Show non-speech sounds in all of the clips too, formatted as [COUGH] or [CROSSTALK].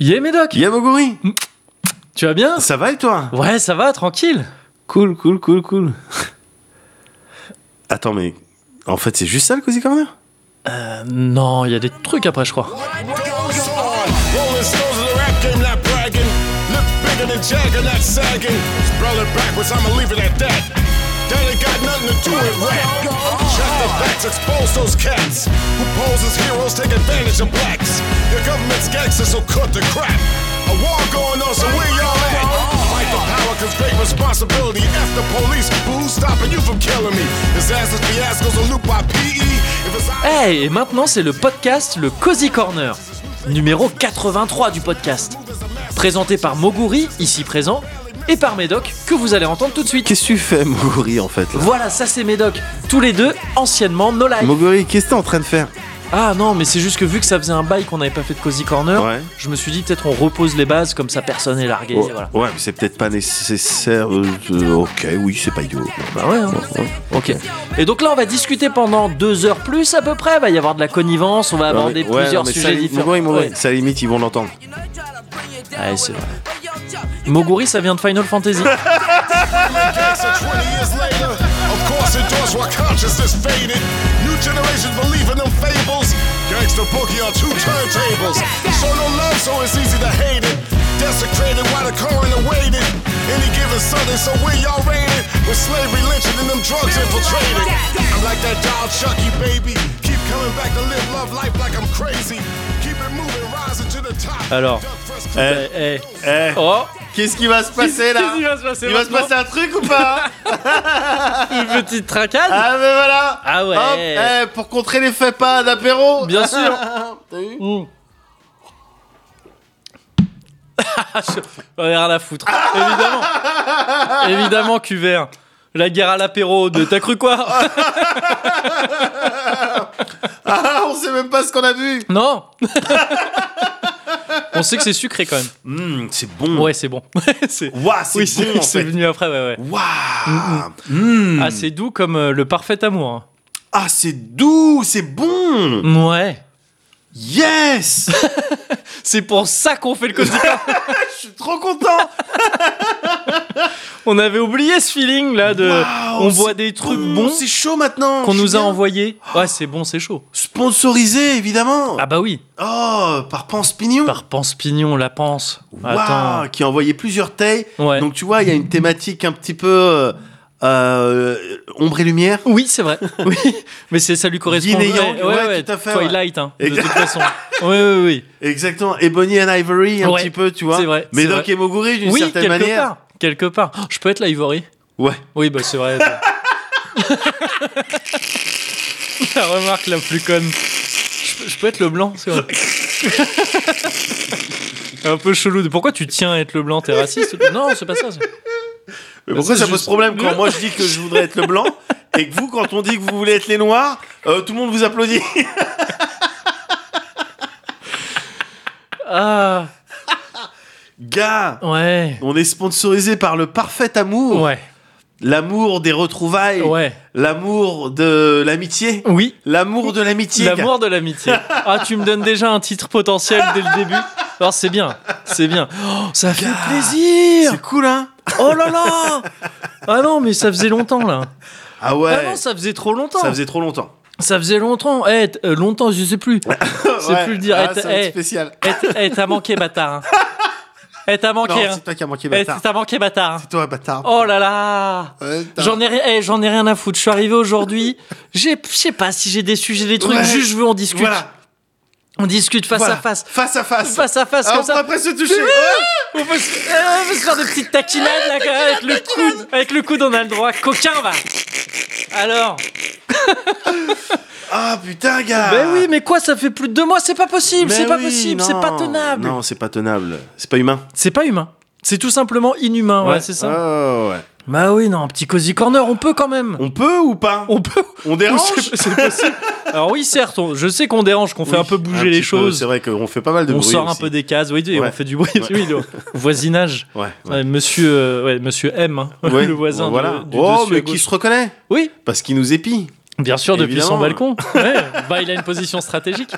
Yé Médoc. Yamoguri Tu vas bien? Ça va et toi? Ouais, ça va, tranquille. Cool, cool, cool, cool. Attends, mais en fait, c'est juste ça le Cozy Corner? Euh, non, il y a des trucs après, je crois. It's Hey, et maintenant c'est le podcast, le Cozy Corner, numéro 83 du podcast. Présenté par Moguri, ici présent, et par Médoc, que vous allez entendre tout de suite. Qu'est-ce que tu fais, Moguri, en fait là? Voilà, ça c'est Médoc, tous les deux anciennement No Life. Moguri, qu'est-ce que t'es en train de faire? Ah non, mais c'est juste que vu que ça faisait un bail qu'on n'avait pas fait de Cozy Corner, Ouais. je me suis dit peut-être on repose les bases, comme ça personne est largué. Oh, voilà. Ouais, mais c'est peut-être pas nécessaire. euh, euh, ok, oui, c'est pas idiot. Bah ouais, hein. Ok. Et donc là, on va discuter pendant deux heures plus à peu près. Il va y avoir de la connivence, on va aborder Ouais, plusieurs non, mais ça, sujets différents. Moguri, Moguri, Ouais. ça limite, ils vont l'entendre. Ouais, c'est vrai. Moguri, ça vient de Final Fantasy. [LAUGHS] gangster 20 years. Of course, endorsed while consciousness faded. New generations believe in them fables. Gangster boogie on two turntables. Show no love, so it's easy to hate it. Desecrated while the coroner waited. Any given Sunday, so where y'all rated? With slavery lynching and them drugs infiltrated. I'm like that doll Chucky, baby. Keep coming back to live love life like I'm crazy. Keep it moving, Alors, eh, eh. Eh, Oh, qu'est-ce qui va se passer là Qu'est-ce qui va se passer Il va se passer un truc ou pas [LAUGHS] une petite tracade Ah, mais voilà Ah ouais. Hop, eh, Pour contrer l'effet pas d'apéro Bien [LAUGHS] sûr. T'as vu Mm. [LAUGHS] J'en ai rien à foutre. Évidemment. Évidemment, cuvert. La guerre à l'apéro de t'as cru quoi Ah, on sait même pas ce qu'on a vu Non On sait que c'est sucré quand même. Hum, C'est bon Ouais, c'est bon. [LAUGHS] c'est... Oui, bon c'est, en fait venu après, ouais, ouais. Waouh Hum. Ah, c'est doux comme euh, le parfait amour. hein. Ah, c'est doux, c'est bon Ouais. Yes [LAUGHS] C'est pour ça qu'on fait le quotidien. [LAUGHS] Je suis trop content On avait oublié ce feeling là de. On c'est des trucs bon, bons C'est chaud maintenant qu'on nous a bien. envoyés. Ouais, c'est bon, c'est chaud. Sponsorisé, évidemment Ah bah oui. Oh, par Pense Pignon Par Pense Pignon, la pense. Attends. qui a envoyé plusieurs tailles. Ouais. Donc tu vois, il y a une thématique un petit peu euh, euh, ombre et lumière. Oui, c'est vrai. [LAUGHS] Oui, mais c'est ça lui correspond. Yin et yang, ouais, ouais, ouais, tout à fait, Twilight, hein, de Exact. toute [LAUGHS] façon. Oui, oui, oui. Exactement, Ebony and Ivory un petit peu, tu vois. c'est vrai, Médoc et Moguri d'une Oui, certaine manière. part. Quelque part. Je peux être l'Ivory Ouais. Oui, bah c'est vrai. [LAUGHS] la remarque la plus conne. Je peux, je peux être le blanc, c'est vrai. [LAUGHS] Un peu chelou. Pourquoi tu tiens à être le blanc? T'es raciste? Non, c'est pas ça. Mais pourquoi c'est ça pose problème quand moi je dis que je voudrais être le blanc et que vous, quand on dit que vous voulez être les noirs, euh, tout le monde vous applaudit? Ah, Gars, ouais. on est sponsorisé par le parfait amour, Ouais, l'amour des retrouvailles, ouais. l'amour de l'amitié, Oui, l'amour de l'amitié. L'amour de l'amitié. Ah, tu me donnes déjà un titre potentiel dès le début. Alors c'est bien, c'est bien. Oh, ça fait Gars, plaisir. C'est cool, hein Oh là là. Ah non, mais ça faisait longtemps là. Ah ouais. Ah non, ça faisait trop longtemps. Ça faisait trop longtemps. Ça faisait longtemps. Eh, t- euh, longtemps, je sais plus. C'est Ouais. plus le dire. Ah, Eh, être eh, spécial. eh, eh, t'as manqué, bâtard. hein. Eh, t'as Non, manqué. hein. c'est toi qui as manqué, Eh, bâtard. t'as manqué, bâtard. C'est toi, bâtard. Oh là là. Ouais, J'en ai, eh, j'en ai rien à foutre. Je suis arrivé aujourd'hui. [LAUGHS] J'ai, je sais pas si j'ai des sujets, des trucs. Ouais. Juste, je veux on discute. Voilà. On discute face Voilà. à face. Face à face. Face à face, Ah, comme on ça. presque se toucher. On peut, se, euh, on peut se faire des petites taquinades là, [LAUGHS] avec le coude. Avec le coude, on a le droit. Coquin, va. Alors. [LAUGHS] Ah putain, gars. Ben oui, mais quoi, ça fait plus de deux mois, c'est pas possible, Mais c'est pas oui, possible, c'est pas tenable. Non, c'est pas tenable. C'est pas humain. C'est pas humain. C'est tout simplement inhumain, ouais, c'est ça. Oh, ouais. Bah oui, non, un petit cozy corner, on peut quand même. On peut ou pas On peut. On dérange C'est [LAUGHS] c'est possible. Alors oui, certes, on- je sais qu'on dérange, qu'on fait un peu bouger un les choses. C'est vrai qu'on fait pas mal de on bruit. sort un peu des cases, oui, et Ouais. on fait du bruit. Ouais. Oui, [LAUGHS] voisinage. Ouais. ouais. Ouais, monsieur, euh, ouais, monsieur M, hein, [LAUGHS] Ouais, le voisin de- Voilà. du oh, dessus à mais qui se reconnaît Oui, Parce qu'il nous épie. Bien sûr, depuis son balcon. [LAUGHS] Ouais, bah, il a une position stratégique.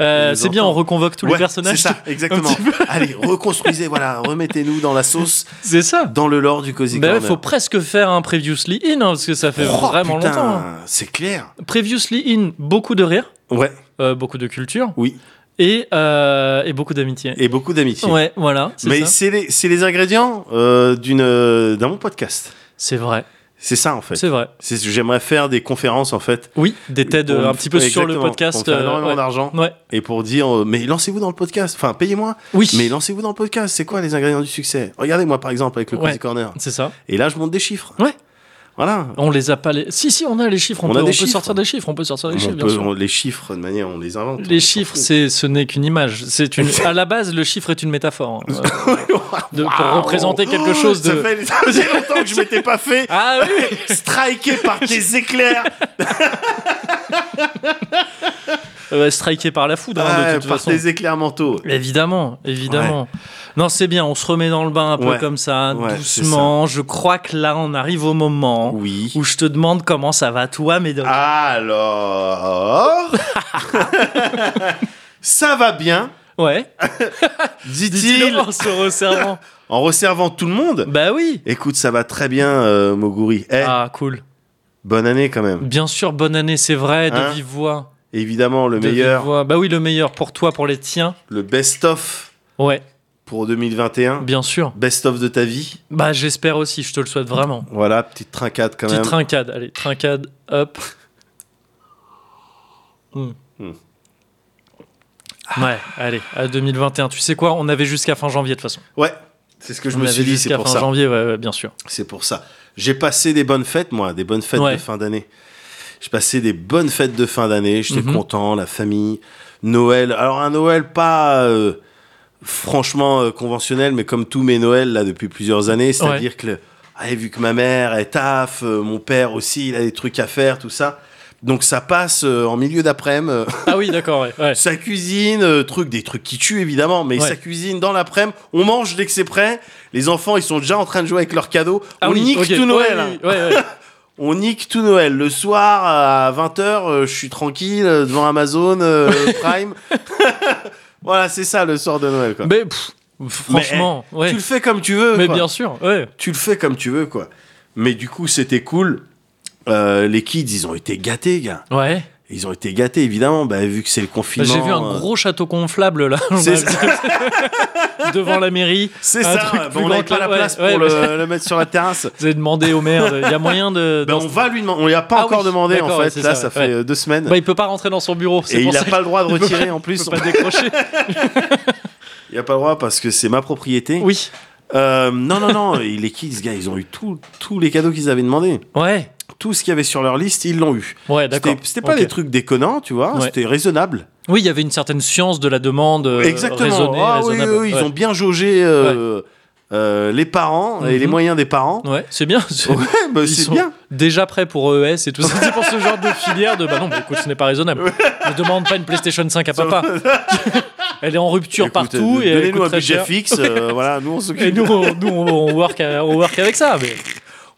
Euh, c'est bien, on reconvoque tous Ouais, les personnages. C'est ça, exactement. Allez, reconstruisez, voilà, remettez-nous dans la sauce, C'est ça. dans le lore du Cozy Bah Corner. faut presque faire un previously in hein, parce que ça fait Oh, vraiment putain, longtemps. hein. C'est clair. Previously in, beaucoup de rire, Ouais, euh, beaucoup de culture oui. et, euh, et beaucoup d'amitié. Et beaucoup d'amitié. Ouais, voilà. Mais c'est les, les ingrédients d'un bon podcast. C'est vrai. C'est ça en fait. C'est vrai. C'est j'aimerais faire des conférences en fait. Oui, des TED Pour un petit peu sur le podcast. Pour euh, énormément ouais. d'argent. Ouais. Et pour dire, euh, mais lancez-vous dans le podcast. Enfin, payez-moi. Oui. Mais lancez-vous dans le podcast. C'est quoi les ingrédients du succès? Regardez moi par exemple avec le Ouais. Cozy Corner. C'est ça. Et là, je monte des chiffres. Ouais. Voilà. On les a pas les. Si si, on a les chiffres. On, On peut, sortir des chiffres. On peut sortir des On chiffres. peut- bien sûr. on- les chiffres, de manière, on les invente. Les chiffres, c'est ce n'est qu'une image. C'est une. À la base, le chiffre est une métaphore. hein. [LAUGHS] De- pour Waouh. représenter quelque chose de. Ça fait, ça [LAUGHS] faisait longtemps que je m'étais pas fait Ah oui. [LAUGHS] striker par tes éclairs. Euh, striké par la foudre, hein, de toute par façon. tes éclairs mentaux. Évidemment, évidemment. Non, c'est bien, on se remet dans le bain un peu Ouais. comme ça, Ouais, doucement. Je crois que là, on arrive au moment Oui. où je te demande comment ça va, toi, Médoc. Alors. [LAUGHS] ça va bien, Ouais, [LAUGHS] dit-il, en se resservant. [LAUGHS] en resservant tout le monde. bah oui. Écoute, ça va très bien, euh, Moguri. Eh, Ah, cool. bonne année quand même. Bien sûr, bonne année, c'est vrai, de Hein vive voix. Évidemment, le De meilleur. Bah oui, le meilleur pour toi, pour les tiens. le best-of Ouais, pour 2021. bien sûr. Best-of de ta vie. Bah j'espère aussi, je te le souhaite vraiment. Voilà, petite trincade quand Petite même. trincade, allez, trincade, hop. Hmm. Hmm. Ouais, allez, à 2021. Tu sais quoi On avait jusqu'à fin janvier de toute façon. Ouais, c'est ce que je On me suis dit, c'est pour fin ça. janvier, ouais, ouais, bien sûr. C'est pour ça. J'ai passé des bonnes fêtes, moi, des bonnes fêtes Ouais. de fin d'année. J'ai passé des bonnes fêtes de fin d'année. J'étais Mhm. content, la famille, Noël. Alors un Noël pas euh, franchement euh, conventionnel, mais comme tous mes Noëls là depuis plusieurs années, c'est-à-dire que le- ah, vu que ma mère est taf, euh, mon père aussi, il a des trucs à faire, tout ça. Donc ça passe euh, en milieu d'après-midi. Ah oui, d'accord, ouais. ouais. sa cuisine, euh, truc, des trucs qui tuent évidemment, mais Ouais. sa cuisine dans l'après-midi, on mange dès que c'est prêt. Les enfants, ils sont déjà en train de jouer avec leurs cadeaux. Ah on oui, nique tout Noël. Ouais, [LAUGHS] On nique tout Noël. Le soir à 20h, je suis tranquille euh, devant Amazon euh, [LAUGHS] Prime. [LAUGHS] voilà, c'est ça le soir de Noël quoi. Mais pff, franchement, ouais. Tu le fais comme tu veux. Mais quoi. bien sûr, ouais. Tu le fais comme tu veux quoi. Mais du coup, c'était cool. Euh, les kids, ils ont été gâtés, gars. Ouais. Ils ont été gâtés, évidemment, bah, vu que c'est le Bah, confinement. J'ai vu un euh, gros château gonflable là. C'est [LAUGHS] devant la mairie. C'est ça, bah, on n'avait pas la place ouais, pour le, le mettre sur la terrasse. [LAUGHS] Vous avez demandé au maire, il y a moyen de. [LAUGHS] Dans- on va lui demander. On lui a pas Ah encore oui, demandé en fait. ouais, Là, ça, fait euh, deux semaines. Bah, il peut pas rentrer dans son bureau. et il ça a pas le droit de retirer en plus. Il peut pas décrocher. Il a pas le droit parce que c'est ma propriété. oui. Euh, non, non, non. les kids, gars, ils ont eu tous les cadeaux qu'ils avaient demandé. Ouais. Tout ce qu'il y avait sur leur liste, ils l'ont eu. Ouais, d'accord. C'était pas des trucs déconnants, tu vois. Ouais. C'était raisonnable. Oui, il y avait une certaine science de la demande. euh, Exactement. raisonnée, Ah oui, raisonnable. oui, ils Ouais. ont bien jaugé euh, euh, les parents et Mhm. les moyens des parents. Ouais, c'est bien. c'est- [LAUGHS] Ouais, bah, Ils c'est sont bien. Déjà prêts pour ES et tout ça. C'est pour ce genre de filière de bah non, bah écoute, ce n'est pas raisonnable. Ne demande pas une PlayStation 5 à papa. [LAUGHS] elle est en rupture Écoute, partout euh, et Donnez-nous un budget cher. fixe. euh, voilà, nous on s'occupe. Et nous, on, nous, on, on work, on work avec ça. Mais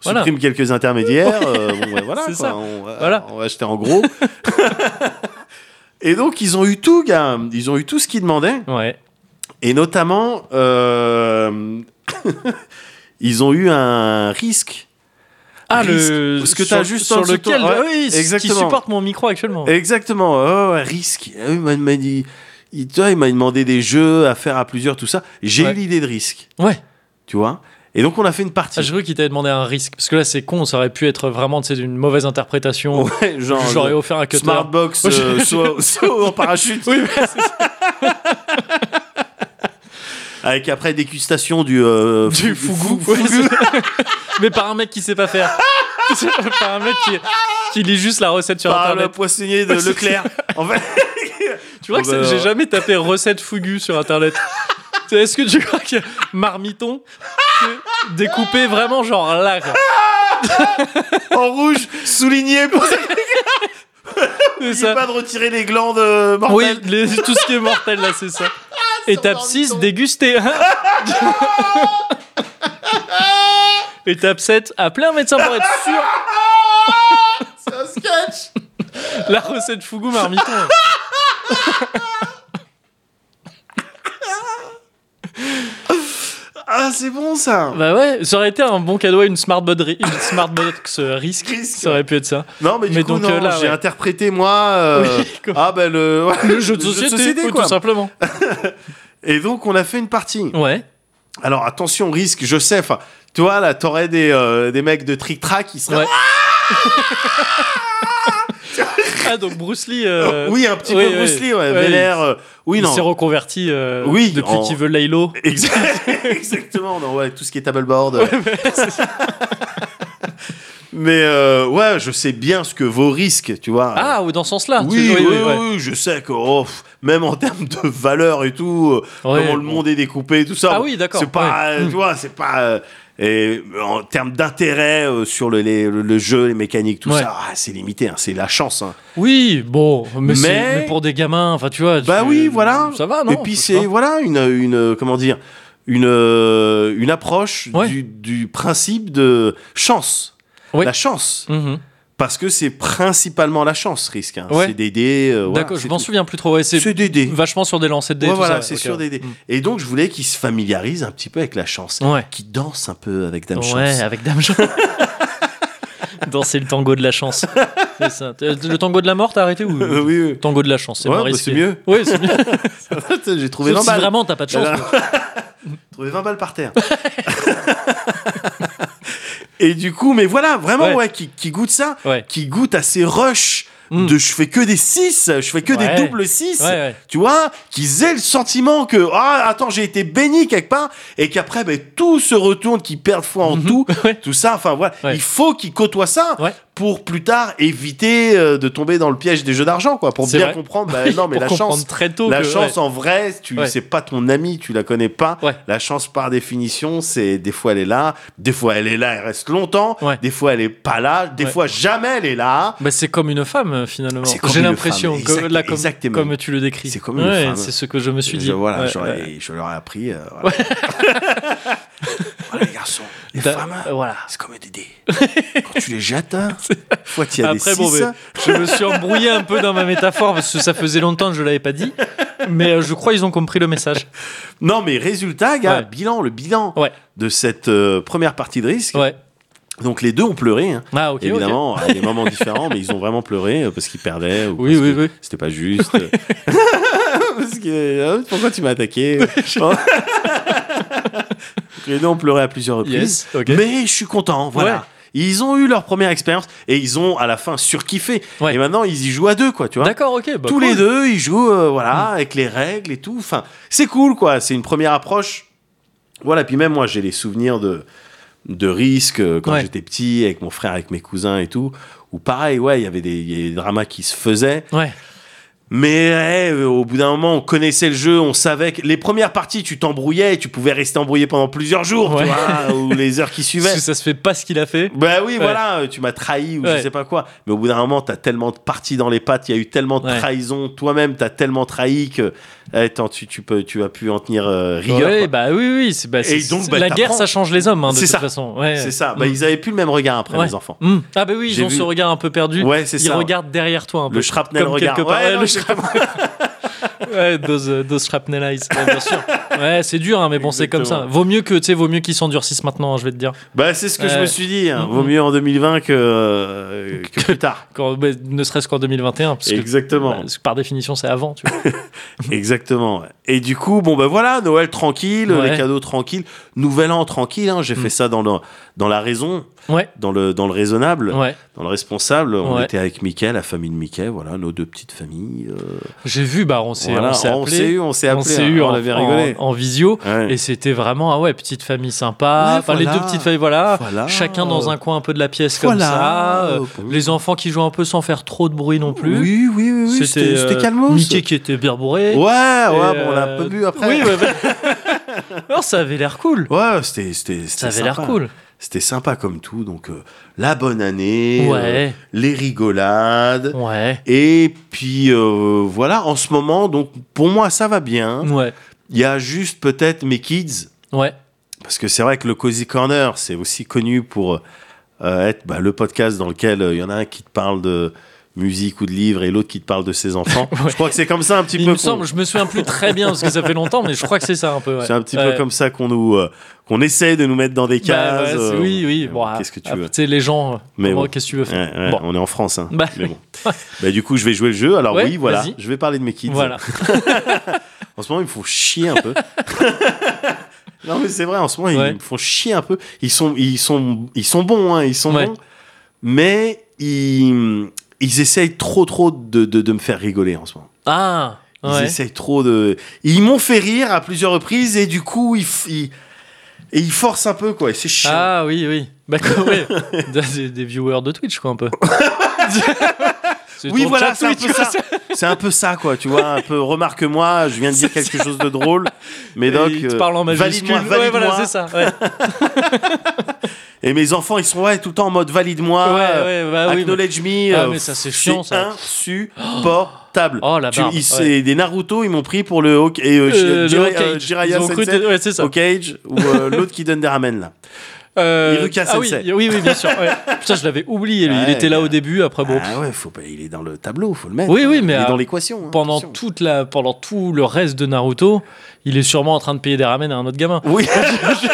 Voilà. supprime quelques intermédiaires. euh, bon, ouais, voilà, [LAUGHS] quoi, ça. On, va, Voilà. on va acheter en gros. [LAUGHS] et donc, ils ont eu tout, gars. Ils ont eu tout ce qu'ils demandaient. ouais. Et notamment, euh, [COUGHS] ils ont eu un risque. Ah, Risque. le. Parce que sur- t'as juste sur lequel. toi. Ouais, oui, qui supporte mon micro actuellement. Exactement. Oh, risque. Ah Il m'a- il m'a dit. Il, tu vois, il m'a demandé des jeux à faire à plusieurs, tout ça. J'ai eu l'idée de risque, Ouais. tu vois? Et donc, on a fait une partie. Ah, je crois qu'il t'avait demandé un risque. Parce que là, c'est con, ça aurait pu être vraiment tu sais, d'une mauvaise interprétation. Ouais, genre. [LAUGHS] J'aurais offert un cutter. Smartbox, euh, saut- [LAUGHS] saut en parachute. Oui, mais c'est ça. [LAUGHS] Avec après dégustation du, euh, Du fou- fougou. fougou. c'est- mais par un mec qui sait pas faire. par un mec qui, qui lit juste la recette sur par le internet. poissonnier de c'est- Leclerc. En fait, Tu vois que Oh, c'est- bah, j'ai jamais tapé recette fougu sur internet. Est-ce que tu crois que marmiton c'est découpé vraiment genre là. [LAUGHS] En rouge, souligné. Pour... [LAUGHS] N'oubliez pas de retirer les glandes euh, mortelles. Oui, tout ce qui est mortel là, c'est ça. Ah, Étape 6, déguster. [LAUGHS] Étape 7, appeler un médecin pour être sûr. c'est un sketch. La recette Fougou marmiton. Ah, c'est bon ça. Bah ouais, ça aurait été un bon cadeau à une smart, ri- une smart euh, risque. Risque, Ça aurait pu être ça. Non, mais du Mais coup, donc, euh, j'ai ouais. interprété moi. euh, Oui, [LAUGHS] ah, ben le. ouais, [LAUGHS] Le jeu de société, oui, quoi. tout simplement. [LAUGHS] Et donc, on a fait une partie. Ouais. Alors, attention, risque, je sais. Enfin, tu vois, là, t'aurais des, euh, des mecs de trick-track qui seraient. Ouais. Ah, donc Bruce Lee. euh, [LAUGHS] oui, un petit oui, peu oui. Bruce Lee, ouais, Ouais, vénère. euh, oui, il non. s'est reconverti euh, Oui, depuis en- qu'il veut Laylo. [LAUGHS] Exact- Exactement, non, ouais, tout ce qui est tabbleboard. [LAUGHS] Mais euh, ouais, je sais bien ce que vaut risque, tu vois. Ah, ou dans ce sens-là. tu- oui, oui, oui, ouais. oui, je sais que oh, même en termes de valeur et tout, Ouais, comment le monde est découpé, tout ça. Ah oui, d'accord, C'est pas, ouais. tu vois, c'est pas. Euh, et en termes d'intérêt euh, sur le, les- le, le jeu, les mécaniques, tout Ouais. ça, ah, c'est limité, hein, c'est la chance. hein. Oui, bon, mais, Mais- mais pour des gamins, enfin, tu vois. Bah tu- oui, voilà. Ça va, non Et puis c'est voilà une une comment dire une euh, une approche Ouais. du, du principe de chance. Oui. La chance. Mhm. Parce que c'est principalement la chance, risque. hein. Ouais. C'est des dés. euh, voilà, D'accord, je m'en souviens plus trop. Ouais, c'est des dés. vachement sur des lancers de dés. Ouais, voilà, c'est ok. sur des dés. Mm. Et donc, je voulais qu'ils se familiarisent un petit peu avec la chance. Ouais. Qu'ils dansent un peu avec Dame Ouais, Chance. avec Dame Chance. [LAUGHS] Danser le tango de la chance. [LAUGHS] C'est ça. Le tango de la mort, t'as arrêté ou Euh, oui, oui. Tango de la chance, c'est Ouais, bah, c'est mieux. Oui, c'est mieux. [LAUGHS] J'ai trouvé Sauf 20 si balles. vraiment t'as pas de chance. Trouvé 20 balles par terre. Et du coup, mais voilà, vraiment, Ouais. ouais, qui, qui goûte ça, Ouais. qui goûte à ces rushs Mm. de je fais que des 6, je fais que Ouais. des doubles 6. Ouais, ouais. Tu vois, qu'ils aient le sentiment que, ah, attends, j'ai été béni quelque part, et qu'après, ben, tout se retourne, qu'ils perdent foi en tout, [LAUGHS] Ouais. tout ça, enfin voilà. Il faut qu'ils côtoient ça Ouais. Pour plus tard éviter euh, de tomber dans le piège des jeux d'argent, quoi, pour bien vrai. comprendre, bah, [LAUGHS] non, mais la chance. très tôt. La que- chance ouais. en vrai, tu Ouais. c'est pas ton ami, tu la connais pas. Ouais. La chance par définition, c'est des fois elle est là, des fois elle est là, elle reste longtemps, Ouais. des fois elle est pas là, des fois jamais elle est là. Bah, c'est comme une femme euh, finalement. Comme J'ai l'impression exact- là comme, exactement. comme tu le décris. C'est comme une Ouais, femme. C'est ce que je me suis dit. Je, voilà, j'aurais- ai appris. euh, [LAUGHS] voilà. Euh, voilà. c'est comme des dés. Quand tu les jettes, hein, [LAUGHS] fois qu'il y a Après, des bon, six, mais je me suis embrouillé un peu dans ma métaphore parce que ça faisait longtemps que je l'avais pas dit. Mais euh, je crois qu'ils ont compris le message. Non, mais résultat, gars, Ouais. bilan, le bilan Ouais. de cette euh, première partie de risque. Ouais. Donc les deux ont pleuré. hein. Ah. Évidemment, à des moments [LAUGHS] différents, mais ils ont vraiment pleuré parce qu'ils perdaient. Ou Oui, parce oui, que oui. C'était pas juste. [LAUGHS] parce que, pourquoi tu m'as attaqué? Les deux ont pleuré à plusieurs reprises. Yes. Mais je suis content, voilà. Ouais. Ils ont eu leur première expérience et ils ont à la fin surkiffé. Ouais. Et maintenant, ils y jouent à deux, quoi, tu vois. D'accord, ok. bah, Tous cool. les deux, ils jouent, euh, voilà, avec les règles et tout. Enfin, c'est cool, quoi. C'est une première approche. Voilà, puis même moi, j'ai les souvenirs de, de risques euh, quand Ouais. j'étais petit, avec mon frère, avec mes cousins et tout. Où pareil, ouais, il y avait des, il y avait des dramas qui se faisaient. Ouais. Mais ouais, euh, au bout d'un moment, on connaissait le jeu, on savait que les premières parties, tu t'embrouillais tu pouvais rester embrouillé pendant plusieurs jours, Ouais. tu vois, ou les heures qui [LAUGHS] suivaient. Parce que ça se fait pas ce qu'il a fait. Bah oui, voilà, tu m'as trahi ou je sais pas quoi. Mais au bout d'un moment, t'as tellement de parties dans les pattes, il y a eu tellement de trahison, toi-même, t'as tellement trahi que, eh, attends, tu, tu peux, tu as pu en tenir euh, rigueur. Ouais, bah oui, oui. C'est, bah, donc, bah, la guerre, ça change les hommes, hein, de toute ça. façon. C'est ça. Bah, Mm. ils avaient plus le même regard après les enfants. Mm. Ah bah oui, ils ont vu- ce regard un peu perdu. Ouais, c'est Ils ça. regardent derrière toi un peu. Le shrapnel Comme Ouais, those, euh, those shrapnel eyes. Ouais, bien sûr. Ouais, c'est dur, hein, mais bon, c'est comme ça. Vaut mieux que, tu sais, vaut mieux qu'ils s'endurcissent maintenant, hein, je vais te dire. Bah, c'est ce que je me suis dit. hein. Mm, Vaut mm. mieux en 2020 que, euh, que plus tard. [LAUGHS] Quand, bah, ne serait-ce qu'en 2021, parce que, Exactement. bah, parce que par définition, c'est avant, tu vois. [LAUGHS] Exactement. Et du coup, bon, ben voilà, Noël tranquille, Ouais. les cadeaux tranquilles, Nouvel An tranquille. hein. J'ai Mm. fait ça dans le, dans la raison, Ouais, dans le, dans le raisonnable, ouais. dans le responsable. On Ouais. était avec Mickey, la famille de Mickey, voilà, nos deux petites familles. euh, J'ai vu, bah, on s'est, voilà. on s'est on eu, on s'est on appelé. s'est hein. eu on en, avait rigolé. en- en visio. Et c'était vraiment, ah ouais, petite famille sympa. Enfin, les deux petites familles, voilà. Voilà. Chacun dans un coin un peu de la pièce comme ça. euh, Bon. les enfants qui jouent un peu sans faire trop de bruit non plus. Oui, oui, oui, oui, c'était euh, calmos. Mickey qui était bien bourré. Ouais, ouais, bon, on l'a un euh, peu bu après. Oui, ouais. Alors, [LAUGHS] ça avait l'air cool. Ouais, c'était c'était Ça avait l'air cool. C'était sympa comme tout. Donc, euh, la bonne année, Ouais. euh, les rigolades. Ouais. Et puis euh, voilà, en ce moment, donc pour moi ça va bien. Ouais. Il y a juste peut-être mes kids, Ouais. parce que c'est vrai que le Cozy Corner, c'est aussi connu pour être bah, le podcast dans lequel il y en a un qui te parle de musique ou de livres et l'autre qui te parle de ses enfants. [LAUGHS] Je crois que c'est comme ça un petit Il peu. me semble, je me souviens plus très bien parce que ça fait longtemps, mais je crois que c'est ça un peu. ouais. C'est un petit Ouais. peu comme ça qu'on nous euh, qu'on essaie de nous mettre dans des Bah, cases. euh, oui, oui. Bon, Qu'est-ce que tu ah, veux sais, les gens. Mais bon. Qu'est-ce que tu veux faire Bon. On est en France, hein. Bah, Mais bon. Bah, du coup, je vais jouer le jeu. Alors oui, voilà. Je vais parler de mes kids. Voilà. [LAUGHS] En ce moment, ils me font chier un peu. [LAUGHS] non, mais c'est vrai. En ce moment, ils me font chier un peu. Ils sont, ils sont, ils sont bons, hein. Ils sont bons. Mais ils, ils essayent trop, trop de, de, de me faire rigoler en ce moment. Ah, Ils ouais. essayent trop de. Ils m'ont fait rire à plusieurs reprises et du coup, ils, ils, et ils forcent un peu, quoi. Et c'est chiant. Ah oui, oui. Bah, ouais. [LAUGHS] des, des viewers de Twitch, quoi, un peu. [LAUGHS] Oui, voilà, c'est un peu ça. C'est un peu ça, quoi. Tu vois, un peu. Remarque-moi, je viens de dire quelque chose de drôle. Il te euh, en majuscule. valide-moi, ouais, voilà, valide-moi. c'est ça. Ouais, [LAUGHS] Et mes enfants, ils sont ouais, tout le temps en mode valide-moi. ouais, euh, ouais, bah oui. mais- Acknowledge me. Ah, euh, mais ça, c'est chiant, ça. insupportable. Oh, la Tu- barbe, ils- ouais. Des Naruto, ils m'ont pris pour le Hawk et euh, Euh, Hokage. euh, Jiraiya Sensei. Hokage, ou euh, [LAUGHS] l'autre qui donne des ramen là. Euh, ah oui, oui, oui, bien sûr. ouais. Putain, je l'avais oublié, lui. il Ouais, était là au début, après bon. Ah ouais, faut pas, il est dans le tableau, faut le mettre. Oui, oui, mais, il est euh, dans l'équation. hein, pendant attention. toute la, pendant tout le reste de Naruto, il est sûrement en train de payer des ramen à un autre gamin. Oui.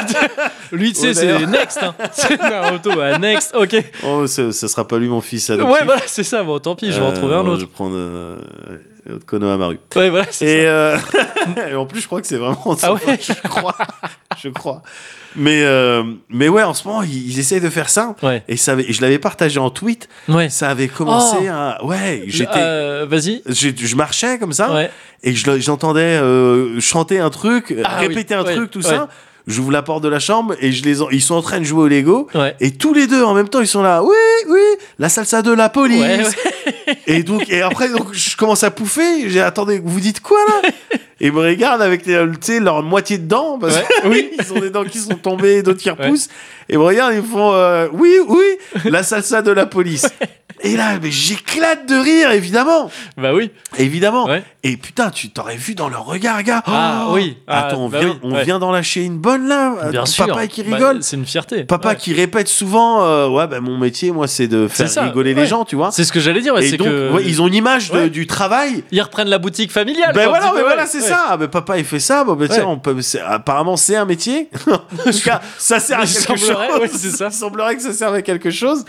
[LAUGHS] Lui, tu sais, c'est next. Hein. [LAUGHS] C'est Naruto, ouais, next. Ok. oh, ce, sera pas lui mon fils adoptif. Ouais, voilà, c'est ça. Bon, tant pis, je vais en Euh, trouver un Je autre. vais prendre Ouais, voilà, Et, euh, [LAUGHS] et en plus, je crois que c'est vraiment ça. Ah ouais [LAUGHS] Je crois. Je crois. Mais, euh, mais ouais, en ce moment, ils, essayent de faire ça. Ouais, Et, ça avait- et je l'avais partagé en tweet. ouais. Ça avait commencé Oh. à. Ouais, j'étais. Euh, Vas-y. Je marchais comme ça Ouais. et j'entendais euh, chanter un truc, Ah répéter oui, un truc, tout ça. J'ouvre la porte de la chambre et je les en- ils sont en train de jouer au Lego. Ouais. Et tous les deux en même temps, ils sont là. Oui, oui, la salsa de la police. Ouais, ouais. [LAUGHS] Et donc, et après, donc, je commence à pouffer. J'ai attendez, vous dites quoi là? Et me regardent avec, les- tu sais, leur moitié de dents parce Ouais, que oui. [LAUGHS] ils ont des dents qui sont tombées, d'autres qui repoussent. Et ils me regardent, ils font euh, oui, oui, la salsa de la police. Et là, mais j'éclate de rire, évidemment, Bah oui. évidemment. Ouais. Et putain, tu t'aurais vu dans leur regard, gars. Ah, Oh oui. Ah, Attends, on bah vient, oui, on ouais. vient d'en lâcher une bonne là. Bien Euh, sûr. Papa qui Bah, rigole. c'est une fierté. Papa Ouais. qui répète souvent, euh, ouais, bah, mon métier, moi, c'est de faire ça, rigoler les gens, tu vois. C'est ce que j'allais dire. ouais, Et c'est donc, que ils ont une image de- du travail. ils reprennent la boutique familiale. Ben voilà, mais peu, voilà, c'est ça. Ah, ben papa, il fait ça. Bon, ben tiens, on peut. Apparemment, c'est un métier. [LAUGHS] en tout cas, ça sert à quelque chose. ça. [LAUGHS] Il semblerait que ça serve à quelque chose.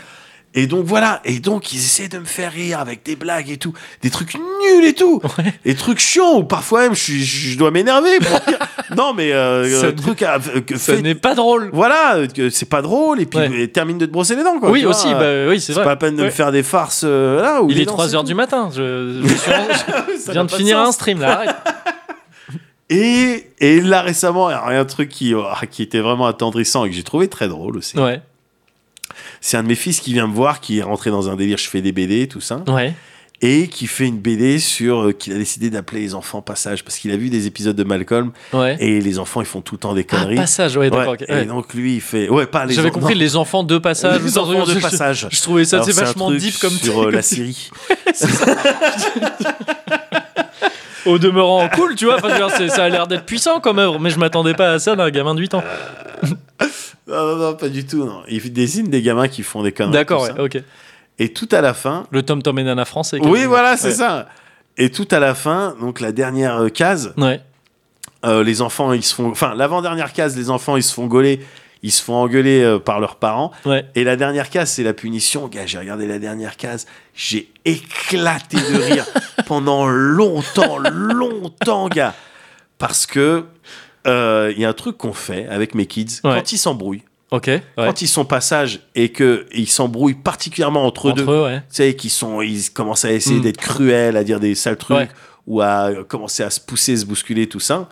Et donc voilà, et donc ils essaient de me faire rire avec des blagues et tout, des trucs nuls et tout, des trucs chiants où parfois même je, suis- je dois m'énerver. [LAUGHS] non mais euh, Ça euh, truc à, euh, que Ça n'est pas drôle. voilà, euh, c'est pas drôle et puis Ouais. termine de te brosser les dents quoi. oui, vois, aussi. euh, bah oui, c'est vrai. pas la peine de Ouais. me faire des farces euh, là. où Il est dents, 3 c'est heures tout. du matin. Je, je, [LAUGHS] suis en- je viens de finir un stream là. [LAUGHS] Et, et là récemment, il y a un truc qui, oh, qui était vraiment attendrissant et que j'ai trouvé très drôle aussi. Ouais, C'est un de mes fils qui vient me voir, qui est rentré dans un délire, je fais des BD, tout ça, ouais. et qui fait une BD sur euh, qu'il a décidé d'appeler les enfants passage parce qu'il a vu des épisodes de Malcolm Ouais. et les enfants ils font tout le temps des Ah, conneries. passage, ouais, d'accord. Ouais, ok, Et donc lui il fait ouais pas les J'avais compris non, les enfants de passage. les enfants de je- passage. Je trouvais ça c'est vachement deep comme sur euh, la [LAUGHS] Syrie. [LAUGHS] Au demeurant cool, tu vois. Enfin, dire, ça a l'air d'être puissant comme œuvre, mais je m'attendais pas à ça d'un gamin de 8 ans. non, non, non, pas du tout. Non. Il dessine des gamins qui font des conneries. D'accord, ouais, ok. Et tout à la fin, Le Tom Tom et Nana français. oui voilà c'est Ouais. ça. Et tout à la fin, donc la dernière euh, case, Ouais. Euh, les enfants, ils se font. Enfin, l'avant-dernière case, les enfants, ils se font gauler, ils se font engueuler euh, par leurs parents. Ouais. Et la dernière case, c'est la punition. Gars, j'ai regardé la dernière case, j'ai éclaté de rire [LAUGHS] pendant longtemps, longtemps, gars. Parce que euh, il y a un truc qu'on fait avec mes kids Ouais. quand ils s'embrouillent. Ouais. quand ils sont passage et que ils s'embrouillent particulièrement entre, Entre deux. eux, ouais. Tu sais, qui sont, ils commencent à essayer Mm. d'être cruels, à dire des sales trucs, Ouais. ou à commencer à se pousser, se bousculer, tout ça.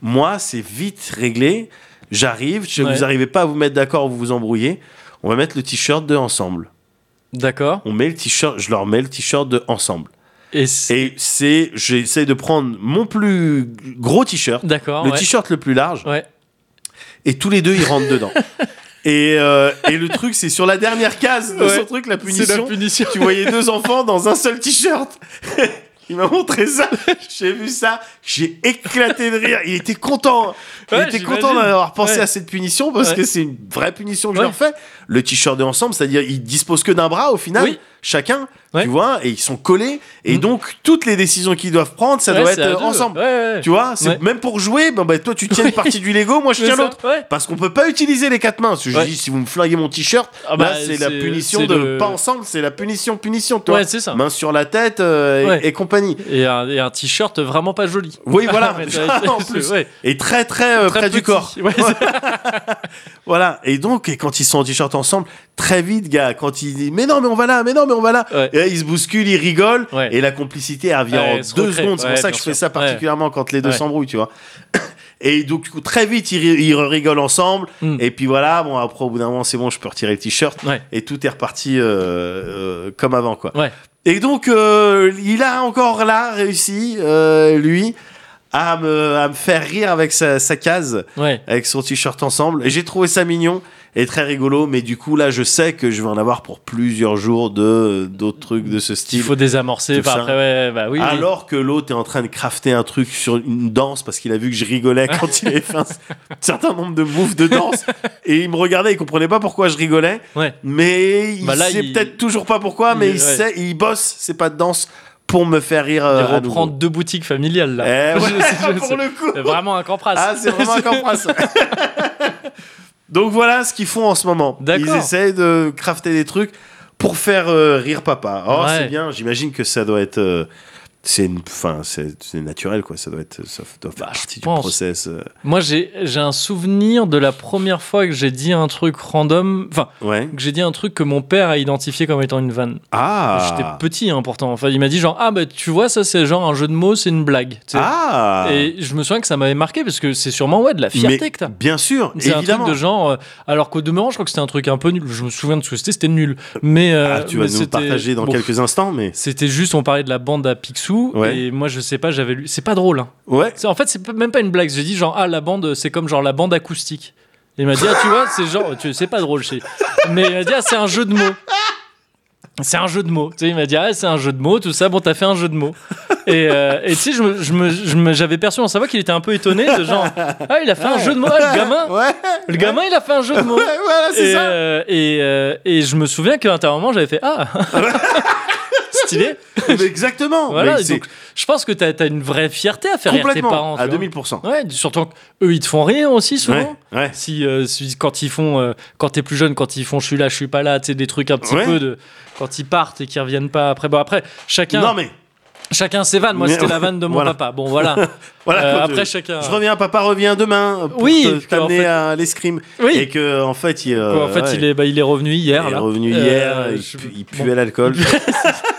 Moi, c'est vite réglé. J'arrive, je- Ouais. vous n'arrivez pas à vous mettre d'accord, vous vous embrouillez. On va mettre le t-shirt de ensemble. D'accord. On met le t-shirt, je leur mets le t-shirt de ensemble. Et c'est- j'essaie de prendre mon plus gros t-shirt, D'accord. le ouais. t-shirt le plus large, Ouais. et tous les deux ils rentrent dedans. [LAUGHS] Et, euh, et le truc, c'est sur la dernière case de Ouais. son truc, la C'est la punition. punition. tu voyais deux enfants dans un seul t-shirt. [LAUGHS] Il m'a montré ça, [LAUGHS] j'ai vu ça, j'ai éclaté de rire. Il était content, il Ouais, était content d'avoir pensé Ouais. à cette punition parce Ouais. que c'est une vraie punition que je leur fais. Le t-shirt de ensemble, c'est-à-dire il dispose que d'un bras au final. Oui. Chacun, Ouais. tu vois, et ils sont collés. Et Mm. donc, toutes les décisions qu'ils doivent prendre, ça Ouais, doit être euh, ensemble. Ouais. Tu vois, c'est même pour jouer, ben, ben, toi tu tiens une [LAUGHS] partie du Lego, moi je tiens l'autre. Parce qu'on peut pas utiliser les quatre mains. Que je dis, si vous me flinguez mon t-shirt, Ah bah, c'est la punition de le- pas ensemble, c'est la punition, punition, toi. C'est ça. Main sur la tête euh, et- compagnie. Et un, t-shirt vraiment pas joli. Oui, voilà. [LAUGHS] En plus. Et très très, euh, Très près du corps. [LAUGHS] Voilà. Et donc, et quand ils sont en t-shirt ensemble, très vite, gars, quand ils disent mais non, mais on va là, mais non, mais on va là. Ouais. Et là, ils se bousculent, ils rigolent. Ouais. Et la complicité, elle revient en deux recrée. secondes. C'est pour ça que je fais ça particulièrement quand les deux s'embrouillent, tu vois. [COUGHS] Et donc, du coup, très vite, ils, ils rigolent ensemble. Mm. Et puis voilà, bon, après, au bout d'un moment, c'est bon, je peux retirer le t-shirt. Ouais. Et tout est reparti euh, euh, comme avant, quoi. Ouais. Et donc, euh, il a encore là réussi, lui, à me, à me faire rire avec sa, sa case, Ouais. avec son t-shirt ensemble. Et j'ai trouvé ça mignon et très rigolo. Mais du coup, là, je sais que je vais en avoir pour plusieurs jours de d'autres trucs de ce style. Il faut désamorcer. Après, ouais, bah oui. Alors que l'autre est en train de crafter un truc sur une danse parce qu'il a vu que je rigolais quand [LAUGHS] il avait fait un certain nombre de moves de danse [LAUGHS] et il me regardait, il comprenait pas pourquoi je rigolais, Ouais. mais il Bah là, sait il- peut-être toujours pas pourquoi, mais il- il sait, il bosse, c'est pas de danse pour me faire rire. Il euh, à reprend deux boutiques familiales là. Eh [LAUGHS] ouais, Je- je- pour le coup. c'est Vraiment un campras. Ah, c'est vraiment un campras. Donc voilà ce qu'ils font en ce moment. Ils essaient de crafter des trucs pour faire euh, rire papa. Oh, Ouais. c'est bien. J'imagine que ça doit être. euh, c'est une, enfin, c'est naturel quoi. Ça doit être, ça doit faire Bah, partie du process. euh. Moi, j'ai j'ai un souvenir de la première fois que j'ai dit un truc random. Enfin, Ouais. que j'ai dit un truc que mon père a identifié comme étant une vanne. Ah. J'étais petit, hein, pourtant. Enfin, il m'a dit genre, ah, bah, tu vois, ça, c'est genre un jeu de mots, c'est une blague. Ah. Et je me souviens que ça m'avait marqué parce que c'est sûrement, ouais, de la fierté Mais que t'as. Bien sûr, C'est un truc de genre. euh, alors qu'au demeurant, je crois que c'était un truc un peu nul. Je me souviens de ce que c'était, c'était nul. Mais. euh, Ah, tu vas mais nous partager dans bon, quelques instants, mais C'était juste, on parlait de la bande à Picsou. Ouais. Et moi, je sais pas, j'avais lu. C'est pas drôle. Hein. ouais. C'est- En fait, c'est même pas une blague. J'ai dit genre, ah, la bande, c'est comme genre la bande acoustique. Et il m'a dit, ah, tu vois, c'est genre, tu c'est pas drôle. Mais il m'a dit, ah, c'est un jeu de mots. C'est un jeu de mots. Tu sais, il m'a dit, ah, c'est un jeu de mots, tout ça. Bon, t'as fait un jeu de mots. Et, euh, et tu sais, je me- je me- je me- j'avais perçu dans sa voix qu'il était un peu étonné de genre, ah, il a fait un jeu de mots, ah, le gamin. Ouais. Le gamin, il a fait un jeu de mots. Ouais, voilà, c'est Et, ça. euh, et, euh, et je me souviens qu'à un moment, j'avais fait, ah, [LAUGHS] stylé. [LAUGHS] Exactement. Voilà, donc je pense que t'as as une vraie fierté à faire rire tes parents. tu à vois. 2000%. Ouais, surtout qu'eux, ils te font rire aussi souvent. Ouais, ouais. Si, euh, si- quand ils font, euh, quand t'es plus jeune, quand ils font je suis là, je suis pas là, tu sais, des trucs un petit Ouais. peu de. Quand ils partent et qu'ils reviennent pas après. Bon, après, chacun, Non mais chacun ses vannes. Moi, c'était la vanne de mon Voilà. papa. Bon, voilà. [LAUGHS] voilà. Euh, après, je, chacun. je reviens, papa revient demain pour Oui, t'amener en fait- à l'escrime. Oui. Et que en fait, il, en fait, il, est, bah, il est revenu hier. il est revenu Euh, hier. il, je- bon. puait l'alcool. [LAUGHS]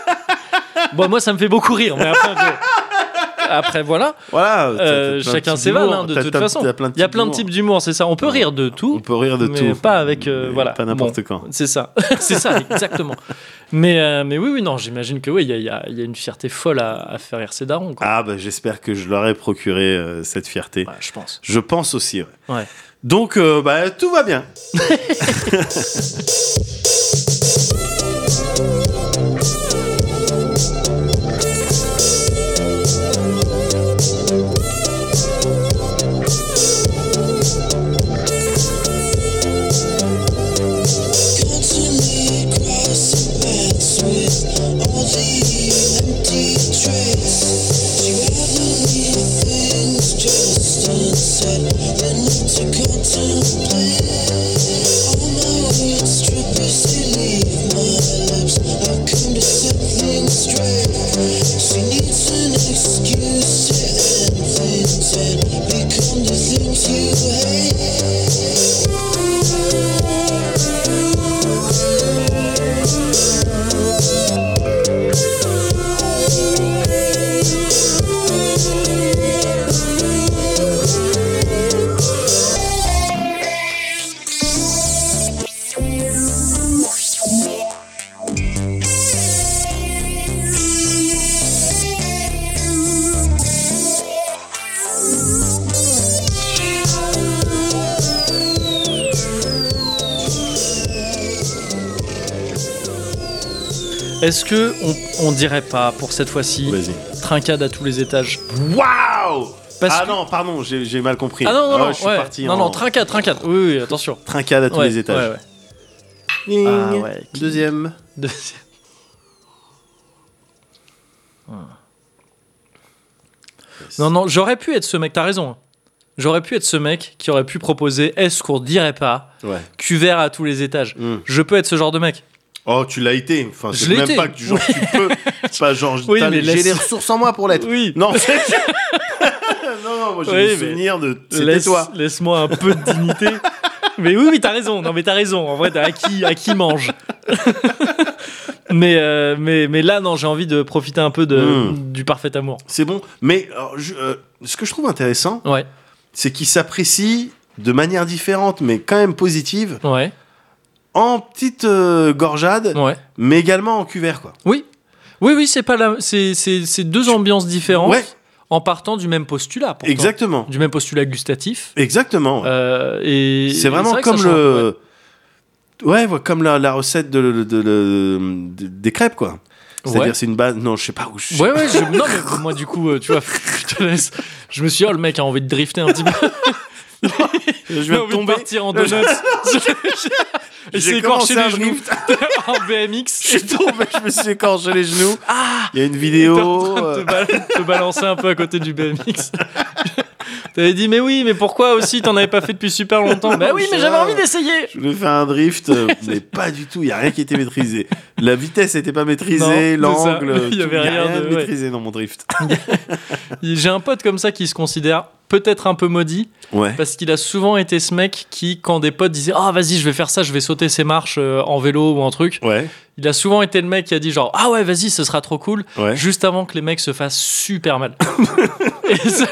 Bon, moi, ça me fait beaucoup rire. Mais après, je- après voilà. voilà. t'as- Euh, t'as plein de chacun types ses vannes, d'humour. hein, de T'as- toute t'as- façon. t'as plein Il y a plein de d'humour. types d'humour, c'est ça. On peut rire de tout. On peut rire de mais tout. pas avec euh, Mais voilà Pas n'importe Bon, quand. c'est ça [LAUGHS] c'est ça exactement mais euh, mais oui oui non j'imagine que oui il y a, il y a- il y a une fierté folle à, à faire rire ses darons quoi. Ah bah j'espère que je leur ai procuré euh, cette fierté. Ouais, je pense Je pense aussi. ouais. ouais Donc euh, bah tout va bien. [LAUGHS] become the things you hate. Est-ce que on, on dirait pas pour cette fois-ci trincade à tous les étages Waouh Ah que- non, pardon, j'ai mal compris. ah non non non je suis ouais. parti non en non trincade trincade oui oui attention trincade à tous Ouais, les étages. ouais, ouais. Ding. Ah ouais. Deuxième. De- Non, non, j'aurais pu être ce mec, t'as raison. J'aurais pu être ce mec qui aurait pu proposer est-ce qu'on dirait pas Ouais. cuvert à tous les étages. Mm. Je peux être ce genre de mec. Oh, tu l'as été. Enfin, Je c'est même été. pas que genre, tu peux. [LAUGHS] C'est pas genre, Oui, j'ai laisse- les ressources en moi pour l'être. Oui. Non, c'est- [LAUGHS] non, non, moi j'ai Oui, des mais souvenirs de. C'était toi. Laisse-moi un peu de dignité. [LAUGHS] mais oui, oui, t'as raison. Non, mais t'as raison. En vrai, t'as à qui, à qui mange. mais, euh, mais, mais là, non, j'ai envie de profiter un peu de, Mm. du parfait amour. C'est bon. Mais alors, je- euh, ce que je trouve intéressant, Ouais, c'est qu'il s'apprécie de manière différente, mais quand même positive, ouais, en petite euh, gorgeade, ouais. mais également en cuvert, quoi. Oui. Oui, oui, c'est pas la, c'est, deux ambiances différentes Ouais, en partant du même postulat. pourtant. exactement. Du même postulat gustatif. Exactement. Euh, et c'est vraiment vrai comme ouais. le. Ouais, ouais, comme la, la recette de, de- de- de- de- des crêpes, quoi. C'est-à-dire, Ouais. c'est une base. Non, je sais pas où je. Ouais, ouais, je- non, mais moi, du coup, euh, tu vois, [LAUGHS] je te laisse. Je me suis dit, oh, le mec a envie de drifter un petit peu. [LAUGHS] [LAUGHS] je viens de tomber. partir en donuts. [LAUGHS] J'ai écorché les genoux [LAUGHS] en BMX. Je suis tombé, je me suis écorché les genoux. Ah Il y a une en vidéo. train de te, euh, bal- te balancer un peu à côté du BMX. T'avais dit, mais oui, mais pourquoi aussi? T'en avais pas fait depuis super longtemps. Bah oui, mais j'avais envie d'essayer. Je voulais faire un drift, euh, mais pas du tout. Il y a rien qui était maîtrisé. La vitesse n'était pas maîtrisée, Non, l'angle. Il y avait rien de- maîtrisé dans mon drift. J'ai un pote comme ça qui se considère peut-être un peu maudit Ouais. parce qu'il a souvent été ce mec qui, quand des potes disaient Ah, vas-y, je vais faire ça, je vais sauter ces marches euh, en vélo ou en truc, Ouais. il a souvent été le mec qui a dit genre Ah ouais, vas-y, ce sera trop cool. Ouais. juste avant que les mecs se fassent super mal. [LAUGHS] et ça,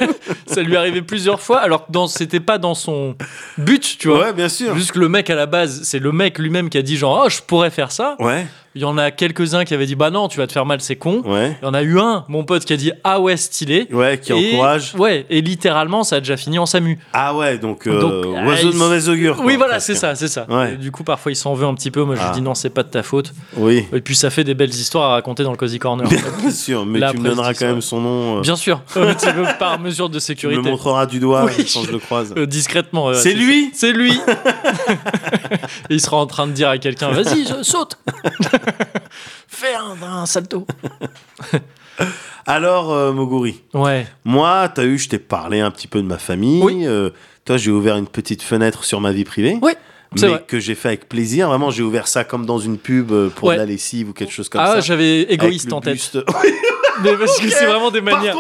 ça lui arrivait plusieurs fois, alors que dans- c'était pas dans son but, tu vois. Ouais, bien sûr. Juste que le mec à la base, c'est le mec lui-même qui a dit genre, oh, je pourrais faire ça. Ouais. Il y en a quelques-uns qui avaient dit, bah non, tu vas te faire mal, c'est con. Ouais. Il y en a eu un, mon pote, qui a dit, ah ouais, stylé. Ouais, qui Et- encourage. Ouais, et littéralement, ça a déjà fini en SAMU. Ah ouais, donc, euh, Donc, oiseau de il- mauvais augure. quoi, oui, voilà, c'est ça, c'est ça. Ouais. Du coup, parfois, il s'en veut un petit peu. Moi, je lui Ah. dis, non, c'est pas de ta faute. Oui, Et puis, ça fait des belles histoires à raconter dans le Cozy Corner. bien sûr. Mais Là, tu me après, donneras quand même son nom. euh, Bien sûr, [LAUGHS] un petit peu par mesure de tu me sécurité. montreras du doigt Oui. quand je le croise. Euh, discrètement. C'est lui C'est [LAUGHS] lui [LAUGHS] il sera en train de dire à quelqu'un Vas-y, saute [LAUGHS] Fais un, un salto [LAUGHS] Alors, euh, Moguri, Ouais, moi, t'as eu, je t'ai parlé un petit peu de ma famille. Oui. euh, toi, j'ai ouvert une petite fenêtre sur ma vie privée. Oui, mais vrai. que j'ai fait avec plaisir. Vraiment, j'ai ouvert ça comme dans une pub euh, pour Ouais. de la lessive ou quelque chose comme Ah, ça. j'avais Avec égoïste en tête. buste- [LAUGHS] Mais parce que c'est vraiment des manières.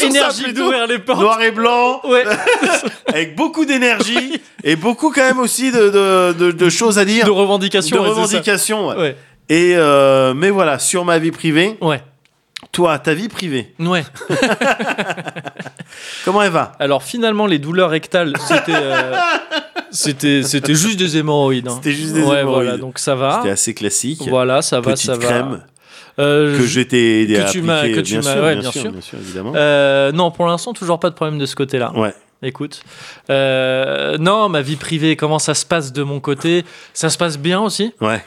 Ça, énergiques plutôt. d'ouvrir les portes. Noir et blanc, Ouais, [LAUGHS] avec beaucoup d'énergie [LAUGHS] et beaucoup quand même aussi de, de, de- de choses à dire, de de, revendications. ouais, ça. revendications. ouais. Ouais, Et euh, mais voilà, sur ma vie privée, ouais, toi, ta vie privée, ouais. [LAUGHS] comment elle va? Alors finalement, les douleurs rectales, c'était. euh, C'était, c'était juste des hémorroïdes. hein. C'était juste des ouais, hémorroïdes. voilà, donc ça va. C'était assez classique. Voilà, ça va, Petite ça va. Euh, que aidé que tu m'as- que tu bien, m'as- sûr, ouais, bien, bien sûr, sûr. bien sûr, évidemment. Euh, non, pour l'instant, toujours pas de problème de ce côté-là. Ouais. Écoute, euh, non, ma vie privée, comment ça se passe de mon côté? Ça se passe bien aussi? Ouais.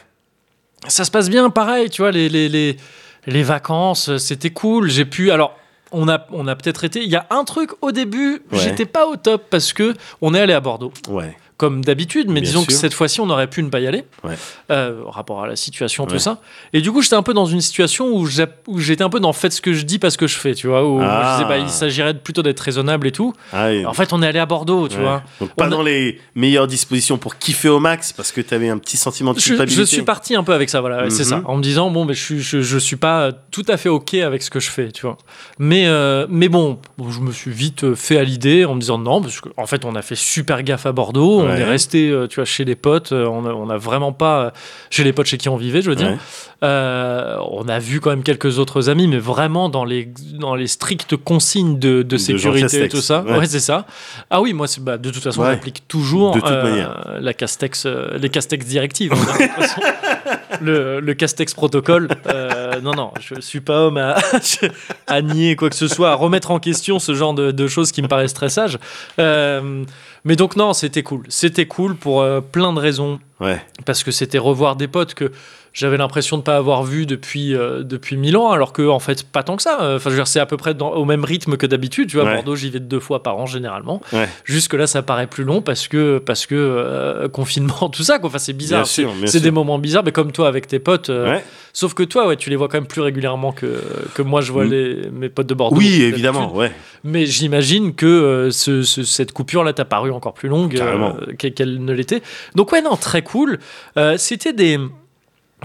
Ça se passe bien, pareil, tu vois, les, les, les, les vacances, c'était cool. J'ai pu. Alors, on a, on a peut-être été. Il y a un truc au début, Ouais. j'étais pas au top parce que on est allé à Bordeaux, Ouais. Comme d'habitude, mais Bien disons que cette fois-ci, on aurait pu ne pas y aller, Ouais. euh, rapport à la situation, tout Ouais. ça. Et du coup, j'étais un peu dans une situation où j'étais un peu dans faites ce que je dis, pas ce que je fais, tu vois, où Ah. je disais, bah, il s'agirait plutôt d'être raisonnable et tout. Ah, et- En fait, on est allé à Bordeaux, tu ouais. vois. Donc pas On a- dans les meilleures dispositions pour kiffer au max parce que t'avais un petit sentiment de culpabilité. je suis parti un peu avec ça, voilà, c'est Mhm. ça, en me disant bon, mais je je, je suis pas tout à fait ok avec ce que je fais, tu vois. Mais, euh, mais bon, bon, je me suis vite fait à l'idée en me disant non, parce qu'en fait, on a fait super gaffe à Bordeaux, on est resté, euh, tu vois, chez les potes, euh, on a, on a vraiment pas euh, chez les potes chez qui on vivait, je veux dire. Euh, on a vu quand même quelques autres amis, mais vraiment dans les, dans les strictes consignes de, sécurité et tout ça. Ouais. C'est ça. Ah oui, moi, c'est, bah, de toute façon, Ouais. j'applique toujours De toute euh, la Castex, les Castex directives. hein, [LAUGHS] le, le Castex protocole. euh, non, non, je suis pas homme à, [LAUGHS] à nier quoi que ce soit, à remettre en question ce genre de, de choses qui me paraissent très sages. Euh, mais donc, non, c'était cool. C'était cool pour euh, plein de raisons Ouais. parce que c'était revoir des potes que j'avais l'impression de pas avoir vu depuis euh, depuis mille ans alors que en fait pas tant que ça Euh, enfin je veux dire c'est à peu près dans- au même rythme que d'habitude tu vois Ouais. Bordeaux j'y vais deux fois par an généralement Ouais. jusque là ça paraît plus long parce que parce que euh, confinement [LAUGHS] tout ça quoi enfin c'est bizarre c'est des moments bizarres mais comme toi avec tes potes euh, Ouais. sauf que toi ouais tu les vois quand même plus régulièrement que que moi je vois Mm. les mes potes de Bordeaux Oui, évidemment, ouais. Mais j'imagine que ce- ce- cette coupure là t'a paru encore plus longue qu'elle ne l'était. Donc ouais non très cool. C'était des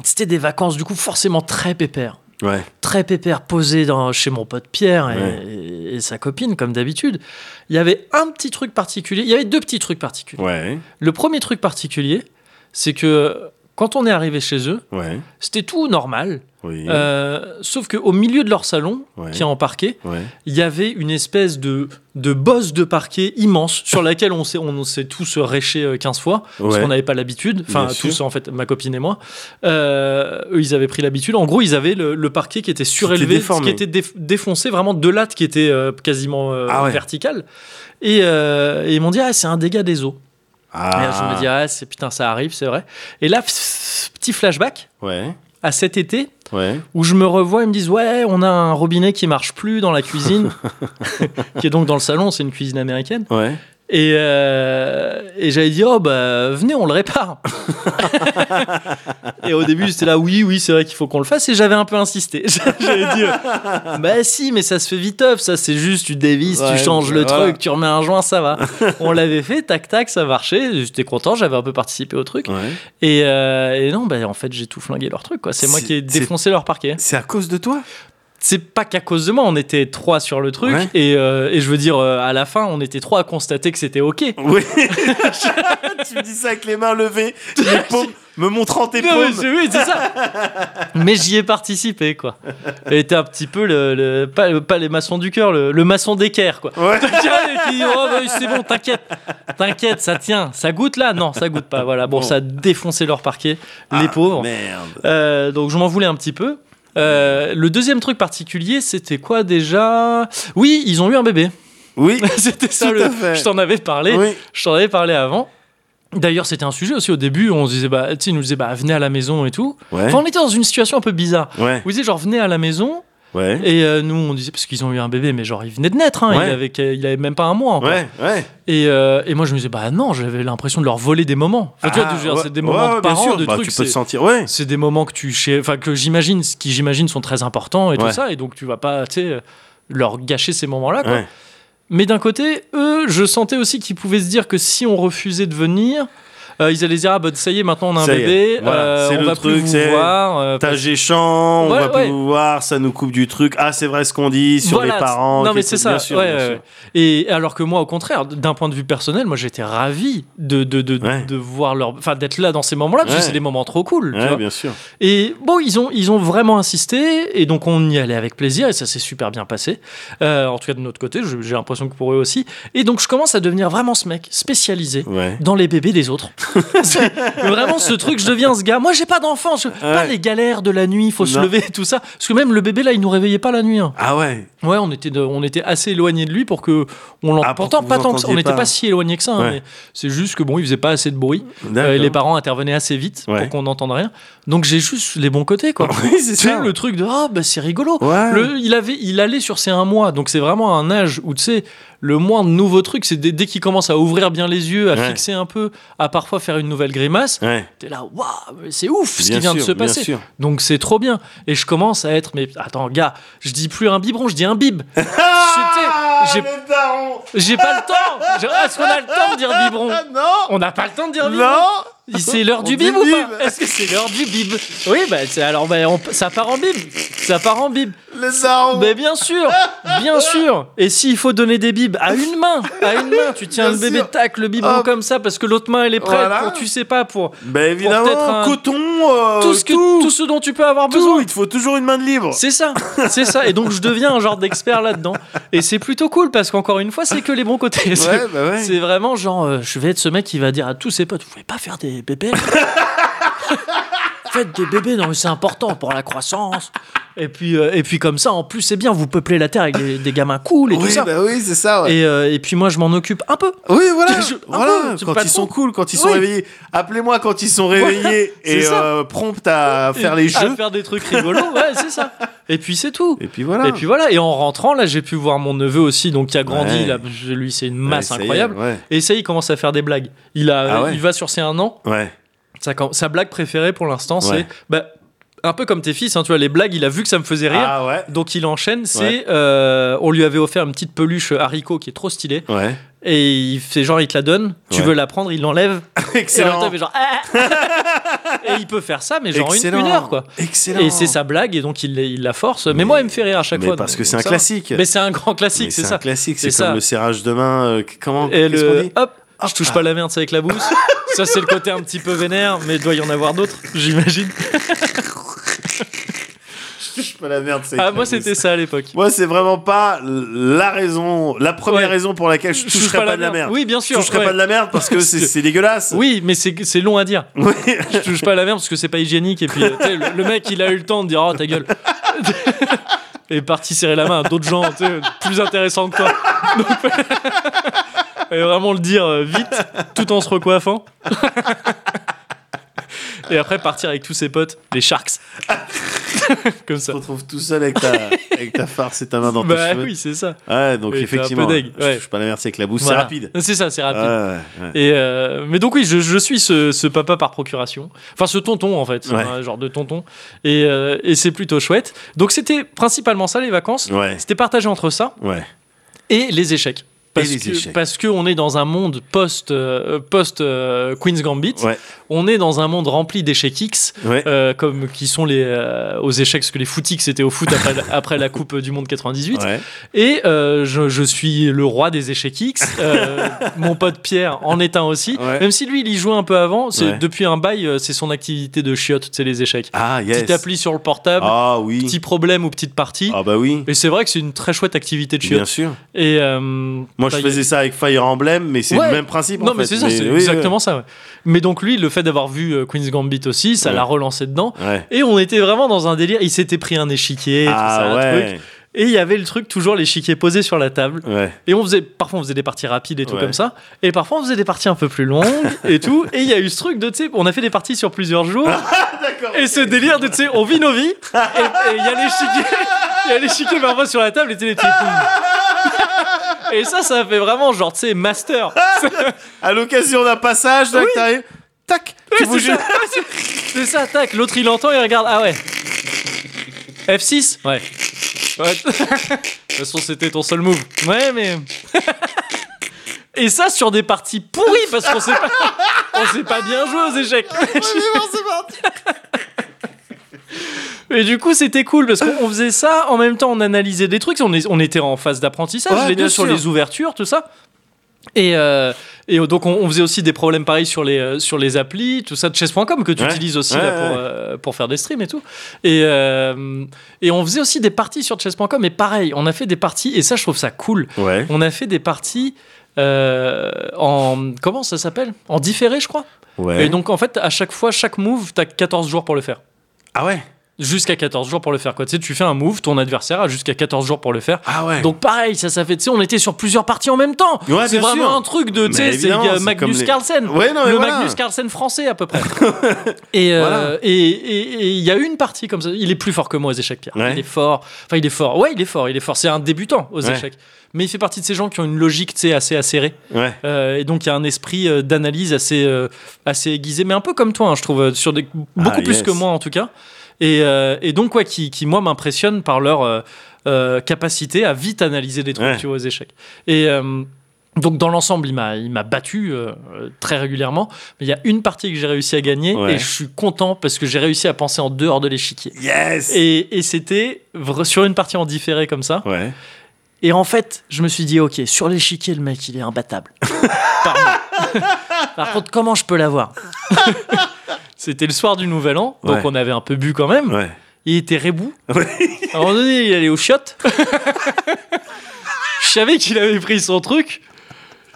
c'était des vacances du coup forcément très pépères. Ouais. Très pépère, posé dans, chez mon pote Pierre et, Ouais. et- et sa copine, comme d'habitude. Il y avait un petit truc particulier. Il y avait deux petits trucs particuliers. Ouais. Le premier truc particulier, c'est que quand on est arrivé chez eux, Ouais. c'était tout normal. Oui. Euh, sauf qu'au milieu de leur salon, Ouais. qui est en parquet, Ouais. il y avait une espèce de, de bosse de parquet immense sur [LAUGHS] laquelle on s'est, on s'est tous réchés euh, 15 fois parce qu'on n'avait pas l'habitude. Enfin, Bien tous sûr. en fait, ma copine et moi. Euh, eux, ils avaient pris l'habitude. En gros, ils avaient le, le parquet qui était surélevé, qui était déf- défoncé, vraiment de lattes qui étaient euh, quasiment euh, Ah verticales. Et, euh, et ils m'ont dit, ah, c'est un dégât des eaux. Et là, je me Ah. dis, ah, c'est, putain, ça arrive, c'est vrai. Et là, petit flashback Ouais. à cet été Ouais. où je me revois, ils me disent ouais, on a un robinet qui marche plus dans la cuisine, [LAUGHS] qui est donc dans le salon, c'est une cuisine américaine. Ouais. Et, euh, et j'avais dit oh bah venez, on le répare. [LAUGHS] et au début j'étais là oui oui c'est vrai qu'il faut qu'on le fasse et j'avais un peu insisté. [LAUGHS] j'avais dit euh, bah si mais ça se fait viteuf, ça c'est juste tu dévisses, Ouais, tu changes le voilà. truc, tu remets un joint, ça va. [LAUGHS] on l'avait fait, tac tac, ça marchait. J'étais content, j'avais un peu participé au truc. Ouais. Et, euh, et non bah en fait j'ai tout flingué leur truc quoi. C'est moi qui ai défoncé leur parquet C'est à cause de toi? C'est pas qu'à cause de moi, on était trois sur le truc Ouais. et, euh, et je veux dire euh, à la fin on était trois à constater que c'était ok. Oui. [LAUGHS] tu me dis ça avec les mains levées, les [LAUGHS] paumes, me montrant tes Non, paumes. oui, c'est ça. mais j'y ai participé quoi. Et t'es un petit peu le, le- pas, pas les maçons du cœur, le, le maçon d'équerre quoi. Ouais. [LAUGHS] Oh, bah, c'est bon, t'inquiète, t'inquiète, ça tient, ça goûte là, non, ça goûte pas. Voilà, bon, Bon. ça a défoncé leur parquet, les Ah, pauvres. Merde. Euh, donc je m'en voulais un petit peu. Euh, le deuxième truc particulier, c'était quoi déjà? Oui, ils ont eu un bébé. Oui. [LAUGHS] C'était ça, Tout le- à fait. je t'en avais parlé. Oui. Je t'en avais parlé avant. D'ailleurs, c'était un sujet aussi au début. On se disait, bah, ils nous disaient, bah, venez à la maison et tout. Ouais. Enfin, on était dans une situation un peu bizarre. Ouais. Vous disiez, genre, venez à la maison. Ouais. Et euh, nous, on disait, parce qu'ils ont eu un bébé, mais genre, il venait de naître. Hein, Ouais. il, avait, il avait même pas un mois encore. Ouais. Et, euh, et moi, je me disais, bah non, j'avais l'impression de leur voler des moments. Enfin, tu vois, Ah, c'est des moments de parents, de Bah, trucs. Tu peux te sentir. Ouais. c'est des moments que tu enfin que j'imagine qui j'imagine sont très importants et tout ça et donc tu vas pas tu sais leur gâcher ces moments-là quoi. Mais d'un côté eux je sentais aussi qu'ils pouvaient se dire que si on refusait de venir euh, ils allaient dire ah bah ça y est maintenant on a un Ça bébé voilà, euh, on le va truc, plus vous voir euh, T'as géchant, on Ouais, va plus ouais. vous voir, ça nous coupe du truc. Ah, c'est vrai ce qu'on dit sur Voilà, les parents. Non, mais c'est ça. bien sûr, ouais, bien ouais, sûr. ouais. Et alors que moi, au contraire, d'un point de vue personnel, moi, j'étais ravi de, de, de, voir leur, enfin, d'être là dans ces moments-là, parce que c'est des moments trop cool. tu Ouais, vois. bien sûr. Et bon, ils ont, ils ont vraiment insisté, et donc on y allait avec plaisir, et ça s'est super bien passé. Euh, en tout cas, de notre côté, j'ai l'impression que pour eux aussi. Et donc, je commence à devenir vraiment ce mec spécialisé dans les bébés des autres. [LAUGHS] Vraiment ce truc, je deviens ce gars. Moi, j'ai pas d'enfant, je... pas les galères de la nuit, il faut se lever, tout ça. Parce que même le bébé là, il nous réveillait pas la nuit. hein. Ah ouais. Ouais, on était, de- on était assez éloigné de lui pour que on l'entende. Ah, pour Pourtant, pas tant que ça. On n'était pas. si éloigné que ça, hein, Ouais. c'est juste que bon, il faisait pas assez de bruit. Euh, et les parents intervenaient assez vite Ouais. pour qu'on n'entende rien. Donc j'ai juste les bons côtés, quoi. [LAUGHS] Oui, c'est ça. le truc de ah bah c'est rigolo. Ouais. Le, il avait, il allait sur ses un mois, donc c'est vraiment un âge où tu sais le moindre nouveau truc, c'est dès, dès qu'il commence à ouvrir bien les yeux, à Ouais. fixer un peu, à parfois faire une nouvelle grimace. Ouais. T'es là, waouh, c'est ouf ce qui vient de se passer. Donc c'est trop bien. Et je commence à être, mais attends, gars, je dis plus un biberon, je dis un [LAUGHS] tu sais, j'ai- j'ai pas le temps. Est-ce qu'on a le temps de dire biberon Ah, [LAUGHS] Non On n'a pas le temps de dire biberon. Non C'est l'heure du bib ou pas Est-ce que c'est l'heure du bib Oui, bah alors bah, on- ça part en bib. Ça part en bib. Le daron Mais bien sûr, bien [LAUGHS] sûr. Et s'il faut donner des bibs à une main, à une main, tu tiens Bien le bébé, sûr. tac, le biberon Hop. comme ça parce que l'autre main elle est prête Voilà. pour tu sais pas pour Ben évidemment, peut-être un- coton, euh, tout ce que tout, tout ce dont tu peux avoir tout. besoin. il te faut toujours une main de libre. C'est ça, c'est ça. Et donc je deviens un genre d'expert là-dedans. Et c'est plutôt cool parce qu'encore une fois, c'est que les bons côtés. C'est- bah ouais. C'est vraiment genre, euh, je vais être ce mec qui va dire à tous ses potes, vous pouvez pas faire des bébés. [LAUGHS] faites des bébés, non mais c'est important pour la croissance. Et puis, euh, et puis comme ça, en plus, c'est bien, vous peuplez la Terre avec des, des gamins cool et tout Oui, ça. bah oui, c'est ça. Ouais. Et, euh, et puis moi, je m'en occupe un peu. Oui, voilà. [LAUGHS] Je- voilà. peu, quand ils trop. sont cool, quand ils sont Oui. réveillés. Appelez-moi quand ils sont réveillés [LAUGHS] et euh, prompt à faire les À jeux. faire des trucs rigolos, ouais, c'est ça. Et puis c'est tout. Et puis voilà. Et puis voilà, et en rentrant, là, j'ai pu voir mon neveu aussi, donc qui a grandi, Ouais. là, je- lui, c'est une masse est, incroyable. Et ça, il commence à faire des blagues. Il, a, Ah il va sur ses un an. Ouais. Sa, sa blague préférée pour l'instant, c'est bah, un peu comme tes fils, hein, tu vois, les blagues, il a vu que ça me faisait rire. Ah ouais. Donc il enchaîne, c'est Ouais. euh, on lui avait offert une petite peluche haricot qui est trop stylée Ouais. et il fait genre il te la donne, tu veux la prendre, il l'enlève [LAUGHS] et en même temps, Excellent. il fait genre Ah et il peut faire ça mais genre une, heure quoi. Excellent. Et c'est sa blague et donc il, il la force. Mais, moi il me fait rire à chaque Mais fois. parce donc- que c'est un ça classique. Mais c'est un grand classique, c'est un ça. classique. C'est C'est ça. comme le serrage de main. euh, comment Et le dit? Je touche pas la merde, c'est avec la bouse. [LAUGHS] ça c'est le côté un petit peu vénère, mais il doit y en avoir d'autres, j'imagine. [LAUGHS] Je touche pas la merde. c'est Ah moi c'était ça à l'époque. Moi, c'est vraiment pas la raison, la première Ouais. raison pour laquelle je Je touche toucherais pas, de la merde. Oui bien Je sûr. toucherais ouais. pas de la merde parce que c'est dégueulasse. Oui, mais c'est long à dire. [LAUGHS] Oui. je touche pas la merde parce que c'est pas hygiénique et puis le, le mec il a eu le temps de dire oh ta gueule et parti serrer la main à d'autres gens plus intéressants que toi Donc, et vraiment le dire euh, vite tout en se recoiffant et après partir avec tous ses potes les sharks [LAUGHS] comme Tu ça te retrouves tout seul avec ta, avec ta farce et ta main dans tes bah cheveux. oui c'est ça Ouais, donc Et t'es effectivement, un peu deg, je ouais. touche pas la merde, c'est avec la bouse, Voilà. c'est rapide. c'est ça c'est rapide Ouais, ouais, ouais. Et euh, mais donc oui, je, je suis ce, ce papa par procuration. Enfin, ce tonton en fait, Ouais. un genre de tonton. Et, euh, et c'est plutôt chouette. Donc c'était principalement ça les vacances. Ouais, C'était partagé entre ça ouais. et les échecs. Parce les que, échecs. Parce qu'on est dans un monde post, euh, post euh, Queen's Gambit. Ouais. On est dans un monde rempli d'échecs X, Ouais. euh, comme qui sont les aux échecs, parce que les footix c'était au foot après, la- après la Coupe du Monde 98. Ouais. Et je, je suis le roi des échecs X. [LAUGHS] Mon pote Pierre en est un aussi. Même si lui, il y jouait un peu avant. C'est depuis un bail, c'est son activité de chiotte, c'est les échecs. Ah, yes. Petite appli sur le portable, Ah oui. petit problème ou petite partie. Ah bah oui. Et c'est vrai que c'est une très chouette activité de Bien chiotte. sûr. Et euh, Moi, je faisais ça avec Fire Emblem, mais c'est Ouais. le même principe. Non, en mais c'est ça, c'est oui, exactement ça. ouais. Mais donc lui, le fait d'avoir vu euh, Queen's Gambit aussi, ça l'a relancé dedans. Et on était vraiment dans un délire. Il s'était pris un échiquier, tout ça, Ah un ouais. truc. Et il y avait le truc, toujours l'échiquier posé sur la table. Et on faisait, parfois on faisait des parties rapides et tout comme ça. Et parfois on faisait des parties un peu plus longues [LAUGHS] et tout. Et il y a eu ce truc de, tu sais, on a fait des parties sur plusieurs jours. [LAUGHS] Et ce délire de, tu sais, on vit nos vies. Et il y a l'échiquier, il y a l'échiquier parfois sur la table et tu sais, les petits- Et ça, ça fait vraiment genre, tu sais, master. [LAUGHS] À l'occasion d'un passage, que t'arrives, tac, tu Ouais, bouges. c'est ça, c'est ça, tac. L'autre il entend, il regarde. Ah ouais. F6 Ouais. Ouais. [LAUGHS] De toute façon, c'était ton seul move. Ouais, mais. Et ça sur des parties pourries parce qu'on sait pas, on sait pas bien jouer aux échecs. [LAUGHS] Et du coup, c'était cool parce qu'on faisait ça en même temps, on analysait des trucs, on, est- on était en phase d'apprentissage, Ouais, les deux sur les ouvertures, tout ça. Et, euh, et donc, on, on faisait aussi des problèmes pareils sur les, euh, sur les applis, tout ça de chess.com que tu Ouais. utilises aussi Ouais, là, pour, ouais. euh, pour faire des streams et tout. Et, et on faisait aussi des parties sur chess.com, et pareil, on a fait des parties, et ça, je trouve ça cool. On a fait des parties en. Comment ça s'appelle? En différé, je crois. Et donc, en fait, à chaque fois, chaque move, t'as 14 jours pour le faire. Ah ouais? Jusqu'à 14 jours pour le faire. Quoi. Tu sais, tu fais un move, ton adversaire a jusqu'à 14 jours pour le faire. Ah ouais. Donc pareil, ça, ça fait, tu sais, on était sur plusieurs parties en même temps. Ouais, c'est vraiment sûr. un truc de, tu sais, c'est Magnus les- Carlsen. Ouais, non, le voilà. Magnus Carlsen français à peu près. [LAUGHS] et euh, Voilà. et et- il y a une partie comme ça. Il est plus fort que moi aux échecs, Pierre. Ouais. Il est fort. Enfin, il est fort. Ouais, il est fort. Il est fort. C'est un débutant aux échecs. Mais il fait partie de ces gens qui ont une logique, tu sais, assez acérée. Ouais. Euh, et donc il y a un esprit euh, d'analyse assez, assez aiguisé, mais un peu comme toi, hein, je trouve, sur des, beaucoup Ah, plus yes. que moi en tout cas. Et, euh, et donc, ouais, qui, qui moi m'impressionne par leur euh, euh, capacité à vite analyser des trucs, Ouais. tu vois, aux échecs. Et donc dans l'ensemble, il m'a, il m'a battu euh, très régulièrement. Mais il y a une partie que j'ai réussi à gagner Ouais. et je suis content parce que j'ai réussi à penser en dehors de l'échiquier. Yes. Et, et c'était sur une partie en différé comme ça. Ouais. Et en fait, je me suis dit, ok, sur l'échiquier, le mec, il est imbattable. [LAUGHS] Par contre, comment je peux l'avoir? [LAUGHS] C'était le soir du Nouvel An, donc Ouais. on avait un peu bu quand même. Ouais. Il était rebou. [LAUGHS] Ouais. À un moment donné, il allait au shot. [LAUGHS] je savais qu'il avait pris son truc.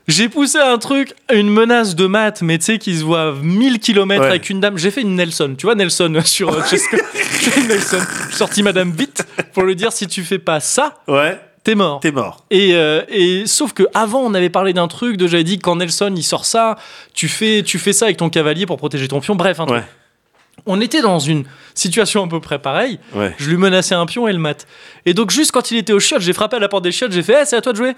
J'ai poussé un truc, une menace de maths, mais tu sais, qui se voit 1000 km Ouais. avec une dame. J'ai fait une Nelson, tu vois, Nelson [LAUGHS] sur euh, Chesco. J'ai fait une Nelson. J'ai sorti Madame vite pour lui dire si tu fais pas ça, Ouais, t'es mort. t'es mort. Et, euh, et sauf que avant on avait parlé d'un truc de j'avais dit quand Nelson il sort ça tu fais tu fais ça avec ton cavalier pour protéger ton pion bref un truc. Ouais, on était dans une situation à peu près pareille ouais. je lui menaçais un pion et le mat. Et donc juste quand il était au chiottes j'ai frappé à la porte des chiottes j'ai fait Eh, c'est à toi de jouer.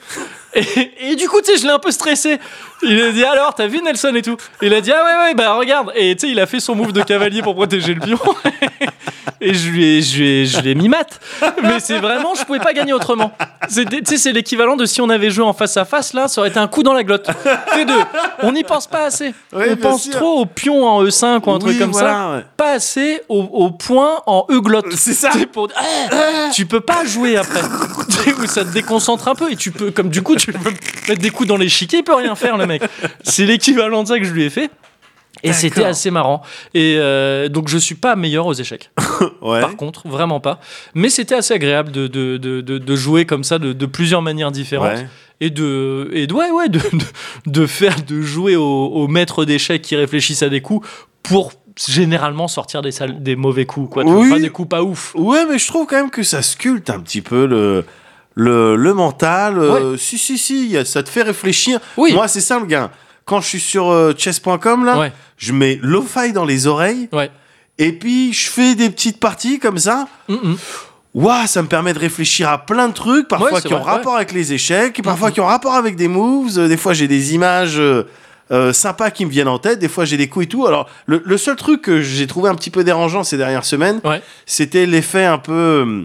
Et, et du coup tu sais je l'ai un peu stressé. Il a dit alors t'as vu Nelson et tout? Il a dit ah ouais ouais bah regarde. Et tu sais il a fait son move de cavalier pour protéger le pion. [LAUGHS] Et je lui ai, je lui ai, je lui ai mis mat. Mais c'est vraiment je pouvais pas gagner autrement. Tu sais c'est l'équivalent de si on avait joué en face à face là ça aurait été un coup dans la glotte. C'est deux on n'y pense pas assez. Ouais, on pense sûr. trop au pion en E5 ou un truc comme ça. ouais. pas assez au, au point en E-glotte. C'est ça. Pour- Eh, tu peux pas jouer après. [LAUGHS] Où ça te déconcentre un peu et tu peux, comme du coup, tu peux mettre des coups dans l'échiquier, il peut rien faire, le mec. C'est l'équivalent de ça que je lui ai fait. Et c'était assez marrant. Et euh, donc, je suis pas meilleur aux échecs. [LAUGHS] Ouais. Par contre, vraiment pas. Mais c'était assez agréable de, de, de, jouer comme ça de, plusieurs manières différentes. Ouais. Et de, et de, ouais, ouais, de, de, de faire, de jouer au, au maître d'échecs qui réfléchissent à des coups pour généralement sortir des, sales- des mauvais coups, quoi. Tu Oui. pas des coups pas ouf. Ouais, mais je trouve quand même que ça sculpte un petit peu le, le, le mental. euh, Si, si, si, ça te fait réfléchir. Oui. Moi, c'est ça le gars. Quand je suis sur euh, chess.com, là, Ouais. je mets lo-fi dans les oreilles Ouais. et puis je fais des petites parties comme ça. Mm, mm. Ça me permet de réfléchir à plein de trucs, parfois Ouais, qui ont rapport avec les échecs, parfois qui ont rapport avec des moves. euh, Des fois, j'ai des images euh, euh, sympas qui me viennent en tête. Des fois, j'ai des coups et tout. Alors, le, le seul truc que j'ai trouvé un petit peu dérangeant ces dernières semaines, Ouais. c'était l'effet un peu, euh,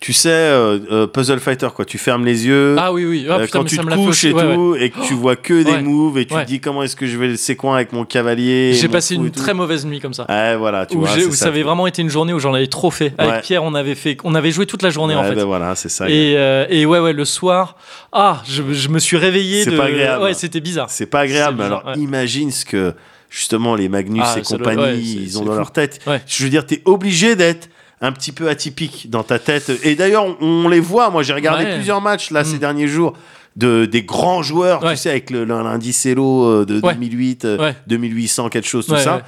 tu sais, euh, euh, puzzle fighter quoi. Tu fermes les yeux. Ah oui, oui. Ah, euh, putain, quand tu te couches et Ouais, ouais. tout, et que tu vois que des Ouais. moves, et tu te dis comment est-ce que je vais le séquin avec mon cavalier. J'ai passé une très mauvaise nuit comme ça. Ouais, voilà, tu où vois. où ça, avait vraiment été une journée où j'en avais trop fait. Avec. Pierre, on avait fait, on avait joué toute la journée en Ouais, fait. ben voilà, c'est ça. Et, euh, et ouais, ouais, le soir, ah, je, je me suis réveillé. C'est de... pas agréable. Ouais, c'était bizarre. C'est pas agréable, alors imagine ce que justement les Magnus Ah, et compagnie ils ont dans leur tête. Je veux dire, t'es obligé d'être un petit peu atypique dans ta tête. Et d'ailleurs, on, on les voit. Moi, j'ai regardé Ouais. plusieurs matchs là ces Mm. derniers jours de des grands joueurs, Ouais. tu sais, avec le- l'indice Elo euh, de Ouais. 2008, euh, Ouais. 2800, quelque chose, tout ça.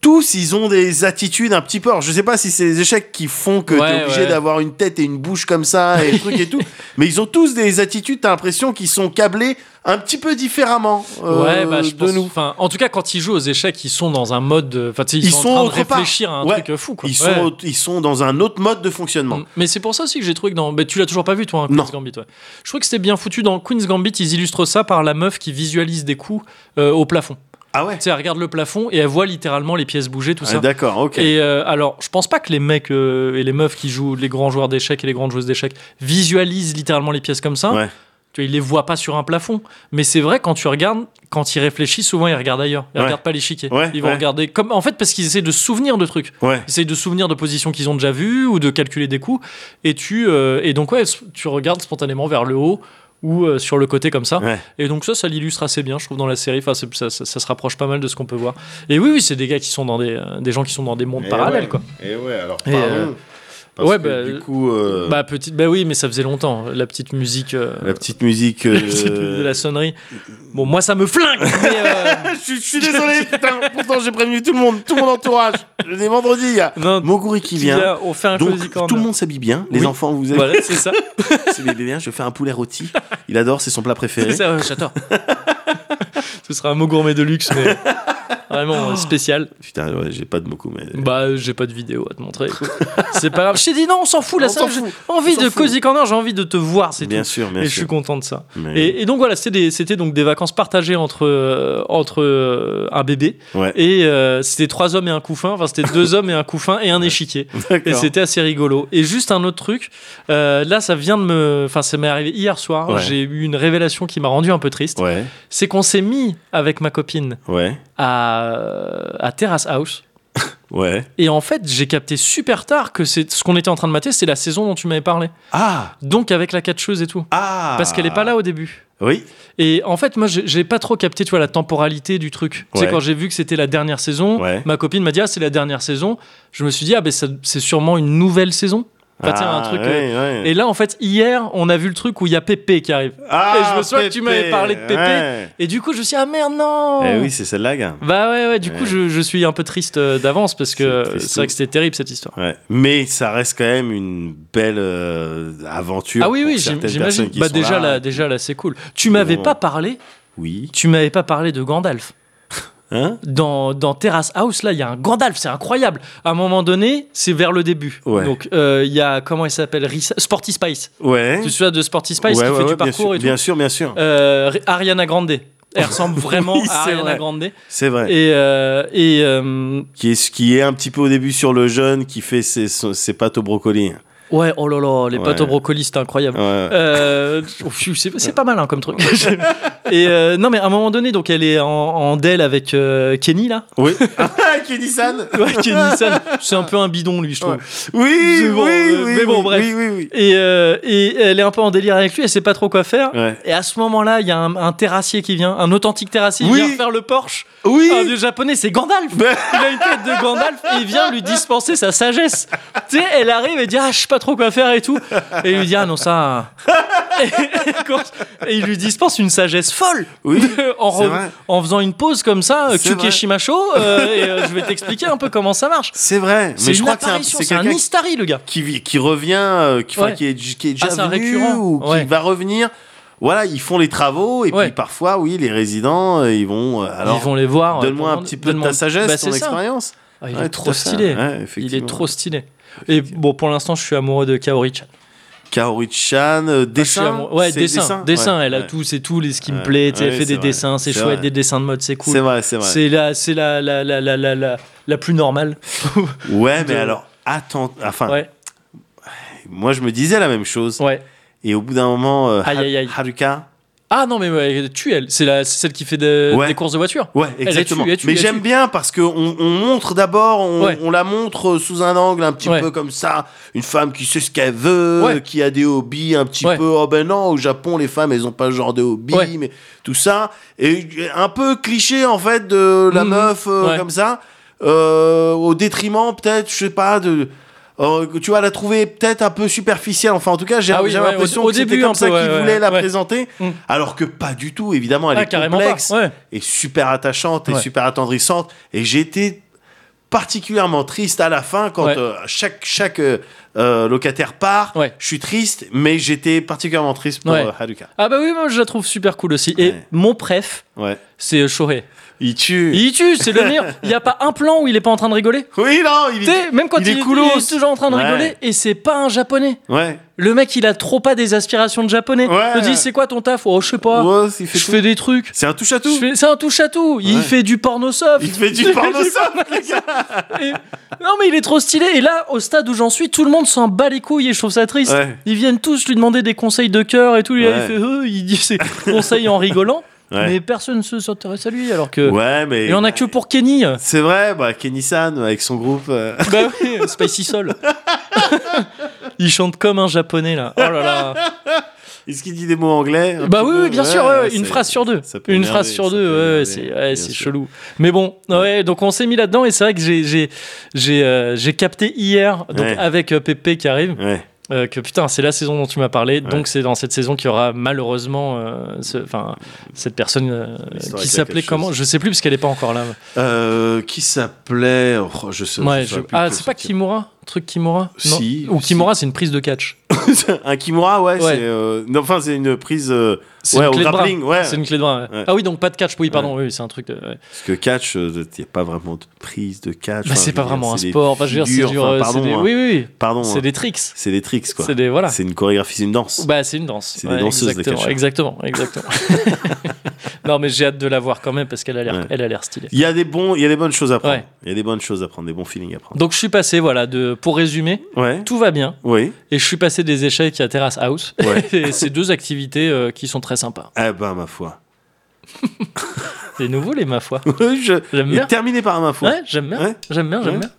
Tous, ils ont des attitudes un petit peu. Alors, je sais pas si c'est les échecs qui font que Ouais, t'es obligé ouais. d'avoir une tête et une bouche comme ça et trucs et tout. [LAUGHS] Mais ils ont tous des attitudes, t'as l'impression qu'ils sont câblés un petit peu différemment euh, ouais, bah, je de pense. nous. Enfin, en tout cas, quand ils jouent aux échecs, ils sont dans un mode. Enfin, ils, Ils sont, sont en train de part. réfléchir à un Ouais. truc euh, fou. Quoi. Ils Ouais. sont, ils sont dans un autre mode de fonctionnement. Mm. Mais c'est pour ça aussi que j'ai trouvé que dans. Mais tu l'as toujours pas vu, toi, Non. Queen's Gambit. Je trouve que c'était bien foutu. Dans Queen's Gambit, ils illustrent ça par la meuf qui visualise des coups euh, au plafond. Ah ouais Tu sais, elle regarde le plafond et elle voit littéralement les pièces bouger, tout Ah, ça. D'accord, ok. Et euh, alors, je pense pas que les mecs euh, et les meufs qui jouent les grands joueurs d'échecs et les grandes joueuses d'échecs visualisent littéralement les pièces comme ça. Ouais. Tu vois, ils les voient pas sur un plafond. Mais c'est vrai, quand tu regardes, quand ils réfléchissent, souvent ils regardent ailleurs. Ils Ouais. regardent pas l'échiquier. Ouais, ils vont regarder comme en fait parce qu'ils essaient de souvenir de trucs. Ouais. Ils essayent de souvenir de positions qu'ils ont déjà vues ou de calculer des coups. Et tu euh, et donc ouais, tu regardes spontanément vers le haut ou euh, sur le côté comme ça. Ouais. Et donc ça, ça l'illustre assez bien, je trouve, dans la série. Enfin, ça, ça- ça se rapproche pas mal de ce qu'on peut voir. Et oui, oui, c'est des gars qui sont dans des, euh, des gens qui sont dans des mondes Et parallèles, ouais. quoi. Et ouais, alors Et, pardon. Euh, Parce ouais, que bah, du coup, euh, Bah petite, bah oui, mais ça faisait longtemps. La petite musique, euh, la petite musique. [LAUGHS] la euh, petite musique de la sonnerie. Bon, moi, ça me flingue. mais, euh, [LAUGHS] je, suis- je suis désolé, [LAUGHS] putain. Pourtant, j'ai prévenu tout le monde, tout mon entourage. Le vendredi, il y a non, Moguri qui vient. On fait un Donc, tout le monde s'habille bien. Les Oui. enfants, vous avez. Voilà, c'est ça. C'est bien. Je fais un poulet rôti. Il adore, c'est son plat préféré. C'est ça, ouais, j'adore. Ce sera un mot gourmet de luxe, mais vraiment spécial. Putain, ouais, j'ai pas de beaucoup, mais. Bah, j'ai pas de vidéo à te montrer. [LAUGHS] C'est pas grave. Je t'ai dit non, on s'en fout. Là, ça, j'ai envie On de cozy corner. J'ai envie de te voir, c'est Bien tout. sûr, bien Et je suis content de ça. Mais- Et, et donc voilà, c'était donc des vacances partagées entre euh, entre euh, un bébé Ouais. et euh, c'était trois hommes et un couffin. Enfin, c'était deux hommes et un couffin et un échiquier. [LAUGHS] Et c'était assez rigolo. Et juste un autre truc, euh, là, ça vient de me, enfin, ça m'est arrivé hier soir. Ouais. J'ai eu une révélation qui m'a rendu un peu triste. Ouais, C'est qu'on s'est mis avec ma copine ouais, à à Terrace House. [LAUGHS] ouais. Et en fait, j'ai capté super tard que c'est ce qu'on était en train de mater, c'est la saison dont tu m'avais parlé. Ah, Donc avec la catcheuse et tout. ah. Parce qu'elle est pas là au début. Oui. Et en fait, moi, j'ai pas trop capté, tu vois, la temporalité du truc. Tu sais, Ouais. quand j'ai vu que c'était la dernière saison, Ouais. ma copine m'a dit, ah, c'est la dernière saison. Je me suis dit, ah, ben, c'est sûrement une nouvelle saison. Enfin, un Ah, truc. ouais, euh, ouais. Et là, en fait, hier, on a vu le truc où il y a Pépé qui arrive. Ah, et je me souviens que tu m'avais parlé de Pépé. ouais. Et du coup, je me suis dit, ah merde, non Eh oui, c'est celle-là, gars. Bah ouais, ouais, du coup, je, je suis un peu triste euh, d'avance parce que C'est vrai que c'était terrible cette histoire. Ouais. Mais ça reste quand même une belle euh, aventure. Ah oui, oui, j'imagine. Bah déjà là. là, déjà là, c'est cool. Tu m'avais pas parlé, Oui. tu m'avais pas parlé de Gandalf. Hein Dans, dans Terrace House, là, il y a un Gandalf, c'est incroyable. À un moment donné, c'est vers le début. Ouais. Donc, euh, il y a, comment il s'appelle Risa- Sporty Spice. Ouais. Tu te souviens de Sporty Spice ouais, qui ouais, fait du bien parcours sûr, et tout bien sûr, bien sûr. Euh, Ariana Grande. Elle ressemble [LAUGHS] vraiment Oui, à Ariana vrai. Grande. C'est vrai. Et, euh, et Qui est, qui est un petit peu au début sur le jeune qui fait ses, ses pâtes au brocoli. Ouais, oh là là, les Ouais. pâtes au brocoli, c'était incroyable. Ouais. Euh, c'est pas mal hein, comme truc. [LAUGHS] et euh, non, mais à un moment donné, donc elle est en, en Dell avec euh, Kenny là. Oui. Ah, [LAUGHS] [LAUGHS] Ouais. C'est un peu un bidon lui, je trouve. Oui, bon, oui, euh, oui. mais bon, oui, bref. Oui, oui, oui. Et, euh, et elle est un peu en délire avec lui, elle sait pas trop quoi faire. Ouais. Et à ce moment-là, il y a un, un terrassier qui vient, un authentique terrassier, Oui. il vient faire le Porsche. Oui. Un vieux japonais, c'est Gandalf. Il a une tête de Gandalf et il vient lui dispenser sa sagesse. Tu sais, elle arrive et dit Ah, je sais pas trop quoi faire et tout. Et il lui dit Ah non, ça. Et, il lui dispense une sagesse folle. Oui, [LAUGHS] en, faisant une pause comme ça, euh, et euh, je vais t'expliquer un peu comment ça marche. C'est vrai. C'est Mais je une crois que c'est un, apparition, c'est un quelqu'un Istari, le gars. qui, revient, euh, qui, enfin, Ouais. qui, est, qui est déjà Ah, c'est un venu récurrent. ou qui va revenir. Voilà, ils font les travaux et Ouais. puis parfois, oui, les résidents, euh, ils vont. euh, alors, Ils vont les voir. donne-moi un petit peu de ta sagesse, Bah, ton expérience. Ah, il Ouais, est trop stylé. Il est trop stylé. Et bon, pour l'instant, je suis amoureux de Kaori-chan. Kaori-chan, euh, suis dessin. amoureux- Ouais, dessin. Dessin, Ouais, elle a ouais. tout, c'est tout les, ce qui me plaît. elle fait des vrai. dessins, c'est chouette, vrai. des dessins de mode, c'est cool. C'est vrai, c'est vrai. C'est la, c'est la, la, la, la, la, la, plus normale. Ouais, mais alors, attends. Enfin, Ouais, moi, je me disais la même chose. ouais. Et au bout d'un moment, euh, Aïe, aïe, aïe. Haruka. Ah non, mais ouais, tue elle. C'est la- celle qui fait de- Ouais. des courses de voiture. Ouais, exactement. tue, elle tue, mais j'aime bien parce que on, on montre d'abord, on, Ouais. on la montre sous un angle un petit peu comme ça, une femme qui sait ce qu'elle veut, qui a des hobbies un petit peu. Oh ben non, au Japon les femmes elles ont pas ce genre de hobby, mais tout ça et un peu cliché en fait de la Mhm. meuf euh, comme ça, euh, au détriment peut-être, je sais pas de. Euh, tu vas la trouver peut-être un peu superficielle. Enfin, en tout cas, j'ai Ah oui, ouais, l'impression que c'était comme un ça peu, qu'il voulait ouais, la présenter, Mm. alors que pas du tout. Évidemment, elle Ah, est complexe est super attachante et super attendrissante. Et j'ai été particulièrement triste à la fin quand euh, chaque, chaque euh, locataire part. Je suis triste, mais j'étais particulièrement triste pour Haruka. Ah bah oui, moi je la trouve super cool aussi. Et mon préf, c'est Shohei. Il tue. Il tue, c'est le meilleur. Il n'y a pas un plan où il est pas en train de rigoler. Oui, non, il sais, même quand il il, est il est toujours en train de Ouais. rigoler, et c'est pas un japonais. Ouais. Le mec, il a trop pas des aspirations de japonais. Ouais. Il te dit, c'est quoi ton taf? Oh, je sais pas. Ouais, il fait je tout. fais des trucs. C'est un touche à tout. Fais- C'est un touche à tout. Il fait du porno soft. Il fait du [LAUGHS] porno soft, Et- Non, mais il est trop stylé. Et là, au stade où j'en suis, tout le monde s'en bat les couilles et je trouve ça triste. Ils viennent tous lui demander des conseils de cœur et tout. Il, fait, euh, il dit ses conseils en rigolant. Ouais. Mais personne ne se- s'intéresse à lui. Alors que. Ouais, mais. Il en a que pour Kenny. C'est vrai, bah, Kenny-san avec son groupe. euh, Bah oui, Spicy Soul. [LAUGHS] il chante comme un japonais là. Oh là là. Est-ce qu'il dit des mots anglais Bah oui, bien sûr, ouais, une phrase sur deux. Une énerver, phrase sur deux, ouais, c'est chelou. Mais bon, ouais, donc on s'est mis là-dedans et c'est vrai que j'ai euh, capté hier donc avec euh, Pépé qui arrive Ouais. Euh, que putain c'est la saison dont tu m'as parlé donc c'est dans cette saison qu'il y aura malheureusement euh, ce- cette personne euh, qui s'appelait comment? Je sais plus parce qu'elle est pas encore là. Euh, qui s'appelait. oh, je sais Ouais, je Ah c'est pas. Kimura? Truc Kimura Non Si, ou si. Kimura c'est une prise de catch. [LAUGHS] un kimura, ouais, Ouais. euh, non, enfin, c'est une prise. euh, C'est ouais, une clé de bras. ouais. C'est une clé de bras. ouais. Ah oui donc pas de catch oui pardon oui c'est un truc de. Parce que catch, il n'y a pas vraiment de prise de catch. Bah, c'est pas vraiment un sport. Enfin, je veux dire, c'est enfin, euh, pardon, des- hein. Oui, oui, oui. Pardon. C'est hein. des tricks. C'est des tricks, quoi. C'est des voilà. C'est une chorégraphie, c'est une danse. Bah, c'est une danse. C'est des danseuses, exactement, exactement. [LAUGHS] non, mais j'ai hâte de la voir quand même parce qu'elle a l'air, Ouais. elle a l'air stylée. Il y a des bons, il y a des bonnes choses à prendre. Ouais. Il y a des bonnes choses à prendre, des bons feelings à prendre. Donc, je suis passé, voilà, de. Pour résumer, Ouais. tout va bien Oui. et je suis passé des échecs à Terrace House. [LAUGHS] Et c'est deux activités euh, qui sont très sympas. Eh ben, ma foi. [LAUGHS] C'est nouveau les ma foi. [LAUGHS] J'aime bien. terminé par ma foi. Ouais, j'aime bien. J'aime bien, j'aime bien.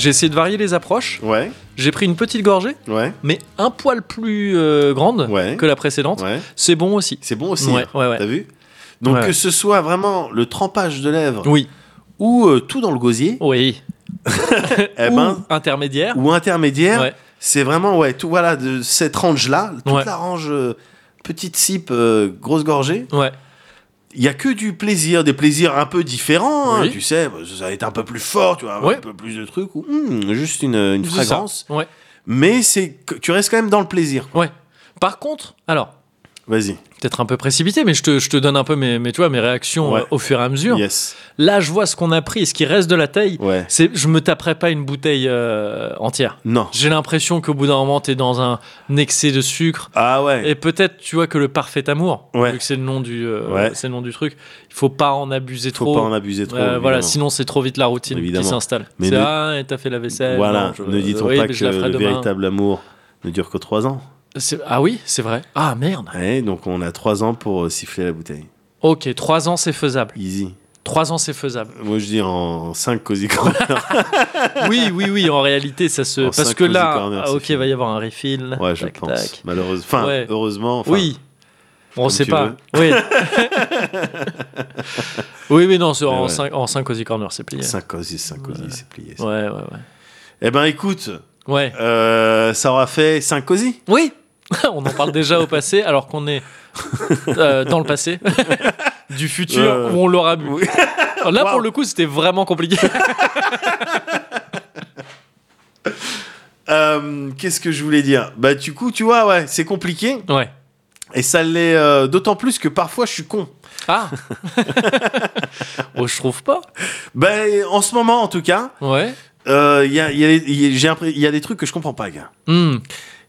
J'ai essayé de varier les approches. Ouais, J'ai pris une petite gorgée, ouais, mais un poil plus euh, grande Ouais. que la précédente. ouais. C'est bon aussi. C'est bon aussi. Ouais, ouais. T'as vu? Donc que ce soit vraiment le trempage de lèvres Oui, ou euh, tout dans le gosier, oui. [LAUGHS] [LAUGHS] eh Ou ben, intermédiaire. ou intermédiaire, Ouais. c'est vraiment ouais tout voilà de cette range là, toute la range euh, petite cipe euh, grosse gorgée. Ouais. Il y a que du plaisir, des plaisirs un peu différents. hein, tu sais, bah, ça va être un peu plus fort, tu vois, Ouais. un peu plus de trucs ou hmm, juste une, une fragrance. Ouais. Mais c'est que tu restes quand même dans le plaisir. Ouais. Par contre, alors, Vas-y. peut-être un peu précipité, mais je te, je te donne un peu mes, mes, tu vois, mes réactions Ouais. euh, au fur et à mesure. Yes. Là, je vois ce qu'on a pris et ce qui reste de la taille. Ouais. C'est, je me taperai pas une bouteille euh, entière. Non. J'ai l'impression qu'au bout d'un moment, t'es dans un excès de sucre. Ah ouais. Et peut-être, tu vois, que le parfait amour, Ouais. vu que c'est le nom du, euh, c'est le nom du truc, il faut pas en abuser Faut trop. pas en abuser trop. Voilà, sinon c'est trop vite la routine Évidemment. qui s'installe. Mais C'est ne- ah, et t'as fait la vaisselle. Voilà, non, je- ne dit-on oui, pas que le demain. véritable amour ne dure que 3 ans Ah oui, c'est vrai. Ah merde. Ouais, donc on a 3 ans pour euh, siffler la bouteille. Ok, 3 ans c'est faisable. Easy. 3 ans c'est faisable. Moi je dis en 5 cozy corner. [LAUGHS] oui, oui, oui, en réalité ça se. En Parce que là, ah, ok, fini. va y avoir un refill. ouais, je tac, pense. tac. Malheureusement. Enfin, Ouais. heureusement. enfin, oui. On comme sait pas. [LAUGHS] [LAUGHS] Oui. oui, mais non, Mais en ouais. 5 en cinq cozy corner, c'est plié. 5 cozy, 5 cozy, c'est plié. ça. Ouais, ouais, ouais. Eh ben écoute, Ouais. euh, ça aura fait 5 cozy? Oui. [LAUGHS] On en parle déjà au passé, alors qu'on est euh, dans le passé. [LAUGHS] du futur Euh, où on l'aura bu. oui. [LAUGHS] Là, Wow. pour le coup, c'était vraiment compliqué. Euh, Qu'est-ce que je voulais dire? Bah du coup, tu vois, ouais, c'est compliqué. ouais. Et ça l'est euh, d'autant plus que parfois je suis con. Ah oh, Je trouve pas. Ben en ce moment en tout cas, Ouais. euh, il y, a, y a des trucs que je comprends pas, gars. Hmm.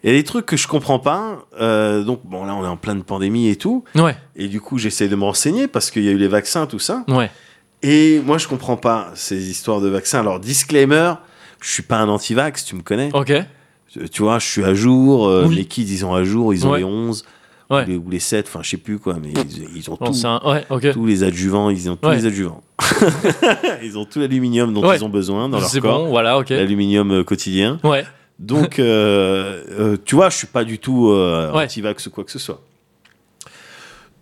Il y a des trucs que je comprends pas. euh, donc bon là on est en pleine pandémie et tout. Ouais, Et du coup j'essaie de me renseigner parce qu'il y a eu les vaccins, tout ça. ouais. Et moi je comprends pas ces histoires de vaccins. Alors disclaimer, je suis pas un anti-vax, tu me connais. Ok. Tu- Tu vois, je suis à jour. euh, Oui. Les kids ils sont à jour, ils ont Ouais. les 11 Ouais. ou, les, ou les 7, enfin je sais plus quoi, mais ils, ils ont Bon, tout. c'est un- Ouais, ok. tous les adjuvants, ils ont tous les adjuvants. [LAUGHS] ils ont tout l'aluminium dont ils ont besoin dans leur C'est corps. bon, voilà, ok. L'aluminium euh, quotidien. Ouais. Donc, euh, euh, tu vois, je suis pas du tout euh, Ouais. anti-vax ou quoi que ce soit.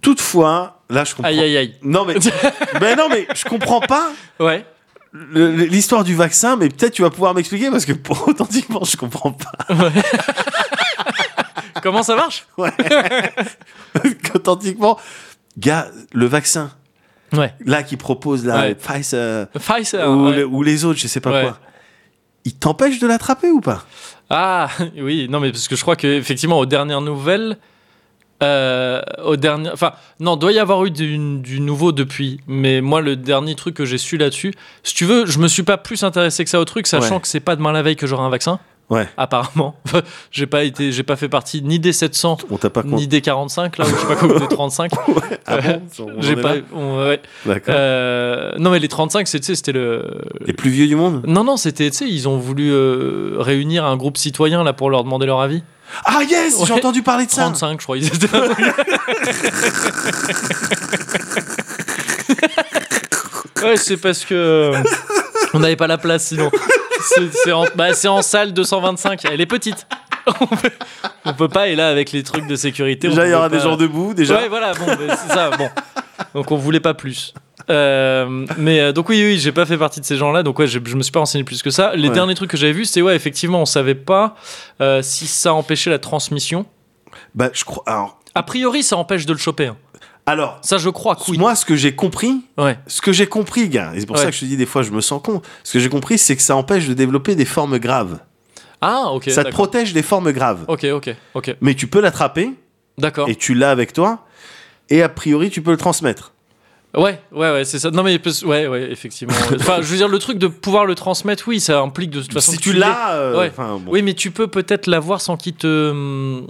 Toutefois, là, je comprends. Aïe, aïe, aïe. Non mais, [LAUGHS] ben non mais, je comprends pas Ouais. l'histoire du vaccin, mais peut-être tu vas pouvoir m'expliquer parce que pour authentiquement, je comprends pas. [LAUGHS] Comment ça marche? Ouais. authentiquement, gars, le vaccin, Ouais. là, qui propose la Ouais. Pfizer Pfizer. ou, ouais. le- ou les autres, je sais pas quoi. Il t'empêche de l'attraper ou pas? Ah, [LAUGHS] oui, non, mais parce que je crois qu'effectivement, aux dernières nouvelles. Euh, au dernier, enfin, non, doit y avoir eu du, du nouveau depuis, mais moi, le dernier truc que j'ai su là-dessus, si tu veux, je me suis pas plus intéressé que ça au truc, sachant Ouais. que c'est pas demain la veille que j'aurai un vaccin, Ouais. apparemment. [LAUGHS] j'ai pas été, j'ai pas fait partie ni des 700, On t'a pas ni des 45, là, ou je sais pas quoi, des 35. [LAUGHS] Ah bon On J'ai pas, on- ouais. Euh, non, mais les 35, c'est- tu sais, c'était le, Les plus vieux du monde non, non, c'était, tu sais, ils ont voulu euh, réunir un groupe citoyen là pour leur demander leur avis. Ah yes J'ai Ouais. entendu parler de ça 35, je crois. Ils étaient [LAUGHS] ouais, c'est parce que euh, on n'avait pas la place sinon. C'est en, bah, en salle 225. Elle est petite. [LAUGHS] on, peut, on peut pas. Et là, avec les trucs de sécurité, Déjà, il y aura des gens debout, déjà. Ouais, voilà. Bon, c'est ça. Bon. Donc on voulait pas plus. Euh, mais euh, donc oui, oui, j'ai pas fait partie de ces gens-là. Donc ouais, je, je me suis pas renseigné plus que ça. Les Ouais. derniers trucs que j'avais vus, c'était ouais, effectivement, on savait pas euh, si ça empêchait la transmission. Bah, je crois. Alors, A priori, ça empêche de le choper. hein. Alors Ça, je crois moi, ce que j'ai compris, Ouais. ce que j'ai compris, gars, et c'est pour Ouais. ça que je te dis des fois, je me sens con. Ce que j'ai compris, c'est que ça empêche de développer des formes graves. Ah, ok. ça te protège des formes graves. Ok, ok, ok. Mais tu peux l'attraper D'accord. et tu l'as avec toi. Et a priori, tu peux le transmettre. Ouais, ouais, ouais, c'est ça. Non, mais ouais, ouais, effectivement. [LAUGHS] enfin, je veux dire, le truc de pouvoir le transmettre, oui, ça implique de toute façon. si que tu l'as, euh, Ouais. bon. Oui, mais tu peux peut-être l'avoir sans qu'il te.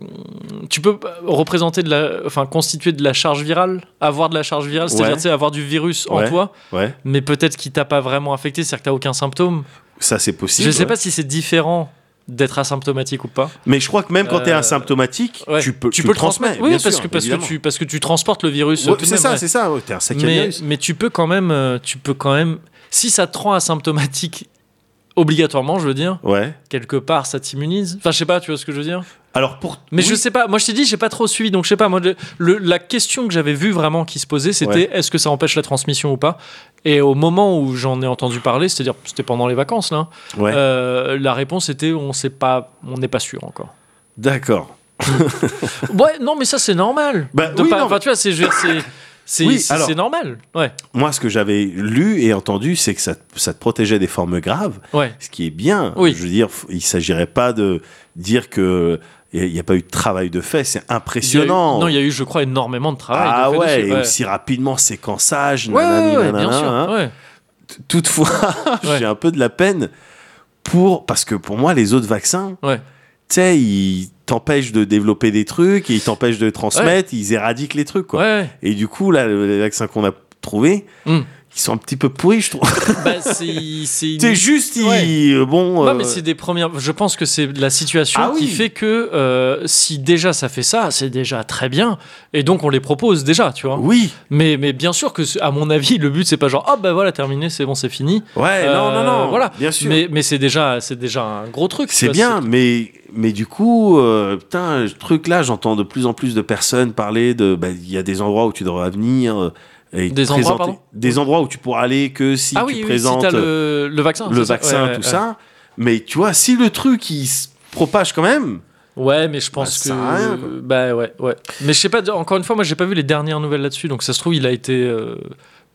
Tu peux représenter de la. Enfin, constituer de la charge virale, avoir de la charge virale, c'est-à-dire, Ouais. tu sais, avoir du virus en toi, ouais, mais peut-être qu'il t'a pas vraiment affecté, c'est-à-dire que t'as aucun symptôme. ça c'est possible. je sais pas si c'est différent d'être asymptomatique ou pas. Mais je crois que même quand t'es Euh, asymptomatique, Ouais. tu peux, tu peux le transmettre. Oui, bien parce sûr, que parce que tu parce que tu transportes le virus. Ouais, c'est ça, ouais. c'est ça. un mais, virus. mais tu peux quand même, euh, tu peux quand même, si ça te rend asymptomatique obligatoirement, je veux dire, Ouais. quelque part, ça t'immunise. Enfin, je sais pas, tu vois ce que je veux dire. Alors pour. Mais oui. je sais pas. Moi, je t'ai dit, j'ai pas trop suivi, donc je sais pas. Moi, le- le- la question que j'avais vue vraiment qui se posait, c'était Ouais. est-ce que ça empêche la transmission ou pas? Et au moment où j'en ai entendu parler, c'est-à-dire c'était pendant les vacances là, Ouais. euh, la réponse était on sait pas, on n'est pas sûr encore. D'accord. [LAUGHS] Ouais, non, mais ça c'est normal. Bah, De oui, pas- non, tu vois, c'est [LAUGHS] c'est Oui, normal. Ouais, Moi, ce que j'avais lu et entendu, c'est que ça, ça te protégeait des formes graves, ouais. ce qui est bien. Oui. Je veux dire, il s'agirait pas de dire que il n'y a pas eu de travail de fait. C'est Il eu- impressionnant. non, il y a eu, je crois, énormément de travail. ah de fait ouais, dessus, et aussi rapidement séquençage. Nanani, ouais, nanana, bien sûr. hein. Toutefois, [LAUGHS] j'ai un peu de la peine pour parce que pour moi, les autres vaccins, tu sais, ils t'empêchent de développer des trucs et ils t'empêchent de transmettre, ils éradiquent les trucs quoi. Ouais. Et du coup, là, le- les vaccins qu'on a trouvés, Hmm. Ils sont un petit peu pourris, je trouve. [LAUGHS] Bah, c'est une- juste, Ouais. bon. Ouais, euh, mais c'est des premières. Je pense que c'est la situation Ah qui oui. fait que euh, si déjà ça fait ça, c'est déjà très bien. Et donc on les propose déjà, tu vois. oui, Mais, mais bien sûr que, à mon avis, le but c'est pas genre, ah bah voilà, terminé, c'est bon, c'est fini. ouais, non, non, Euh, non, Voilà. bien sûr. Mais, mais c'est déjà, c'est déjà un gros truc. c'est bien, mais, mais du coup, euh, putain, ce truc-là, j'entends de plus en plus de personnes parler de. bah, Il y a des endroits où tu devras venir. Et Des endroits, pardon Des endroits où tu pourras aller que si ah tu oui, oui, si présentes le, le vaccin. le ça vaccin, tout ça. Mais tu vois, si le truc, il se propage quand même. Ouais, mais je pense Bah, ça que. rien, bah ouais, ouais. Mais je sais pas, encore une fois, moi j'ai pas vu les dernières nouvelles là-dessus, donc ça se trouve, il a été euh,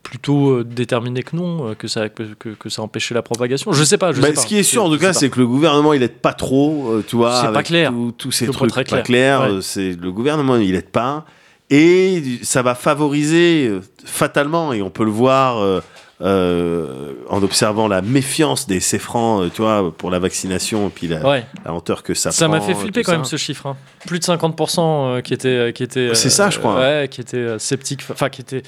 plutôt euh, déterminé que non, euh, que ça, que, que, que ça empêchait la propagation. Je sais pas, je Bah, sais pas. ce qui est sûr, en tout cas, c'est que le gouvernement, il aide pas trop, tu vois. C'est pas clair. Tous ces pas trucs pas clair. Ouais. euh, C'est le gouvernement, il aide pas, et ça va favoriser euh, fatalement, et on peut le voir euh, euh, en observant la méfiance des euh, tu vois, pour la vaccination, et puis la. Ouais. la lenteur que ça. Ça m'a prend, fait flipper quand ça. même ce chiffre. hein. Plus de 50% euh, qui étaient, qui étaient. C'est ça, je crois. Ouais, qui étaient sceptiques, enfin qui étaient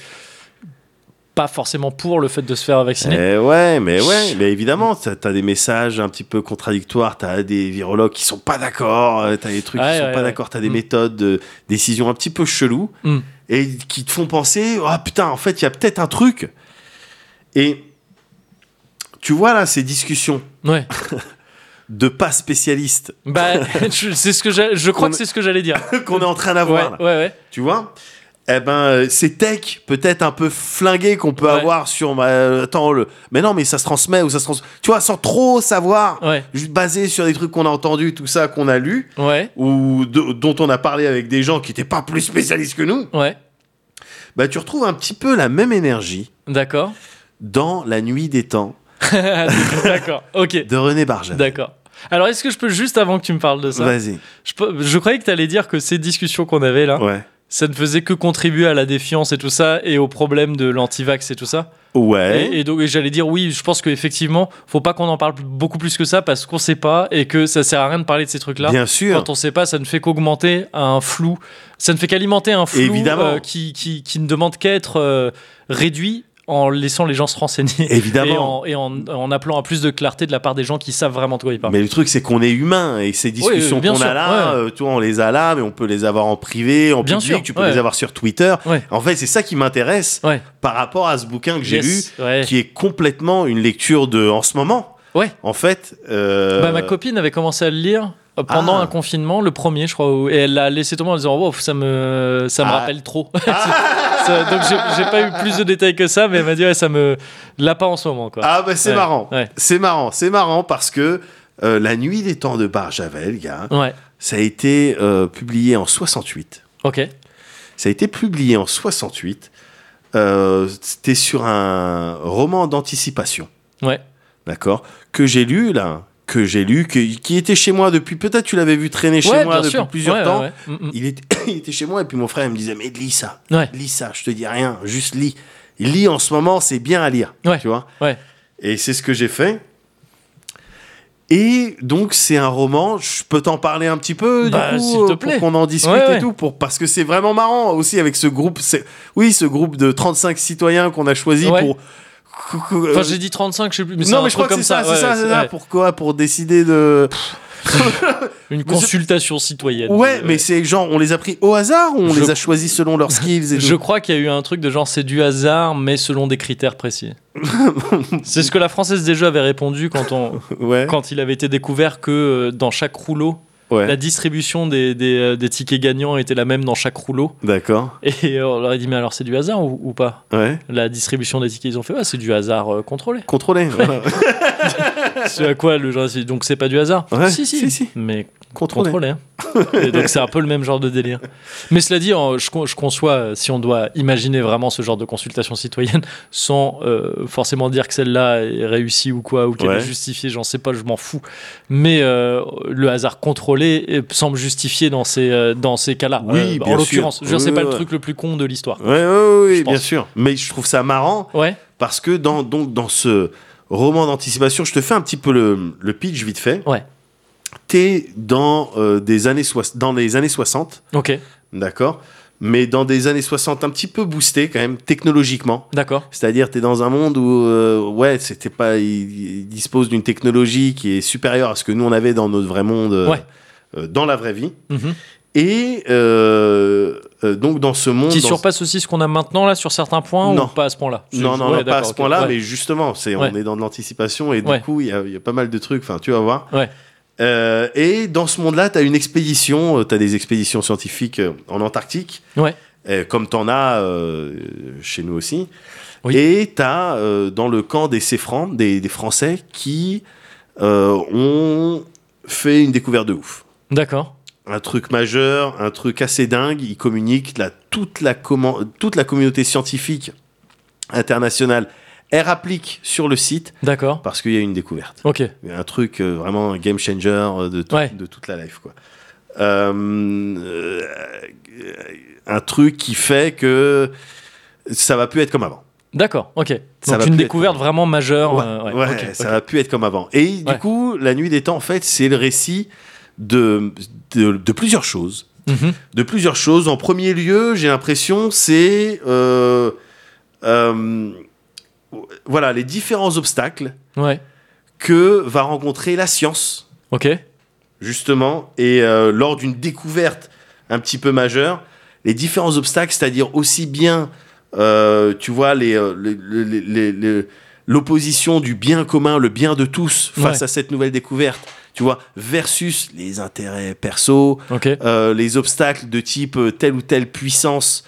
pas forcément pour le fait de se faire vacciner. Eh ouais, mais ouais, mais évidemment, t'as as des messages un petit peu contradictoires, t'as des virologues qui sont pas d'accord, euh, t'as des trucs Ouais, qui sont ouais, pas ouais. d'accord, t'as des Mm. méthodes de décision un petit peu cheloues Mm. et qui te font penser, ah putain, en fait, il y a peut-être un truc. Et tu vois là ces discussions Ouais. [LAUGHS] de pas spécialistes Bah, [LAUGHS] c'est ce que je crois que c'est ce que j'allais dire. [LAUGHS] qu'on est en train d'avoir, ouais, ouais. tu vois? Eh ben, euh, ces techs peut-être un peu flingués qu'on peut Ouais. avoir sur. bah, euh, attends, le. Mais non, mais ça se transmet ou ça se transmet. Tu vois, sans trop savoir. Ouais, juste basé sur des trucs qu'on a entendus, tout ça, qu'on a lu, ouais, ou de- dont on a parlé avec des gens qui n'étaient pas plus spécialistes que nous, bah tu retrouves un petit peu la même énergie D'accord. dans La Nuit des Temps [LAUGHS] D'accord. Ok. [LAUGHS] de René Barjavel. D'accord. Alors, est-ce que je peux juste avant que tu me parles de ça, Vas-y. je, je croyais que tu allais dire que ces discussions qu'on avait là, Ouais. Ça ne faisait que contribuer à la défiance et tout ça, et au problème de l'antivax et tout ça. Ouais. Et, et donc j'allais dire oui, je pense qu'effectivement, faut pas qu'on en parle beaucoup plus que ça parce qu'on sait pas et que ça sert à rien de parler de ces trucs-là. Bien sûr. Quand on sait pas, ça ne fait qu'augmenter un flou. Ça ne fait qu'alimenter un flou Évidemment. euh, qui, qui, qui ne demande qu'à être euh, réduit en laissant les gens se renseigner. [LAUGHS] Évidemment. Et, en, et en, en appelant à plus de clarté de la part des gens qui savent vraiment de quoi ils parlent. Mais le truc, c'est qu'on est humain et ces discussions qu'on a là, ouais. euh, tu vois, on les a là, mais on peut les avoir en privé, en Bien public, sûr, tu peux ouais. les avoir sur Twitter. Ouais. En fait, c'est ça qui m'intéresse par rapport à ce bouquin que j'ai Yes, lu, qui est complètement une lecture de en ce moment. Ouais. En fait. euh, Bah, ma copine avait commencé à le lire pendant Ah. un confinement, le premier, je crois, où- et elle l'a laissé tomber en disant Wow, ça me, ça me Ah. rappelle trop. [LAUGHS] Ça- donc j'ai j'ai pas eu plus de détails que ça, mais elle m'a dit ouais, ça me. L'a pas en ce moment, quoi. Ah bah c'est Ouais, marrant. ouais. C'est marrant, c'est marrant parce que euh, La Nuit des Temps de Barjavel, gars, Ouais, ça a été euh, publié en 68. ok. Ça a été publié en 68. Euh, C'était sur un roman d'anticipation, Ouais, d'accord, que j'ai lu là, que j'ai lu, que- qui était chez moi depuis. Peut-être tu l'avais vu traîner chez ouais moi depuis sûr. plusieurs Ouais, temps. ouais. Mm, mm. Il, était, [COUGHS] il était chez moi et puis mon frère il me disait mais lis ça, lis ça, je te dis rien, juste lis. Lis en ce moment, c'est bien à lire, tu vois. Ouais. Et c'est ce que j'ai fait. Et donc c'est un roman, je peux t'en parler un petit peu du Bah, coup, te plaît. pour qu'on en discute Ouais, et tout pour parce que c'est vraiment marrant aussi avec ce groupe c'est oui ce groupe de 35 citoyens qu'on a choisi Ouais. pour Enfin, j'ai dit 35, je sais plus, mais non, mais je crois que c'est ça, c'est ça, c'est ça. Pourquoi? Pour décider de. [LAUGHS] Une consultation citoyenne. Ouais, Euh, mais c'est genre, on les a pris au hasard ou on les a choisis selon leurs [LAUGHS] skills et Je crois qu'il y a eu un truc de genre c'est du hasard, mais selon des critères précis. [LAUGHS] c'est ce que la française des jeux avait répondu quand, on, quand il avait été découvert que euh, dans chaque rouleau, ouais. la distribution des, des, euh, des tickets gagnants était la même dans chaque rouleau. D'accord. Et euh, on leur a dit mais alors c'est du hasard ou, ou pas? Ouais. La distribution des tickets ils ont fait ouais c'est du hasard euh, contrôlé. Contrôlé. voilà. [LAUGHS] c'est à quoi le dit, donc c'est pas du hasard Ouais, si, si si, si. mais Contrôlé. contrôlé. hein. Et donc c'est un peu le même genre de délire. Mais cela dit, je, con- je conçois si on doit imaginer vraiment ce genre de consultation citoyenne sans euh, forcément dire que celle-là est réussie ou quoi, ou qu'elle Ouais. est justifiée, j'en sais pas, je m'en fous. Mais euh, le hasard contrôlé euh, semble justifié dans ces, dans ces cas-là. Oui, Euh, bien en l'occurrence, je dire, c'est Oui, pas ouais. le truc le plus con de l'histoire. Ouais, Je bien sûr. Mais je trouve ça marrant Ouais, parce que dans, donc, dans ce roman d'anticipation, je te fais un petit peu le, le pitch vite fait. ouais, T'es dans, euh, des années dans les années 60, ok, d'accord Mais dans des années 60 un petit peu boosté quand même, technologiquement. d'accord. C'est-à-dire, tu es dans un monde où, euh, ouais, c'était pas, il, il dispose d'une technologie qui est supérieure à ce que nous on avait dans notre vrai monde, euh, Ouais. euh, dans la vraie vie. Mhm. Et euh, euh, donc dans ce monde, Qui surpasse aussi ce qu'on a maintenant là sur certains points Non. ou pas à ce point-là? Non, non, Ouais, non, pas à ce point-là, mais justement, c'est, Ouais. on est dans de l'anticipation et du coup, il y a, il y a pas mal de trucs. Enfin, tu vas voir. Euh, et dans ce monde-là, tu as une expédition, tu as des expéditions scientifiques euh, en Antarctique, euh, comme tu en as euh, chez nous aussi. Oui. Et tu as dans le camp des Céfrans, des, des Français, qui euh, ont fait une découverte de ouf. D'accord. Un truc majeur, un truc assez dingue. Ils communiquent, là, toute, la toute la communauté scientifique internationale, elle applique sur le site D'accord. parce qu'il y a une découverte. Ok. Un truc euh, vraiment un game changer euh, de, tout- Ouais. de toute la life. Quoi. Euh, un truc qui fait que ça va plus être comme avant. D'accord, ok. Ça Donc une être- découverte vraiment majeure. Ouais, euh, ouais, ouais, ok, ça ok. va plus être comme avant. Et du coup, La Nuit des Temps, en fait, c'est le récit de, de, de plusieurs choses. Mhm. De plusieurs choses. En premier lieu, j'ai l'impression, c'est euh, euh, voilà les différents obstacles Ouais, que va rencontrer la science, ok. justement, et euh, lors d'une découverte un petit peu majeure, les différents obstacles, c'est-à-dire aussi bien, tu vois, les, les- les- les- les- l'opposition du bien commun, le bien de tous face Ouais. à cette nouvelle découverte, tu vois, versus les intérêts perso, euh, les obstacles de type euh, telle ou telle puissance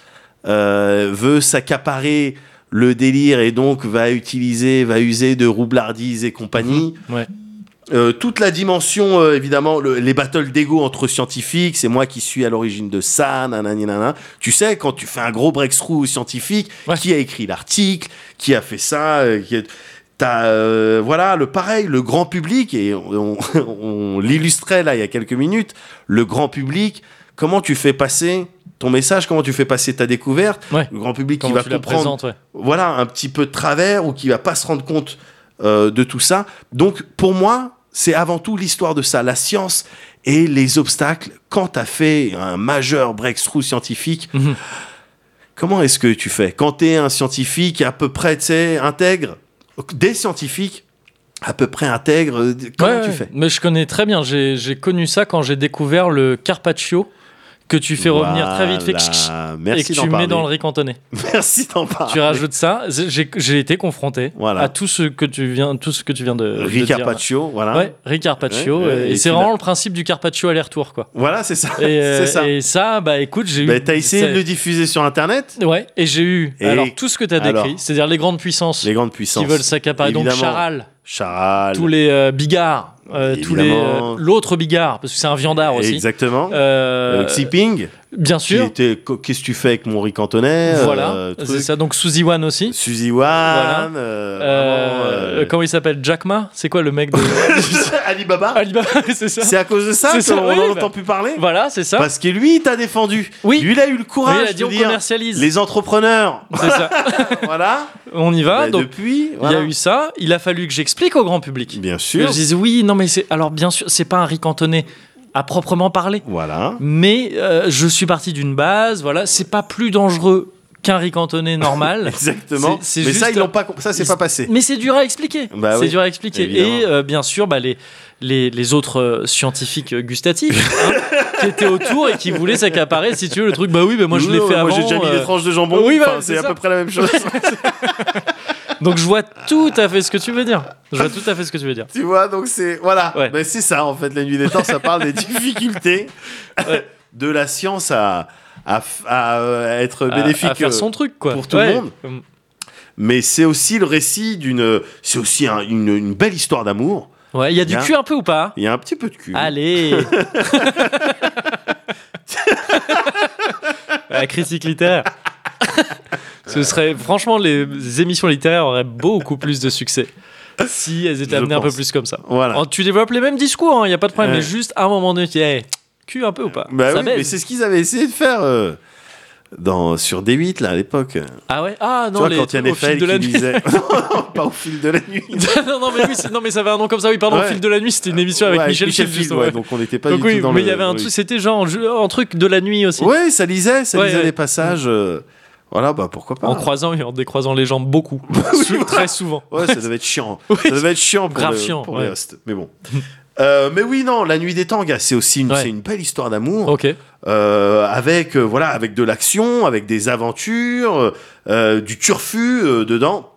euh, veut s'accaparer le délire et donc va utiliser, va user de roublardise et compagnie. Ouais. Euh, toute la dimension, euh, évidemment, le- les battles d'ego entre scientifiques, c'est moi qui suis à l'origine de ça, nanani, nanana. Tu sais, quand tu fais un gros breakthrough scientifique, Ouais. qui a écrit l'article, qui a fait ça, euh, qui a- T'as, euh, voilà, le pareil, le grand public, et on, on- [LAUGHS] on l'illustrait là il y a quelques minutes, le grand public, comment tu fais passer ton message, comment tu fais passer ta découverte, Ouais. le grand public Comment qui va comprendre présentes, ouais. voilà, un petit peu de travers ou qui va pas se rendre compte euh, de tout ça. Donc, pour moi, c'est avant tout l'histoire de ça, la science et les obstacles. Quand tu as fait un majeur breakthrough scientifique, Mhm. comment est-ce que tu fais? Quand tu es un scientifique à peu près, tu sais, intègre, des scientifiques à peu près intègres, euh, comment Ouais, tu fais? Mais je connais très bien. J'ai connu ça quand j'ai découvert le carpaccio que tu fais revenir très vite fait, et que tu mets dans le riz cantonné. [LAUGHS] Merci d'en parler. Tu rajoutes ça. J'ai été confronté Voilà. à tout ce que tu viens, tout ce que tu viens de, de Riz dire. Carpaccio, voilà. Ouais, riz carpaccio. Ouais, euh, et et c'est vraiment le principe du carpaccio aller-retour, quoi. Voilà, c'est ça. Et, [LAUGHS] euh, ça. et ça, bah écoute, j'ai eu. Bah, t'as essayé de le diffuser sur Internet Ouais, et j'ai eu Et- alors tout ce que tu as alors décrit, c'est-à-dire les grandes puissances Les grandes puissances. qui veulent s'accaparer. Donc. Charal, Charal. tous les euh, bigards, euh, tous les euh, l'autre bigard parce que c'est un viandard aussi. Exactement. Euh, Euh, Xi Ping, bien sûr. était qu'est-ce que tu fais avec mon riz cantonais Voilà, euh, truc. c'est ça. Donc Suzy One aussi. Suzy Wan, Voilà. euh, Euh, vraiment, Comment il s'appelle? Jack Ma? C'est quoi le mec de [LAUGHS] Alibaba. Alibaba [LAUGHS] C'est ça. C'est à cause de ça qu'on oui, en bah. entend plus parler? Voilà, c'est ça. Parce que lui, il t'a défendu. Oui. Lui, il a eu le Oui, courage il a dit de on dire commercialise. les entrepreneurs. C'est ça. [LAUGHS] voilà. On y va. Bah, donc depuis, il voilà. y a eu ça. Il a fallu que j'explique au grand public. Bien Que sûr. je dise oui, non mais c'est alors bien sûr c'est pas un riz cantonné à proprement parler, Voilà. mais euh, je suis parti d'une base. Voilà, c'est pas plus dangereux qu'un riz cantonné normal. [LAUGHS] Exactement. Mais ça, ils l'ont pas, ça, c'est pas passé. Mais c'est dur à expliquer. Bah c'est oui, dur à expliquer. évidemment. Et euh, bien sûr, bah, les, les, les autres euh, scientifiques gustatifs hein, [LAUGHS] qui étaient autour et qui voulaient s'accaparer, si tu veux, le truc. Bah oui, bah moi je l'ai fait moi, avant. j'ai déjà mis des tranches de jambon. oui, Enfin, c'est à peu près la même chose. [LAUGHS] Donc je vois tout à fait ce que tu veux dire. Je vois tout à fait ce que tu veux dire. tu vois, donc c'est voilà. Ouais. Ben, c'est ça en fait. La nuit des temps, ça parle des difficultés de la science à à, f- à, euh, être bénéfique. à, faire euh, son truc, quoi. pour tout le monde. Mais c'est aussi le récit d'une. C'est aussi un- une, une belle histoire d'amour. Ouais, il y a du cul un peu ou pas? Il y a un petit peu de cul. Allez [LAUGHS] [LAUGHS] La critique littéraire. [LAUGHS] Ce serait franchement les émissions littéraires auraient beaucoup plus de succès si elles étaient amenées un peu plus comme ça. Voilà. Tu développes les mêmes discours, il n'y a pas de problème, mais juste à un moment donné, tu dis, hey, cul un peu ou pas? Bah Ça oui, baise. mais c'est ce qu'ils avaient essayé de faire euh, dans, sur D8 là à l'époque. Ah ouais? Ah tu non, vois, les, quand il y a Nefel de la nuit. disait. non, [LAUGHS] [LAUGHS] pas au fil de la nuit. [LAUGHS] non, non, mais oui, c'est- non, mais ça avait un nom comme ça, oui, pardon, Ouais. au fil de la nuit, c'était une émission avec Michel, Field, Field, justement, ouais, ouais. donc on n'était pas Donc du oui, tout dans mais le. il y avait un oui. truc, c'était genre un truc de la nuit aussi. Ouais, ça lisait, ça Ouais, lisait des passages. euh, Voilà, bah pourquoi pas. En croisant et en décroisant les jambes beaucoup. [LAUGHS] Sou- Très souvent. Ouais, ça devait être chiant. [LAUGHS] Oui. Ça devait être chiant pour, Grave le- chiant, pour ouais. les hosts. Mais bon. [LAUGHS] Euh, mais oui, non, La Nuit des Tangas, c'est aussi une, Ouais. c'est une belle histoire d'amour. Ok. euh, avec, euh, voilà, avec de l'action, avec des aventures, du turfu dedans.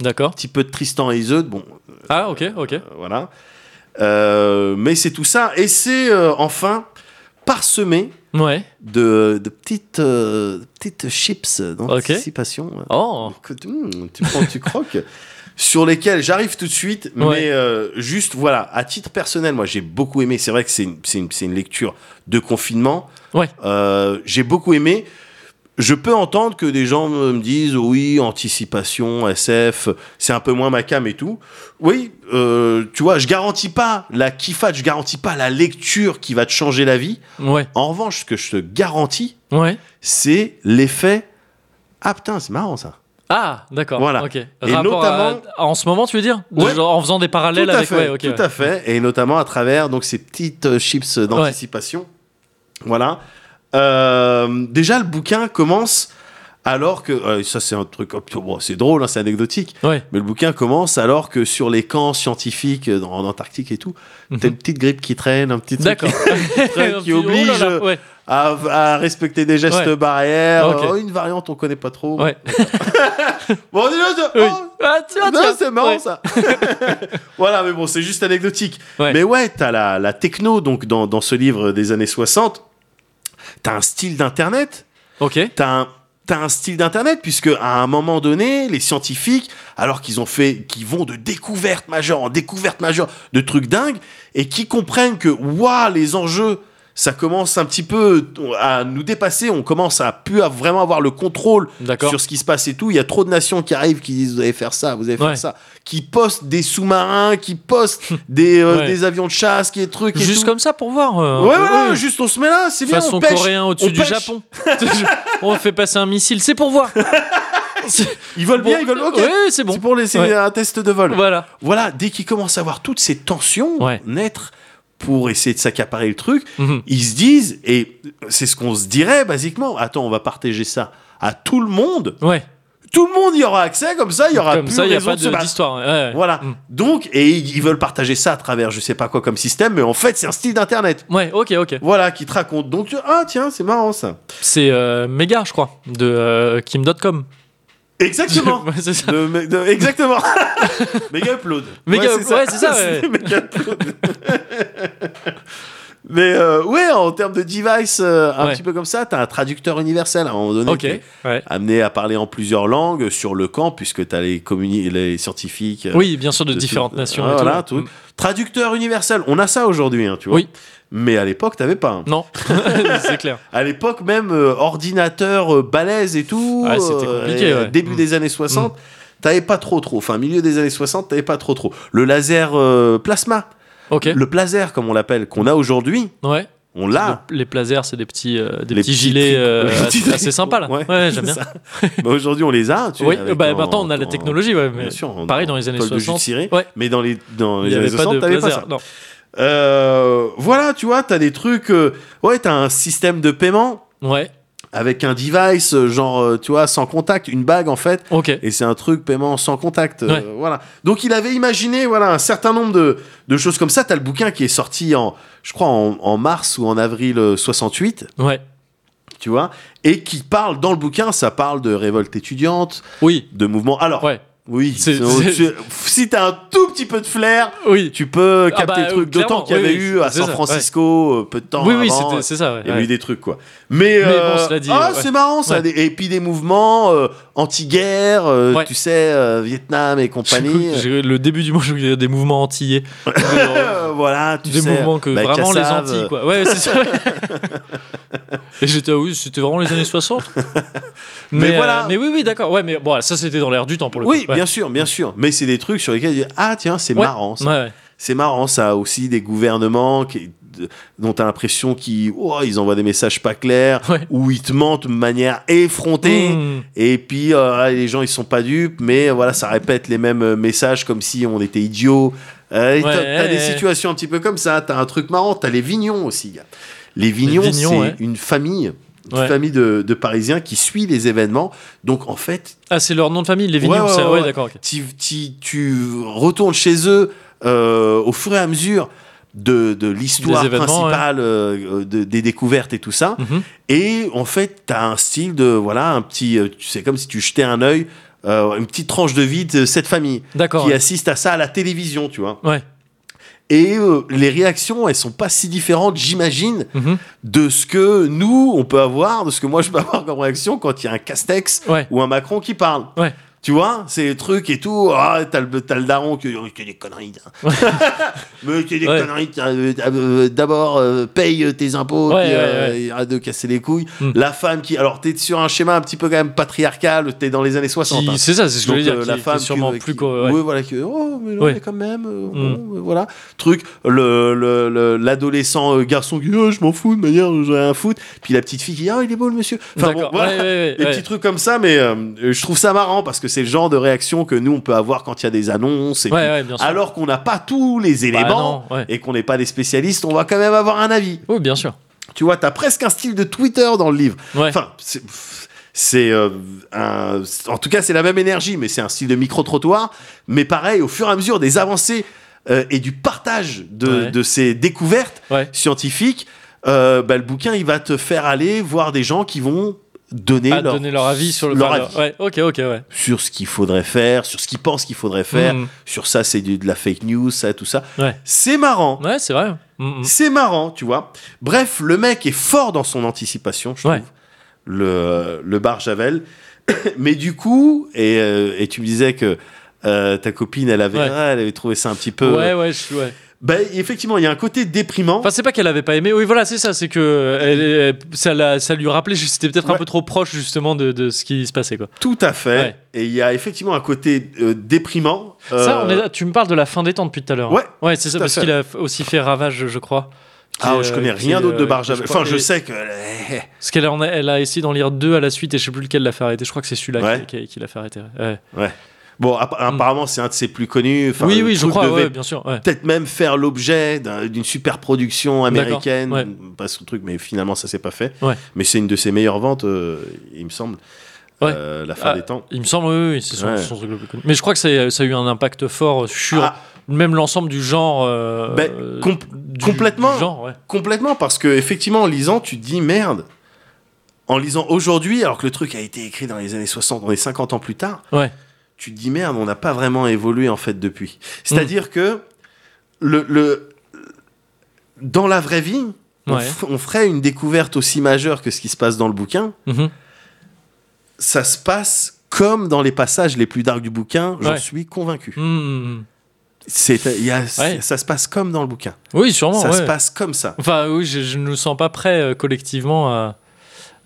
D'accord. Un petit peu de Tristan et Iseud, bon, Ah, ok, ok. voilà. Mais c'est tout ça. Et c'est enfin parsemé Ouais. de, de petites, euh, petites chips d'anticipation. Oh. que tu, hmm, tu prends, tu croques. [LAUGHS] Sur lesquels j'arrive tout de suite, Ouais. mais euh, juste voilà, à titre personnel, moi j'ai beaucoup aimé. C'est vrai que c'est une, une, une lecture de confinement. Ouais. Euh, j'ai beaucoup aimé. Je peux entendre que des gens me disent oui, anticipation, SF, c'est un peu moins ma cam et tout. Oui, euh, tu vois, je garantis pas la kiffade, je garantis pas la lecture qui va te changer la vie. Ouais. En revanche, ce que je te garantis, Ouais. c'est l'effet ah putain, c'est marrant ça. Ah, d'accord. Voilà. Et à- notamment- en ce moment, tu veux dire? De- Ouais. genre en faisant des parallèles tout à avec. fait, ouais, tout ouais. à fait, et notamment à travers donc ces petites euh, chips d'anticipation. Voilà. Euh, déjà, le bouquin commence alors que euh, ça c'est un truc, bon, c'est drôle, hein, c'est anecdotique, Ouais. mais le bouquin commence alors que sur les camps scientifiques euh, dans- en Antarctique et tout, t'as une petite grippe qui traîne, un petit truc traîne [LAUGHS] qui oh là oblige là, ouais. à, à respecter des gestes Ouais. barrières. Oh, une variante on connaît pas trop. [LAUGHS] Bon, c'est- Oui. oh, Ah, c'est marrant ça. [LAUGHS] voilà, mais bon, c'est juste anecdotique. Mais ouais, t'as la, la techno, donc dans, dans ce livre des années 60, t'as un style d'internet, Ok. t'as un, t'as un style d'internet, puisque à un moment donné, les scientifiques, alors qu'ils ont fait, qui vont de découverte majeure en découverte majeure de trucs dingues, et qui comprennent que, waouh, les enjeux, ça commence un petit peu à nous dépasser, on commence à plus à vraiment avoir le contrôle sur ce qui se passe et tout. Il y a trop de nations qui arrivent qui disent vous allez faire ça, vous allez faire Ouais. ça, qui postent des sous-marins, qui postent [LAUGHS] des, euh, Ouais. des avions de chasse, qui des trucs et Juste tout. comme ça pour voir. euh, Ouais, voilà, ouais. juste on se met là, c'est bien. Façon on pêche, coréen au-dessus du pêche. Japon. [LAUGHS] On fait passer un missile, c'est pour voir. [LAUGHS] Ils volent bien, ils volent. Ok. Ouais, c'est bon. C'est pour laisser Ouais. un test de vol. Voilà. Voilà, dès qu'ils commencent à avoir toutes ces tensions Ouais. naître pour essayer de s'accaparer le truc, Mhm. ils se disent, et c'est ce qu'on se dirait basiquement, attends, on va partager ça à tout le monde. Ouais. Tout le monde y aura accès, comme ça, il y aura Comme plus ça, il n'y a pas d'histoire. ouais, ouais. Voilà. Mm. Donc, et ils veulent partager ça à travers je sais pas quoi comme système, mais en fait, c'est un style d'internet. Ouais, ok, ok. Voilà, qui te raconte. Donc, tu- ah, tiens, c'est marrant ça. C'est euh, Méga, je crois, de euh, Kim.com. Exactement. [LAUGHS] Ouais, c'est ça. De- de- exactement. [LAUGHS] Méga upload. Méga up- ouais, c'est ça, ouais. [LAUGHS] Méga upload. Mais euh, ouais, en termes de device, euh, un Ouais. petit peu comme ça, t'as un traducteur universel à un moment donné. Ok. qui est Ouais. Amené à parler en plusieurs langues sur le camp, puisque t'as les, scientifiques. euh, Oui, bien sûr, de, de différentes tout- nations. Ah, et voilà, tout. tout. Traducteur universel, on a ça aujourd'hui, hein, tu vois. Oui. Mais à l'époque, t'avais pas. hein. Non, [LAUGHS] [LAUGHS] c'est clair. À l'époque, même euh, ordinateur balèze et tout. Ah, c'était compliqué. Début Mm. des années 60, t'avais pas trop trop. Enfin, milieu des années 60, t'avais pas trop trop. Le laser euh, plasma, Le plaser comme on l'appelle, qu'on a aujourd'hui, Ouais. on l'a. Le- les plasers, c'est des petits, euh, des petits petits gilets euh, [LAUGHS] petits assez, sympas là. Ouais, Ouais, j'aime bien. Bah, aujourd'hui, on les a. Tu Oui, bah, en- maintenant on a la technologie, ouais, mais Bien sûr, pareil dans les années toile de jus de 60. ciré. Ouais. Mais dans les, dans les années avait pas 60, de t'avais pas ça. Non. Euh, voilà, tu vois, t'as des trucs. euh, ouais, t'as un système de paiement Ouais. Avec un device, euh, genre, euh, tu vois, sans contact, une bague en fait. Ok. Et c'est un truc paiement sans contact. euh, voilà. Donc il avait imaginé voilà, un certain nombre de, de choses comme ça. T'as le bouquin qui est sorti en, je crois, en, en mars ou en avril euh, 68, Ouais. tu vois, et qui parle, dans le bouquin, ça parle de révolte étudiante, Oui. de mouvement. Alors, Ouais. oui, tu- si t'as un tout petit peu de flair, Oui. tu peux Ah capter bah, le truc. D'autant qu'il y avait oui, eu oui, à San ça, Francisco peu de temps Oui, oui, avant, c'était- c'est ça. Ouais. Il y a eu des trucs, quoi. Mais, euh, bon, cela dit, ah, ouais. c'est marrant, ça. Ouais. Et puis des mouvements euh, anti-guerre, euh, Ouais. tu sais, euh, Vietnam et compagnie. J'ai- Le début du mot, dire des mouvements antillais. [LAUGHS] Euh, voilà, tu des sais. mouvements que bah, vraiment les Antilles, quoi. Ouais, c'est ça. [LAUGHS] Et j'étais, ah oui, c'était vraiment les années 60. Mais Mais, voilà. euh, mais oui, oui, d'accord. Ouais, mais bon, ça c'était dans l'air du temps pour le Oui, coup. Ouais. bien sûr, bien sûr. Mais c'est des trucs sur lesquels ah tiens, c'est marrant. ça. C'est marrant, ça a aussi des gouvernements qui, dont tu as l'impression qu'ils oh, ils envoient des messages pas clairs, Ouais. ou ils te mentent de manière effrontée. Mmh. Et puis euh, les gens ils sont pas dupes, mais euh, voilà ça répète les mêmes euh, messages comme si on était idiots. Euh, Ouais, t'as ouais, des situations un petit peu comme ça. T'as un truc marrant. T'as les Vignons aussi. Les Vignons, Vignons, c'est une famille, une famille de, de Parisiens qui suit les événements. Donc en fait, Ah, c'est leur nom de famille, les Vignons. Ouais, d'accord. ok. tu, tu- tu retournes chez eux euh, au fur et à mesure de, de l'histoire principale, euh, de- des découvertes et tout ça. Mhm. Et en fait, tu as un style de, voilà, un petit, euh, tu sais, comme si tu jetais un œil, euh, une petite tranche de vie de cette famille qui ouais. assiste à ça à la télévision, tu vois. Ouais. Et euh, les réactions, elles sont pas si différentes, j'imagine, Mhm. de ce que nous, on peut avoir, de ce que moi, je peux avoir comme réaction quand il y a un Castex Ouais. ou un Macron qui parle. Ouais. Tu vois, c'est le truc et tout. Ah, t'as le, t'as le daron qui oh, y a des conneries. hein. [LAUGHS] Mais des Ouais. conneries. euh, euh, D'abord, euh, paye tes impôts, Ouais, puis, ouais, euh, arrête de casser les couilles. Mm. La femme qui. Alors, t'es sur un schéma un petit peu quand même patriarcal, t'es dans les années 60. Qui- hein. C'est ça, c'est ce que je voulais dire. euh, qui- la qui femme sûrement qui, plus. ouais. ouais, voilà oh mais non Ouais. mais quand même euh, Mm. bon, euh, voilà truc le le- le- l'adolescent euh, garçon qui oh, je m'en fous de manière j'ai rien à foutre puis la petite fille qui ah il est beau le monsieur enfin bon, voilà ouais. petits trucs comme ça mais euh, je trouve ça marrant parce que c'est le genre de réaction que nous on peut avoir quand il y a des annonces et Ouais, puis- ouais, bien sûr. alors qu'on n'a pas tous les Bah, éléments non, et qu'on n'est pas des spécialistes on va quand même avoir un avis Oui, bien sûr. tu vois t'as presque un style de Twitter dans le livre. Enfin, c'est- c'est euh, un- en tout cas c'est la même énergie, mais c'est un style de micro trottoir. Mais pareil, au fur et à mesure des avancées euh, et du partage de, Ouais. de ces découvertes Ouais. scientifiques, euh, bah, le bouquin il va te faire aller voir des gens qui vont donner, Ah, leur, donner leur avis sur le leur avis. Ouais, ok, ok, ouais. sur ce qu'il faudrait faire, sur ce qu'ils pensent qu'il faudrait faire, Mhm. sur ça c'est de la fake news, ça tout ça. Ouais. C'est marrant. Ouais, c'est vrai. Mhm. C'est marrant, tu vois. Bref, le mec est fort dans son anticipation, je Ouais. trouve. Le, le bar Javel. [COUGHS] Mais du coup, et, euh, et tu me disais que euh, ta copine, elle avait, ah, elle avait trouvé ça un petit peu. Ouais, ouais, je- ouais. Ben, effectivement, il y a un côté déprimant. Enfin, c'est pas qu'elle avait pas aimé. Oui, voilà, c'est ça. C'est que elle, elle- ça, l'a- ça lui rappelait. C'était peut-être un peu trop proche justement de, de ce qui se passait, quoi. tout à fait. Ouais. Et il y a effectivement un côté euh, déprimant. Ça, on Euh, est- tu me parles de la fin des temps depuis tout à l'heure. hein. Ouais, Ouais, c'est ça parce qu'il a aussi fait ravage, je crois. Ah, euh, je connais qui, rien d'autre de euh, bar Javel. crois- Enfin, je sais que. [LAUGHS] Parce qu'elle en a, elle a essayé d'en lire deux à la suite et je sais plus lequel l'a fait arrêter. Je crois que c'est celui-là Ouais. qui, qui- qui l'a fait arrêter. ouais. Bon, app- apparemment, c'est un de ses plus connus. Enfin, oui, oui, je crois, ouais, bien sûr. ouais. peut-être même faire l'objet d'un- d'une super production américaine, ouais. pas ce truc, mais finalement ça s'est pas fait. Mais c'est une de ses meilleures ventes, euh, il me semble. Euh, la fin Ah, des temps. Il me semble, oui, oui, c'est son, truc le plus connu. Mais je crois que ça, ça a eu un impact fort sur Ah, même l'ensemble du genre. euh, Ben, com- du- complètement. du genre, ouais. complètement, parce que effectivement, en lisant, tu te dis merde. En lisant aujourd'hui, alors que le truc a été écrit dans les années 60, on est 50 ans plus tard, Ouais. Tu te dis merde, on n'a pas vraiment évolué en fait depuis. C'est-à-dire Mm. que le, le, dans la vraie vie, on, Ouais. f- on ferait une découverte aussi majeure que ce qui se passe dans le bouquin. Mhm. ça se passe comme dans les passages les plus darks du bouquin, j'en Ouais. suis convaincu. C'est, y a- Ouais. Ça se passe comme dans le bouquin. Oui, sûrement. ça se passe comme ça. Enfin, oui, je, je ne nous sens pas prêt euh, collectivement à,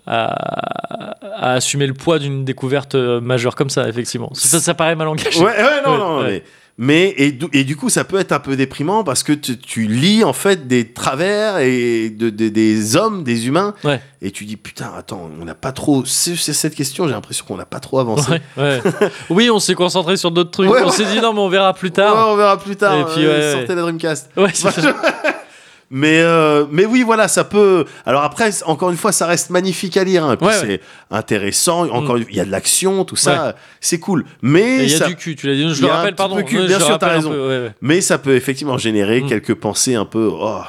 à, à assumer le poids d'une découverte euh, majeure comme ça, effectivement. Ça, ça paraît mal engagé. Ouais, ouais, non, Ouais, non, ouais. mais. Mais et, du- et du coup, ça peut être un peu déprimant parce que tu, tu lis en fait des travers et de, de- des hommes, des humains, Ouais. et tu dis putain, attends, on n'a pas trop. C'est cette question, j'ai l'impression qu'on n'a pas trop avancé. [LAUGHS] Oui, on s'est concentré sur d'autres trucs. Ouais, on s'est dit non, mais on verra plus Ouais, tard. on verra plus tard. Et puis, euh, ouais, sortez la Dreamcast. Ouais, c'est ça. [LAUGHS] Mais, euh, mais oui, voilà, ça peut. Alors après, encore une fois, ça reste magnifique à lire. hein. Ouais, c'est ouais. intéressant. Encore, une- il y a de l'action, tout ça. C'est cool. Mais Il y a ça, du cul, tu l'as dit. Je le rappelle, pardon. cul, bien je sûr, t'as raison. peu, mais ça peut effectivement générer Mm. quelques pensées un peu. Oh,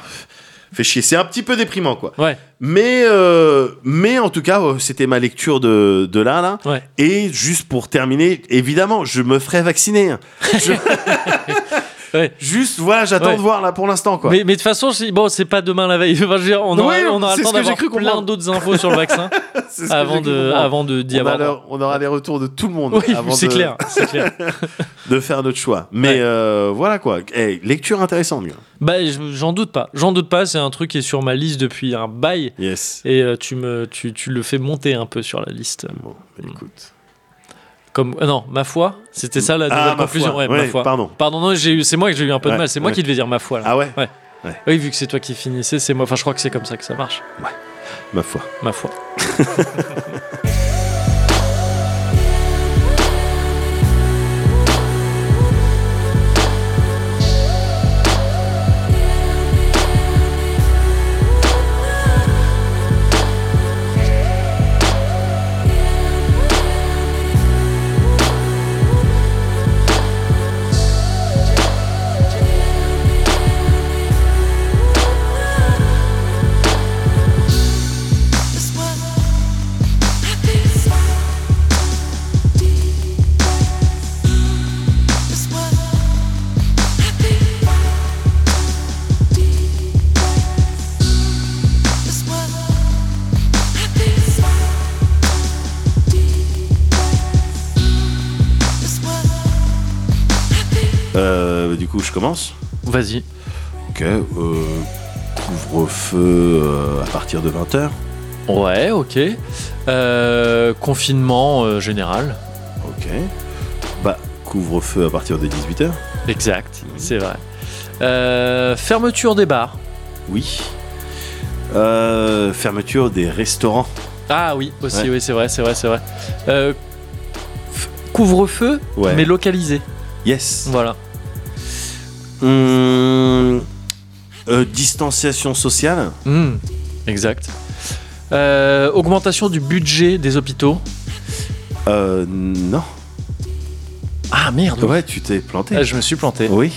fait chier. C'est un petit peu déprimant, quoi. Ouais, Mais, euh, mais en tout cas, euh, c'était ma lecture de, de là, là. ouais. Et juste pour terminer, évidemment, je me ferai vacciner. hein. [LAUGHS] [LAUGHS] ouais. Juste, voilà, j'attends Ouais. de voir là pour l'instant, quoi. Mais, mais de toute façon, c'est- bon, c'est pas demain la veille. [LAUGHS] Enfin, je veux dire, on aura, Oui, on aura le temps d'avoir plein d'autres infos sur le vaccin [LAUGHS] avant de, avant de d'y on, avoir. on aura les retours de tout le monde [LAUGHS] Oui, avant c'est de, clair, de faire notre choix. Mais euh, voilà quoi. Eh, lecture intéressante. Bah, je- j'en doute pas. J'en doute pas. C'est un truc qui est sur ma liste depuis un bail. Yes. Et euh, tu, me, tu, tu le fais monter un peu sur la liste. Bon, bah, écoute. Comme, euh, non, ma foi, c'était ça la Ah, nouvelle ma conclusion. foi. Ouais, Ouais, ma foi. pardon. Pardon, non, j'ai eu- c'est moi que j'ai eu un peu de Ouais, mal. C'est moi ouais. qui devais dire ma foi. Là. Ah ouais Ouais. Ouais. Oui, vu que c'est toi qui finissais, c'est moi. Enfin, je crois que c'est comme ça que ça marche. Ma foi. Ma foi. [LAUGHS] Euh, à partir de 20h. Ouais, ok. Euh, confinement euh, général. Ok. Bah, couvre-feu à partir de 18h. Exact, c'est vrai. Euh, fermeture des bars. Oui. Fermeture des restaurants. Ah oui, aussi, Ouais. oui, c'est vrai, c'est vrai, c'est vrai. Couvre-feu, Ouais. mais localisé. Yes. Voilà. Hum, euh, distanciation sociale. Hmm, exact. Euh, augmentation du budget des hôpitaux. Euh, non. Ah merde. Ouais, tu t'es planté. Ah, je me suis planté. Oui.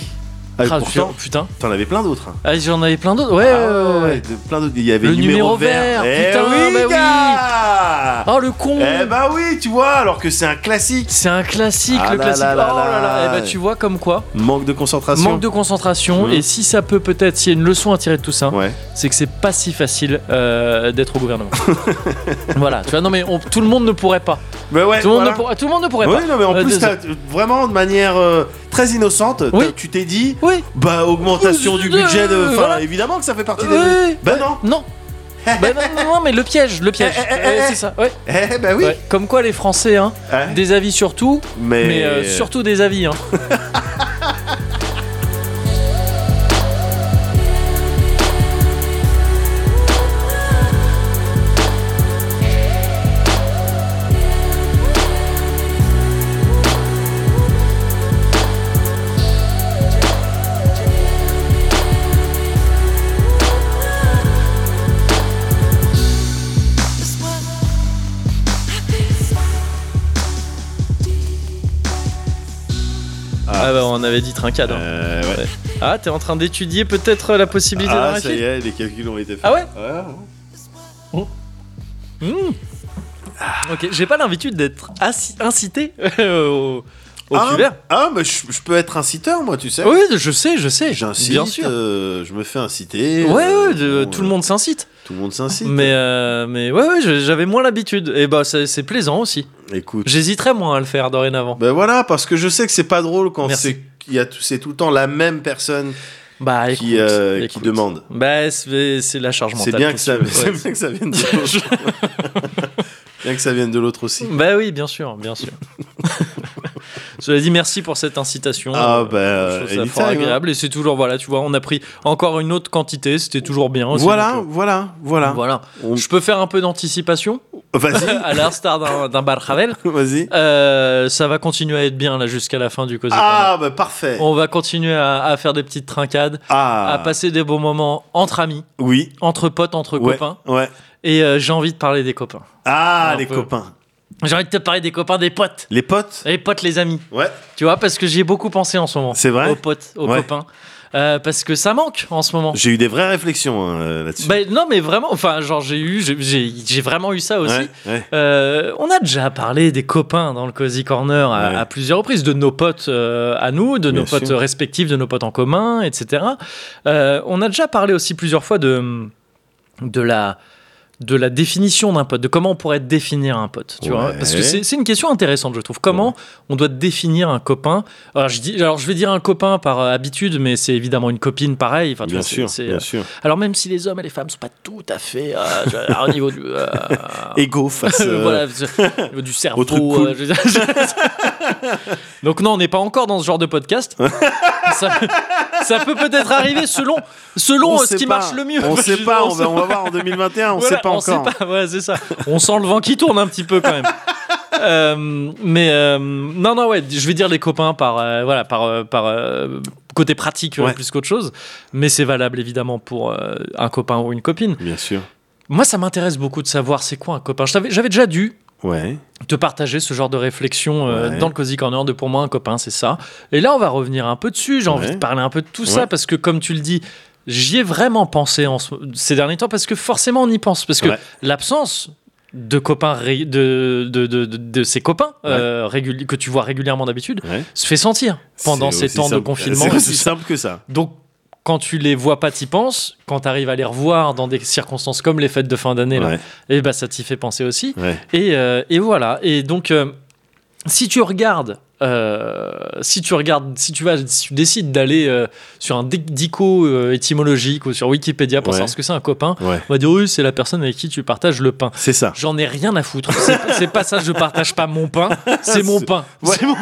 Ah, Ah, pourtant, putain. t'en avais plein d'autres. Ah, j'en avais plein d'autres. Ouais, Ah ouais, ouais, de- plein d'autres. Il y avait Le numéro, numéro vert, Eh putain, oui, bah oui. Oh le con. Eh bah oui, tu vois, alors que c'est un classique. C'est un classique, Ah le là classique. là là oh là là. là. Eh ben, tu vois comme quoi. Manque de concentration. Manque de concentration. Mhm. Et si ça peut peut-être, s'il y a une leçon à tirer de tout ça, Ouais. c'est que c'est pas si facile euh, d'être au gouvernement. [LAUGHS] voilà. Tu vois, non mais on- tout le monde ne pourrait pas. Bah ouais. Tout le monde, ne, pourrait, tout le monde ne pourrait Oui, pas. non, mais en Euh, plus, vraiment de manière euh, très innocente, Oui. tu t'es dit, Oui. bah augmentation du budget de. Enfin, voilà. évidemment que ça fait partie des. Oui. Bah non. Non. [LAUGHS] bah non, non, non, mais le piège, le piège. Eh, eh, eh, c'est ça. Ouais. Eh bah oui. Ouais. Comme quoi les Français, hein, des avis sur tout, mais mais euh, surtout des avis. Hein. [LAUGHS] Ah, bah on avait dit trincade. hein. Euh, ouais. Ah, t'es en train d'étudier peut-être la possibilité Ah, d'arrêter ça y est, les calculs ont été faits. Ah ouais Ouais. Hmm. Ok, j'ai pas l'habitude d'être incité [LAUGHS] au, au ah, cuvert. ah, mais je, je peux être inciteur, moi, tu sais. Oui, je sais, je sais. J'incite, Bien sûr. euh, je me fais inciter. Ouais, euh, ouais, bon, tout le euh, monde s'incite. Tout le monde s'incite. Mais, euh, mais ouais, ouais, j'avais moins l'habitude. Et bah, c'est plaisant aussi. Écoute. J'hésiterais moins à le faire dorénavant. Ben voilà, parce que je sais que c'est pas drôle quand c'est tout, le temps la même personne Bah, écoute, qui, euh, qui demande. Bah, c'est la charge mentale. C'est bien, que ça, [LAUGHS] bien que ça vienne de l'autre. [LAUGHS] bien que ça vienne de l'autre aussi. Bah oui, bien sûr, bien sûr. [LAUGHS] Cela dit, merci pour cette incitation. Ah, Euh, bah, je ça hein. agréable. Et c'est toujours, voilà, tu vois, on a pris encore une autre quantité, c'était toujours bien aussi. Voilà, donc, voilà, voilà. euh, voilà. On- Je peux faire un peu d'anticipation Vas-y, [LAUGHS] à l'instar d'un d'un Barjavel. [LAUGHS] vas-y. Euh, ça va continuer à être bien là jusqu'à la fin du Cozy Ah, bah parfait. On va continuer à, à faire des petites trincades, Ah, à passer des bons moments entre amis, oui. entre potes, entre Ouais, copains. ouais. Et euh, j'ai envie de parler des copains. Ah, les peu. copains. J'ai envie de te parler des copains, des potes. Les potes? Les potes, les amis. Ouais. Tu vois, parce que j'y ai beaucoup pensé en ce moment. C'est vrai? Aux potes, aux Ouais. copains. Euh, parce que ça manque en ce moment. J'ai eu des vraies réflexions hein, euh, là-dessus. Ben, non, mais vraiment, enfin, genre, j'ai eu, j'ai- vraiment eu ça aussi. ouais, ouais. Euh, on a déjà parlé des copains dans le Cozy Corner à, Ouais. à plusieurs reprises, de nos potes à nous, de nos potes respectifs, de nos potes en commun, etc. On a déjà parlé aussi plusieurs fois de, de la de la définition d'un pote, de comment on pourrait définir un pote, tu vois, parce que c'est une question intéressante, je trouve. Comment on doit définir un copain? Alors je dis, alors je vais dire un copain par euh, habitude, mais c'est évidemment une copine pareil. Enfin, tu Bien vois, sûr, bien euh, sûr. Alors même si les hommes et les femmes sont pas tout à fait euh, [LAUGHS] au niveau du euh, [LAUGHS] Égaux face. [LAUGHS] voilà, au niveau du cerveau. cool. je je- Donc non, on n'est pas encore dans ce genre de podcast. ça, ça peut peut-être arriver selon, selon on ce qui pas. marche le mieux. On Je- sait pas, on va, on va voir en 2021, on Voilà, sait pas encore. sait pas, ouais, c'est ça. [LAUGHS] On sent le vent qui tourne un petit peu quand même. Euh, mais euh, non, non, ouais, je vais dire les copains par, euh, voilà, par, par euh, côté pratique Ouais. plus qu'autre chose. Mais c'est valable évidemment pour euh, un copain ou une copine. Bien sûr. Moi, ça m'intéresse beaucoup de savoir c'est quoi un copain. J'avais déjà dû Ouais. te partager ce genre de réflexion euh, Ouais. dans le Cozy Corner de pour moi un copain, c'est ça. Et là, on va revenir un peu dessus. J'ai envie de parler un peu de tout ça parce que, comme tu le dis, j'y ai vraiment pensé en ce- ces derniers temps parce que forcément, on y pense. Parce que Ouais. l'absence de copains, ré- de, de, de, de, ces copains euh, réguli- que tu vois régulièrement d'habitude Ouais. se fait sentir pendant ces temps de confinement. C'est aussi simple que ça. Donc, quand tu les vois pas, t'y penses. Quand tu arrives à les revoir dans des circonstances comme les fêtes de fin d'année, Ouais. et bah, ça t'y fait penser aussi. Ouais. Et, euh, et voilà. Et donc, euh, si tu regardes, euh, si tu regardes, si tu vas, si tu décides d'aller euh, sur un dic- dico euh, étymologique ou sur Wikipédia pour Ouais. savoir ce que c'est un copain, Ouais. on va dire oui, c'est la personne avec qui tu partages le pain. C'est ça. J'en ai rien à foutre. C'est [LAUGHS] c'est pas ça, je partage pas mon pain, c'est mon pain. Ouais. C'est mon-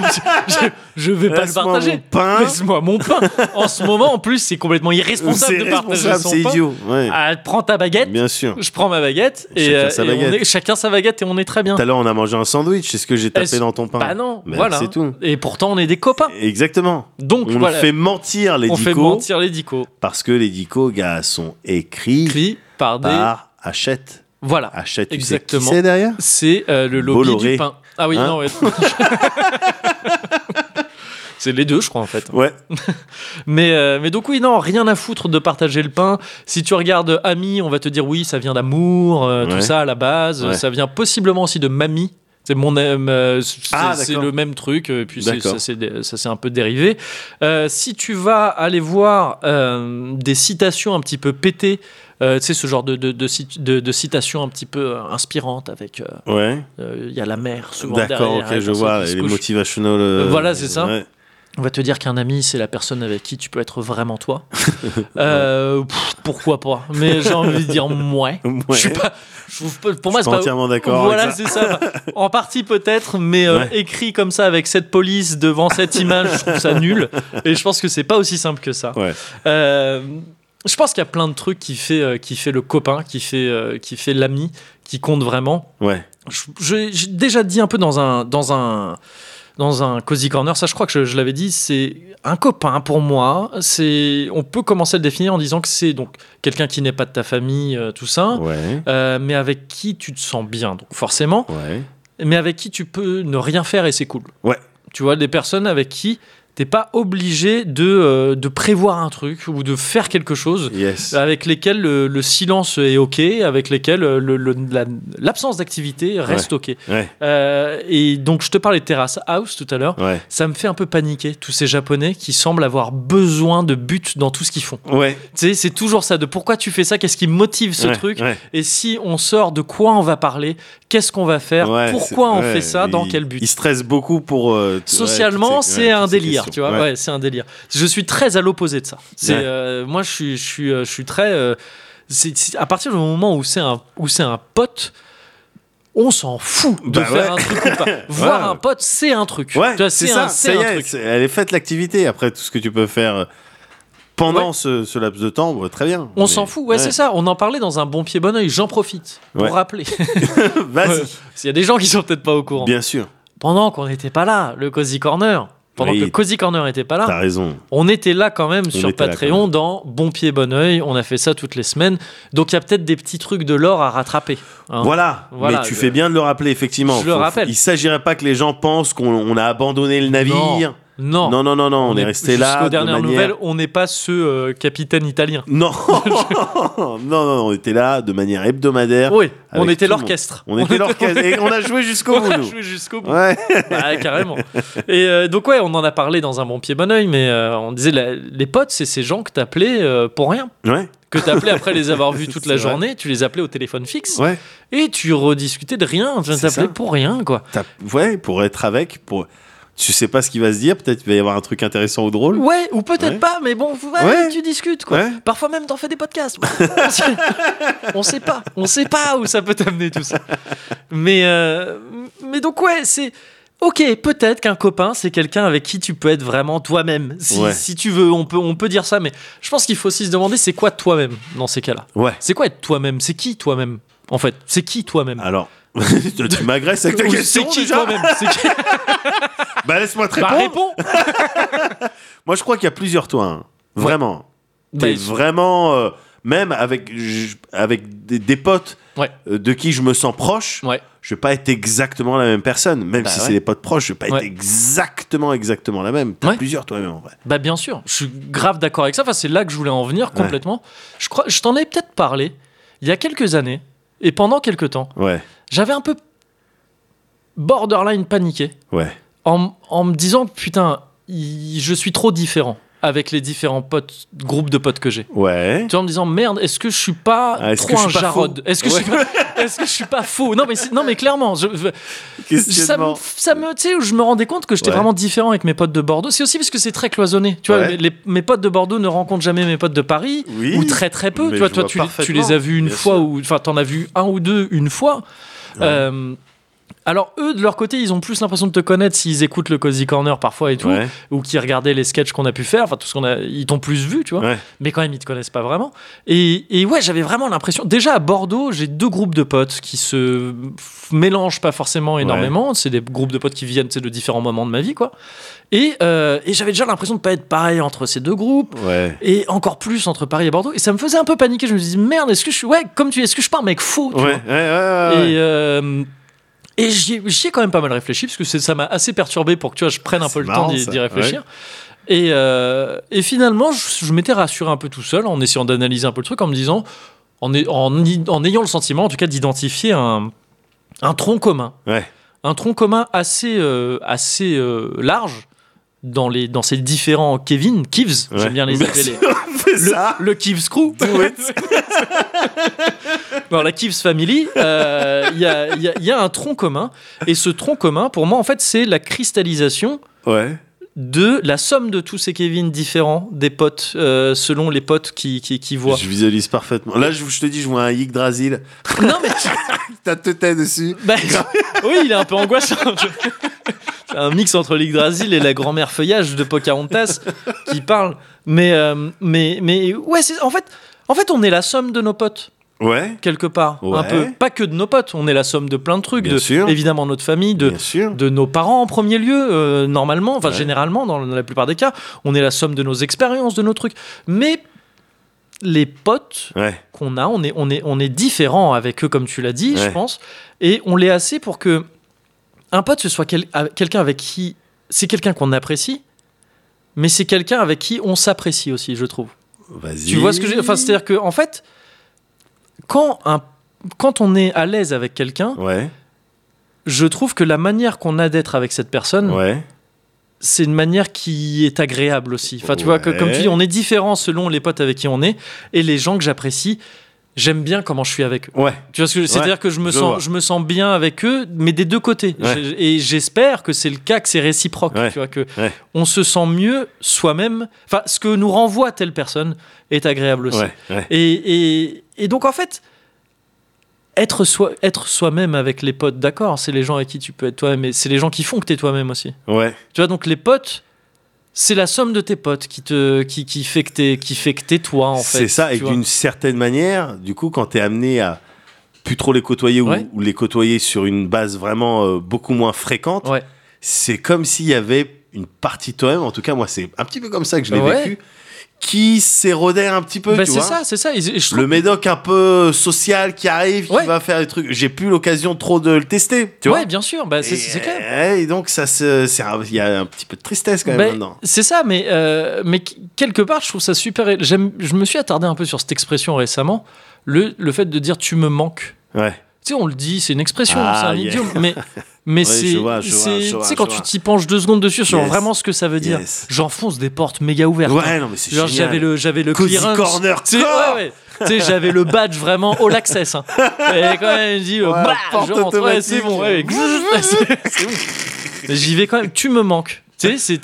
je, je vais pas le partager. mon pain. Laisse-moi mon pain. En ce moment, en plus, c'est complètement irresponsable C'est de partager son c'est pain. idiot. Ouais. Ah, prends ta baguette. Bien sûr. Je prends ma baguette et, Chacun sa et on baguette. est- chacun sa baguette et on est très bien. Tout à l'heure, on a mangé un sandwich. C'est ce que j'ai tapé dans ton pain. Bah non, Ben, voilà. c'est tout. Et pourtant, on est des copains. Exactement. Donc On voilà, fait mentir les on fait dicos mentir les dicos. parce que les dicos, gars, sont écrits Écrit par des. par Hachette. Voilà. Hachette, tu Exactement. sais qui c'est derrière C'est euh, le lobby Bolloré. du pain. Ah oui, Hein non, ouais. [LAUGHS] C'est les deux, je crois, en fait. Ouais. [LAUGHS] Mais, euh, mais donc, oui, non, rien à foutre de partager le pain. Si tu regardes Ami, on va te dire oui, ça vient d'amour, euh, tout ça à la base. Ouais. Ça vient possiblement aussi de Mamie. C'est mon euh, c'est Ah, c'est d'accord. le même truc et puis D'accord. ça s'est un peu dérivé. Euh, si tu vas aller voir euh, des citations un petit peu pétées, euh, tu sais ce genre de de, de, de- un petit peu euh, inspirantes avec euh, Ouais. euh, il y a la mer souvent D'accord, derrière, ok, la je vois. Les motivational. euh, Voilà, c'est ça. ouais. On va te dire qu'un ami, c'est la personne avec qui tu peux être vraiment toi. [LAUGHS] Euh, pff, pourquoi pas? Mais j'ai envie de dire ouais. [LAUGHS] Ouais. Je suis pas. je trouve pour moi, Je c'est suis pas. entièrement d'accord. Voilà, c'est ça. En partie peut-être, mais euh, Ouais. écrit comme ça avec cette police devant cette image, je trouve ça nul. Et je pense que c'est pas aussi simple que ça. Ouais. Euh, je pense qu'il y a plein de trucs qui fait, qui fait le copain, qui fait, qui fait l'ami, qui compte vraiment Ouais. j'ai déjà dit un peu dans un dans un dans un cozy corner ça je crois que je, je l'avais dit c'est un copain pour moi c'est on peut commencer à le définir en disant que c'est donc quelqu'un qui n'est pas de ta famille euh, tout ça Ouais. euh, mais avec qui tu te sens bien donc forcément Ouais. mais avec qui tu peux ne rien faire et c'est cool Ouais. tu vois des personnes avec qui t'es pas obligé de euh, de prévoir un truc ou de faire quelque chose Yes. avec lesquels le, le silence est ok, avec lesquels euh, le- le- la- l'absence d'activité reste ok. Ouais. Euh, et donc je te parlais de Terrace House tout à l'heure. Ouais. Ça me fait un peu paniquer tous ces Japonais qui semblent avoir besoin de but dans tout ce qu'ils font. Ouais. Tu sais, c'est toujours ça de pourquoi tu fais ça, qu'est-ce qui motive ce truc. Et si on sort de quoi on va parler, qu'est-ce qu'on va faire, pourquoi on fait ça, dans quel but. Il stresse beaucoup pour. euh, Socialement, c'est un délire, tu vois. Ouais. Ouais, c'est un délire. Je suis très à l'opposé de ça. C'est Ouais. euh, moi, je suis, je suis, euh, je suis très. euh, c'est- à partir du moment où c'est un, où c'est un pote. On s'en fout de Bah faire ouais. un truc ou pas. [LAUGHS] Voir un pote, c'est un truc. C'est ça. c'est elle est faite l'activité. Après tout ce que tu peux faire. pendant Ouais. ce, ce laps de temps, bah, très bien. On s'en fout, ouais, c'est ça. On en parlait dans un bon pied bon oeil. J'en profite pour Ouais. rappeler. [LAUGHS] [LAUGHS] Vas-y, S'il y a des gens qui sont peut-être pas au courant. bien sûr, Pendant qu'on n'était pas là, le Cozy Corner, pendant Oui. que Cozy Corner n'était pas là, raison. on était là quand même sur Patreon dans Bon Pied Bon Oeil. On a fait ça toutes les semaines. Donc il y a peut-être des petits trucs de l'or à rattraper. hein. Voilà. Voilà, mais tu je- fais bien de le rappeler, effectivement. Je le rappelle. Il s'agirait pas que les gens pensent qu'on on a abandonné le navire. Non. Non, non, non, non, on, est resté là. Jusqu'aux de dernières manière... nouvelles, on n'est pas ce euh, capitaine italien. [LAUGHS] Non. [LAUGHS] non, non, on était là de manière hebdomadaire. Oui, on était l'orchestre. [LAUGHS] On était l'orchestre et on a joué jusqu'au On bout. a nous. joué jusqu'au bout. Ouais. Bah, carrément. Et euh, donc, ouais, on en a parlé dans un bon pied bon oeil, mais euh, on disait la- les potes, c'est ces gens que t'appelais pour rien. Ouais. Que t'appelais après les avoir vus toute la vrai. journée, tu les appelais au téléphone fixe Ouais. et tu rediscutais de rien. Tu t'appelais pour rien, quoi. Ouais, pour être avec, pour. Tu sais pas ce qu'il va se dire, peut-être qu'il va y avoir un truc intéressant ou drôle. Ouais, ou peut-être Ouais. pas, mais bon, ouais, Ouais. tu discutes, quoi. Parfois même, t'en fais des podcasts. on, sait, [LAUGHS] on sait pas, on sait pas où ça peut t'amener tout ça. Mais, euh, mais donc, ouais, c'est. Ok, peut-être qu'un copain, c'est quelqu'un avec qui tu peux être vraiment toi-même. Si, Ouais. si tu veux, on peut, on peut dire ça, mais je pense qu'il faut aussi se demander c'est quoi toi-même dans ces cas-là? Ouais. C'est quoi être toi-même? C'est qui toi-même En fait, c'est qui toi-même? Alors, [LAUGHS] tu m'agresses avec ta Ou question C'est qui déjà [LAUGHS] qui Bah laisse-moi te Bah, répondre. réponds [LAUGHS] Moi, je crois qu'il y a plusieurs toi. hein. Vraiment. T'es Bah, vraiment, euh, même avec, je- avec des, des potes Ouais. euh, de qui je me sens proche, Ouais. je vais pas être exactement la même personne. Même Bah si ouais. c'est des potes proches, je vais pas Ouais. être exactement, exactement la même. T'as Ouais. plusieurs toi-même en vrai. Bah bien sûr, je suis grave d'accord avec ça. Enfin, c'est là que je voulais en venir complètement. Je crois, je t'en ai peut-être parlé il y a quelques années et pendant quelques temps, Ouais, j'avais un peu borderline paniqué ouais. en, en me disant putain, je suis trop différent avec les différents potes, groupes de potes que j'ai. Ouais. Tu vois, en me disant merde, est-ce que je suis pas Ah, trop un Jarod Est-ce que, je suis pas- est-ce que je suis pas faux? Non mais non mais clairement, je- je- ça me, ça me, tu sais, où je me rendais compte que j'étais Ouais. vraiment différent avec mes potes de Bordeaux. C'est aussi parce que c'est très cloisonné. Tu vois, Ouais. les- mes potes de Bordeaux ne rencontrent jamais mes potes de Paris Oui. ou très très peu. Tu vois, toi, tu, les- tu parfaitement, les as vus une fois sûr. ou enfin, t'en as vu un ou deux une fois. Euh, alors eux, de leur côté, ils ont plus l'impression de te connaître s'ils écoutent le Cozy Corner parfois et tout, Ouais. ou qui regardaient les sketchs qu'on a pu faire. Enfin, tout ce qu'on a, ils t'ont plus vu, tu vois Ouais. mais quand même ils te connaissent pas vraiment. Et, et ouais, j'avais vraiment l'impression. Déjà à Bordeaux, j'ai deux groupes de potes qui se mélangent pas forcément énormément. C'est des groupes de potes qui viennent de différents moments de ma vie, quoi. Et, euh, et j'avais déjà l'impression de pas être pareil entre ces deux groupes. Et encore plus entre Paris et Bordeaux. Et ça me faisait un peu paniquer. Je me disais, merde, est-ce que je suis. Ouais, comme tu est-ce que je un mec faux tu Ouais. vois? Ouais. Ouais. ouais, ouais. Et, euh, et j'y ai, quand même pas mal réfléchi parce que ça m'a assez perturbé pour que tu vois, je prenne un peu le temps marrant, d'y réfléchir. Et, euh, et finalement, je, je m'étais rassuré un peu tout seul en essayant d'analyser un peu le truc, en me disant, en, ayant le sentiment, en tout cas, d'identifier un, un tronc commun. Ouais. Un tronc commun assez, euh, assez euh, large dans, les, dans ces différents Kevin, Kivs, Ouais. j'aime bien les Bien appeler. [LAUGHS] Le, ça. le Kivs Crew. Dans [LAUGHS] la Kivs Family, euh, il y, a, il y a- il y a un tronc commun. Et ce tronc commun, pour moi, en fait, c'est la cristallisation Ouais. de la somme de tous ces Kevin différents des potes, euh, selon les potes qui, qui, qui voient. Je visualise parfaitement. Là, je, je te dis, je vois un Yggdrasil. Non, mais. [LAUGHS] Ta tête dessus. bah, oui, il est un peu angoissant. Je- un mix entre l'Yggdrasil et la grand-mère feuillage de Pocahontas qui parle. Mais, euh, mais, mais ouais, c'est, en, fait, en fait, on est la somme de nos potes. Ouais. quelque part, un peu. Pas que de nos potes, on est la somme de plein de trucs, Bien de sûr. évidemment notre famille, de, de nos parents en premier lieu, euh, normalement, enfin Ouais. généralement dans la plupart des cas, on est la somme de nos expériences, de nos trucs. Mais les potes Ouais. qu'on a, on est, on est, on est différents avec eux, comme tu l'as dit, je pense, et on l'est assez pour que un pote ce soit quel- quelqu'un avec qui c'est quelqu'un qu'on apprécie, mais c'est quelqu'un avec qui on s'apprécie aussi, je trouve. Vas-y. Tu vois ce que je Enfin, c'est-à-dire que en fait, quand un quand on est à l'aise avec quelqu'un, Ouais. je trouve que la manière qu'on a d'être avec cette personne, Ouais. c'est une manière qui est agréable aussi. Enfin, tu vois, que, comme tu dis, on est différent selon les potes avec qui on est et les gens que j'apprécie. J'aime bien comment je suis avec eux. Ouais. Tu vois ce que je- c'est-à-dire que je me je vois. sens, je me sens bien avec eux, mais des deux côtés. Ouais. Et j'espère que c'est le cas, que c'est réciproque. Ouais. Tu vois que on se sent mieux soi-même. Enfin, ce que nous renvoie telle personne est agréable aussi. Et, et, et donc, en fait, être, soi, être soi-même avec les potes, d'accord, c'est les gens avec qui tu peux être toi-même, mais c'est les gens qui font que tu es toi-même aussi. Ouais. Tu vois, donc les potes, c'est la somme de tes potes qui te qui, qui fait que t'es qui fait que t'es toi en fait. C'est ça, et d'une certaine manière, du coup, quand t'es amené à plus trop les côtoyer ou- les côtoyer sur une base vraiment euh, beaucoup moins fréquente, Ouais. c'est comme s'il y avait une partie de toi-même, en tout cas, moi, c'est un petit peu comme ça que je l'ai Ouais. vécu, qui s'érodait un petit peu, Bah, tu c'est vois. ça, c'est ça. Je Le médoc un peu social qui arrive, qui Ouais. va faire des trucs. J'ai plus l'occasion trop de le tester, tu vois. ouais, bien sûr. Bah, c'est clair. Et donc, ça il y a un petit peu de tristesse quand même Ben, maintenant. c'est ça, mais, euh, mais qu- quelque part, je trouve ça super. J'aime, je me suis attardé un peu sur cette expression récemment, le, le fait de dire tu me manques. Ouais. Tu sais, on le dit, c'est une expression, Ah, c'est un yeah. idiome, mais, [LAUGHS] mais c'est. Tu sais, quand tu t'y penches deux secondes dessus sur Yes. vraiment ce que ça veut dire, Yes. j'enfonce des portes méga ouvertes. hein. Ouais, non, mais c'est Genre, j'avais le, j'avais le Cozy corner Tu ouais, ouais. Tu sais, j'avais le badge vraiment all access. Hein. [LAUGHS] Et quand même, il dit, euh, Ouais, bah, c'est bon, ouais. [LAUGHS] J'y vais quand même, tu me manques. Tu sais,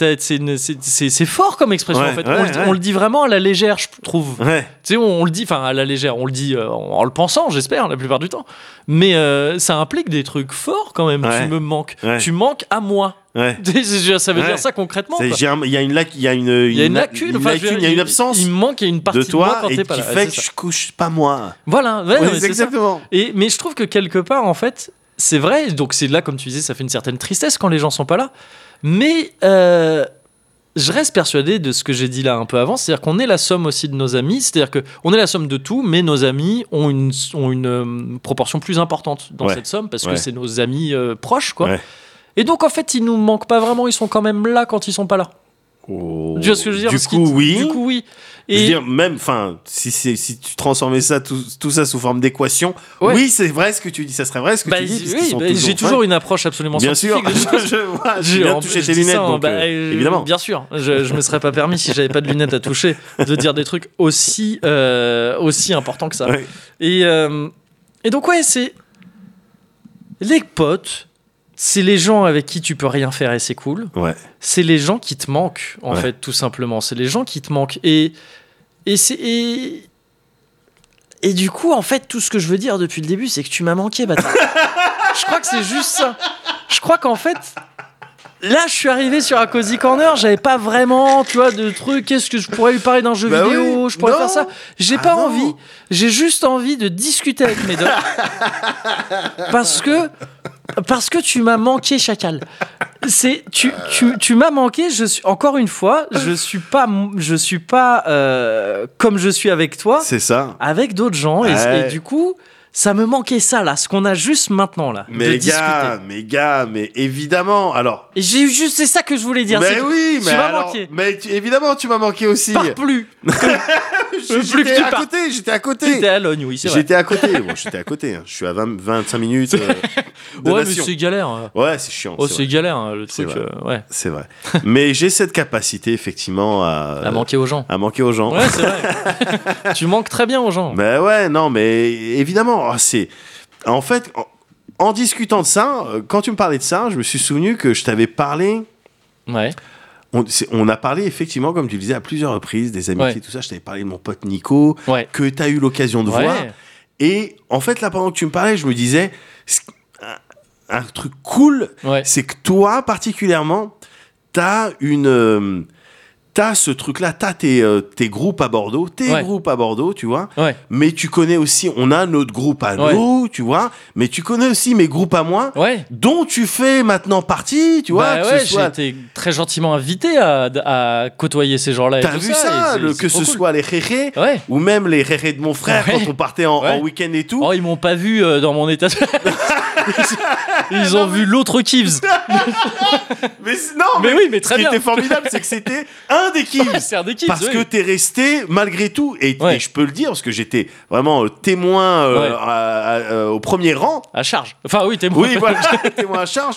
c'est- fort comme expression Ouais, en fait. ouais, on, le- ouais. on le dit vraiment à la légère, je trouve. Tu sais, on, on le dit, enfin à la légère, on le dit euh, en, en le pensant, j'espère, la plupart du temps. Mais euh, ça implique des trucs forts quand même. Tu me manques. Tu manques à moi. Ouais. [LAUGHS] Ça veut Ouais. dire ça concrètement. Il y a une lac- il y a une, Il y a une la- lacune, une lacune, dire, il y a une absence Il me manque, il y a une partie de de, moi toi quand et qui pas là. fait Ouais, que je couche pas moi. Voilà, ouais, non, ça. exactement. Et, mais je trouve que quelque part, en fait, c'est vrai. Donc c'est là, comme tu disais, ça fait une certaine tristesse quand les gens sont pas là. Mais euh, je reste persuadé de ce que j'ai dit là un peu avant, c'est-à-dire qu'on est la somme aussi de nos amis. C'est-à-dire que on est la somme de tout, mais nos amis ont une ont une euh, proportion plus importante dans Ouais. cette somme parce Ouais. que c'est nos amis euh, proches, quoi. Ouais. Et donc en fait, ils nous manquent pas vraiment. Ils sont quand même là quand ils sont pas là. Oh. Tu vois ce que je veux dire? Du coup, oui. Du coup, oui. Je veux Et dire, même, enfin, si, si tu transformais ça, tout, tout ça sous forme d'équation, Ouais. oui, c'est vrai ce que tu dis, ça serait vrai ce que bah, tu dis. oui, bah, j'ai toujours une approche absolument Bien sûr, scientifique des choses. je vois, J'ai- je viens en de plus, toucher je tes dis lunettes, ça, donc, bah, euh, évidemment. Bien sûr, je, je me serais pas permis si j'avais pas de lunettes à toucher de dire des trucs aussi euh, aussi importants que ça. Ouais. Et euh, et donc ouais, c'est les potes, c'est les gens avec qui tu peux rien faire et c'est cool. Ouais. C'est les gens qui te manquent en Ouais. fait, tout simplement. C'est les gens qui te manquent et et c'est et et du coup, en fait, tout ce que je veux dire depuis le début, c'est que tu m'as manqué, bâtard. [LAUGHS] je crois que c'est juste ça. Je crois qu'en fait, là, je suis arrivé sur un cozy corner, j'avais pas vraiment, tu vois, de trucs. Qu'est-ce que je pourrais lui parler d'un jeu Bah vidéo oui, Je pourrais non. faire ça. J'ai Ah pas non. envie. J'ai juste envie de discuter avec mes docs. [LAUGHS] parce que parce que tu m'as manqué, chacal. C'est tu tu, tu m'as manqué. Je suis encore une fois, je suis pas je suis pas euh, comme je suis avec toi C'est ça. avec d'autres gens et, Ouais. et du coup ça me manquait ça là ce qu'on a juste maintenant là de Mais discuter gars, mais gars, mais évidemment. Alors. j'ai juste c'est ça que je voulais dire Mais c'est que oui, tu mais m'as manqué Mais tu- évidemment, tu m'as manqué aussi. pars plus [LAUGHS] J'étais à pars. côté, j'étais à côté. à Logne oui c'est vrai J'étais à côté. Bon, j'étais à côté. hein. Je suis à 20, 25 minutes euh, [LAUGHS] de ouais mais nation. c'est galère hein. Ouais, c'est chiant. oh c'est galère hein, le truc euh, ouais C'est vrai. Mais j'ai cette capacité, effectivement, à, à manquer aux gens à manquer aux gens. ouais c'est vrai [LAUGHS] tu manques très bien aux gens Ben ouais, non, mais évidemment, oh, c'est. En fait, en, en discutant de ça, euh, quand tu me parlais de ça, je me suis souvenu que je t'avais parlé. ouais On, a parlé effectivement, comme tu le disais, à plusieurs reprises, des amitiés, Ouais. tout ça. Je t'avais parlé de mon pote Nico, ouais que tu as eu l'occasion de Ouais. voir. Et en fait, là, pendant que tu me parlais, je me disais, un, un truc cool, c'est que toi, particulièrement, t'as une. euh, T'as ce truc-là, t'as tes, euh, tes groupes à Bordeaux, tes Ouais. groupes à Bordeaux, tu vois. ouais Mais tu connais aussi, on a notre groupe à Ouais. nous, tu vois. Mais tu connais aussi mes groupes à moi, dont tu fais maintenant partie, tu vois. bah j'ai soit, été très gentiment invité à, à côtoyer ces gens-là. t'as vu ça, le- que ce cool. soit les rérés, ou même les rérés de mon frère quand on partait en, en week-end et tout. Oh, ils m'ont pas vu euh, dans mon état. [LAUGHS] ils ont vu l'autre Kivs. [LAUGHS] Mais non, Mais oui, mais très qui bien. était formidable, c'est que c'était un [LAUGHS] des Kivs. [LAUGHS] C'est un des Kivs. Parce oui. que t'es resté malgré tout, et, Ouais. et je peux le dire parce que j'étais vraiment euh, témoin euh, Ouais. à- à- euh, au premier rang. À charge. Enfin, oui, t'es Oui, voilà, [LAUGHS] [LAUGHS] témoin à charge.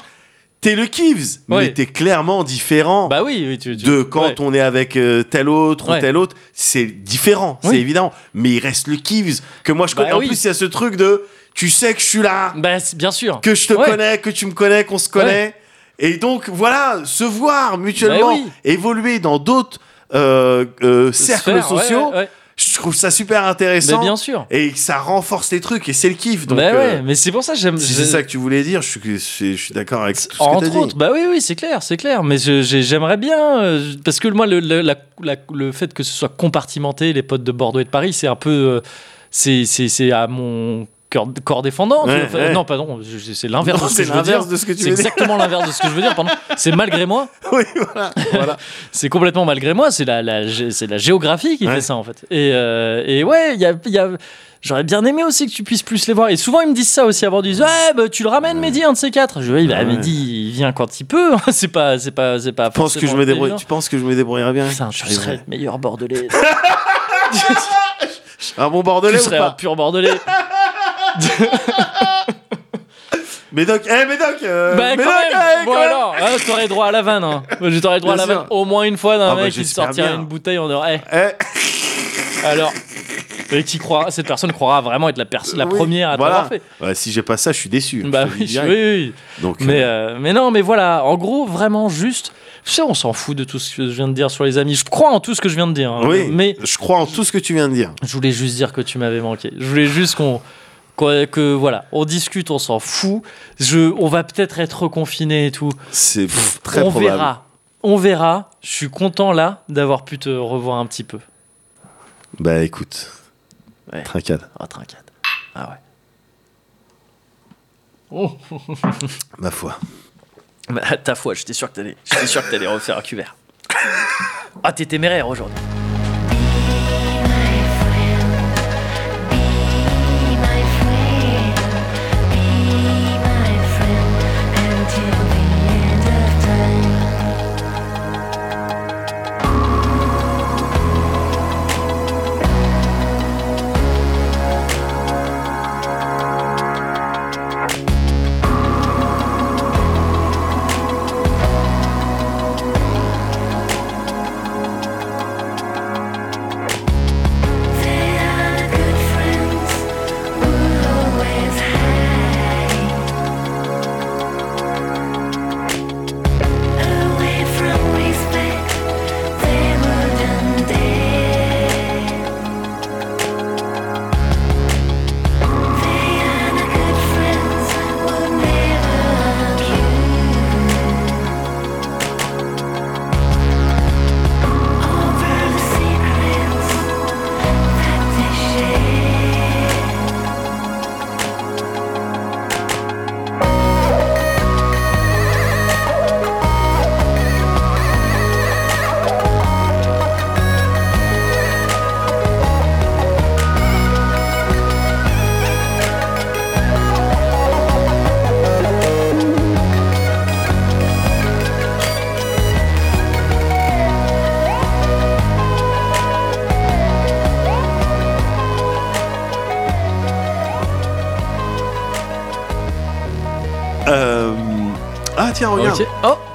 T'es le Kivs, mais t'es clairement différent. Bah oui, oui, tu, tu- de quand on est avec euh, tel autre ou tel autre, c'est différent, c'est évident. Mais il reste le Kivs que moi je Bah connais. en plus, il y a ce truc de tu sais que je suis là, Bah, bien sûr. que je te connais, que tu me connais, qu'on se connaît. Et donc voilà, se voir mutuellement Bah oui. évoluer dans d'autres euh, euh, cercles Sphère, sociaux, ouais, ouais. je trouve ça super intéressant. Mais bien sûr. Et que ça renforce les trucs, et c'est le kiff. Donc, bah euh, mais c'est pour ça que j'aime. si c'est ça que tu voulais dire, je suis, je suis, d'accord avec tout ce que Entre dit. autres, bah oui, oui, c'est clair, c'est clair. Mais j'aimerais bien, euh, parce que moi, le, le, la- la- le fait que ce soit compartimenté, les potes de Bordeaux et de Paris, c'est un peu, euh, c'est à mon corps défendant. Ouais, ouais. Non, pardon, je- je- c'est l'inverse Non, de ce c'est que je veux dire. l'inverse de ce que tu C'est exactement l'inverse de ce que je veux dire. Pardon. C'est malgré moi. [LAUGHS] oui, voilà. voilà. [LAUGHS] C'est complètement malgré moi. C'est la, la, gé- c'est la géographie qui Ouais. fait ça en fait. Et, euh, et ouais, il y a, il y a- J'aurais bien aimé aussi que tu puisses plus les voir. Et souvent, ils me disent ça aussi avant. Ils disent Ouais, bah, tu le ramènes, Mehdi, un de ces quatre. Je dis bah. Mehdi, il vient quand il peut. c'est pas, c'est pas, c'est pas. Tu penses que je me débrouille, tu penses que je me débrouillerais bien Putain, tu J'arriverais. serais le meilleur bordelais. [LAUGHS] Un bon bordelais tu ou serais un pur bordelais. [LAUGHS] Médoc, eh Médoc euh, bah, quand Médoc, même. eh, Bon, quand même. alors, hein, t'aurais droit à la vanne. Hein. Je t'aurais droit à Bien la sûr. vanne au moins une fois d'un Ah bah, mec qui te j'espère sortirait bien. une bouteille en dehors. Eh, Eh, alors. Et qui croira, cette personne croira vraiment être la, la oui, première à voilà. t'avoir fait. Ouais, si j'ai pas ça, je suis déçu. Bah je te le oui, dis je- direct. oui, oui. Donc, Mais, euh, euh, mais non, mais voilà, en gros, vraiment juste. Tu sais, on s'en fout de tout ce que je viens de dire sur les amis. Je crois en tout ce que je viens de dire. hein. oui, Mais je crois en tout ce que tu viens de dire. je voulais juste dire que tu m'avais manqué. Je voulais juste qu'on. Que voilà, on discute, on s'en fout. Je, on va peut-être être reconfiné et tout. C'est très on probable. verra. On verra. Je suis content là d'avoir pu te revoir un petit peu. Bah écoute, Ouais. trincade, Ah, trincade. Ah ouais. ma foi. [LAUGHS] Bah, ta foi, j'étais sûr que t'allais, j'étais sûr que t'allais refaire un cuvert. Ah, t'es téméraire aujourd'hui.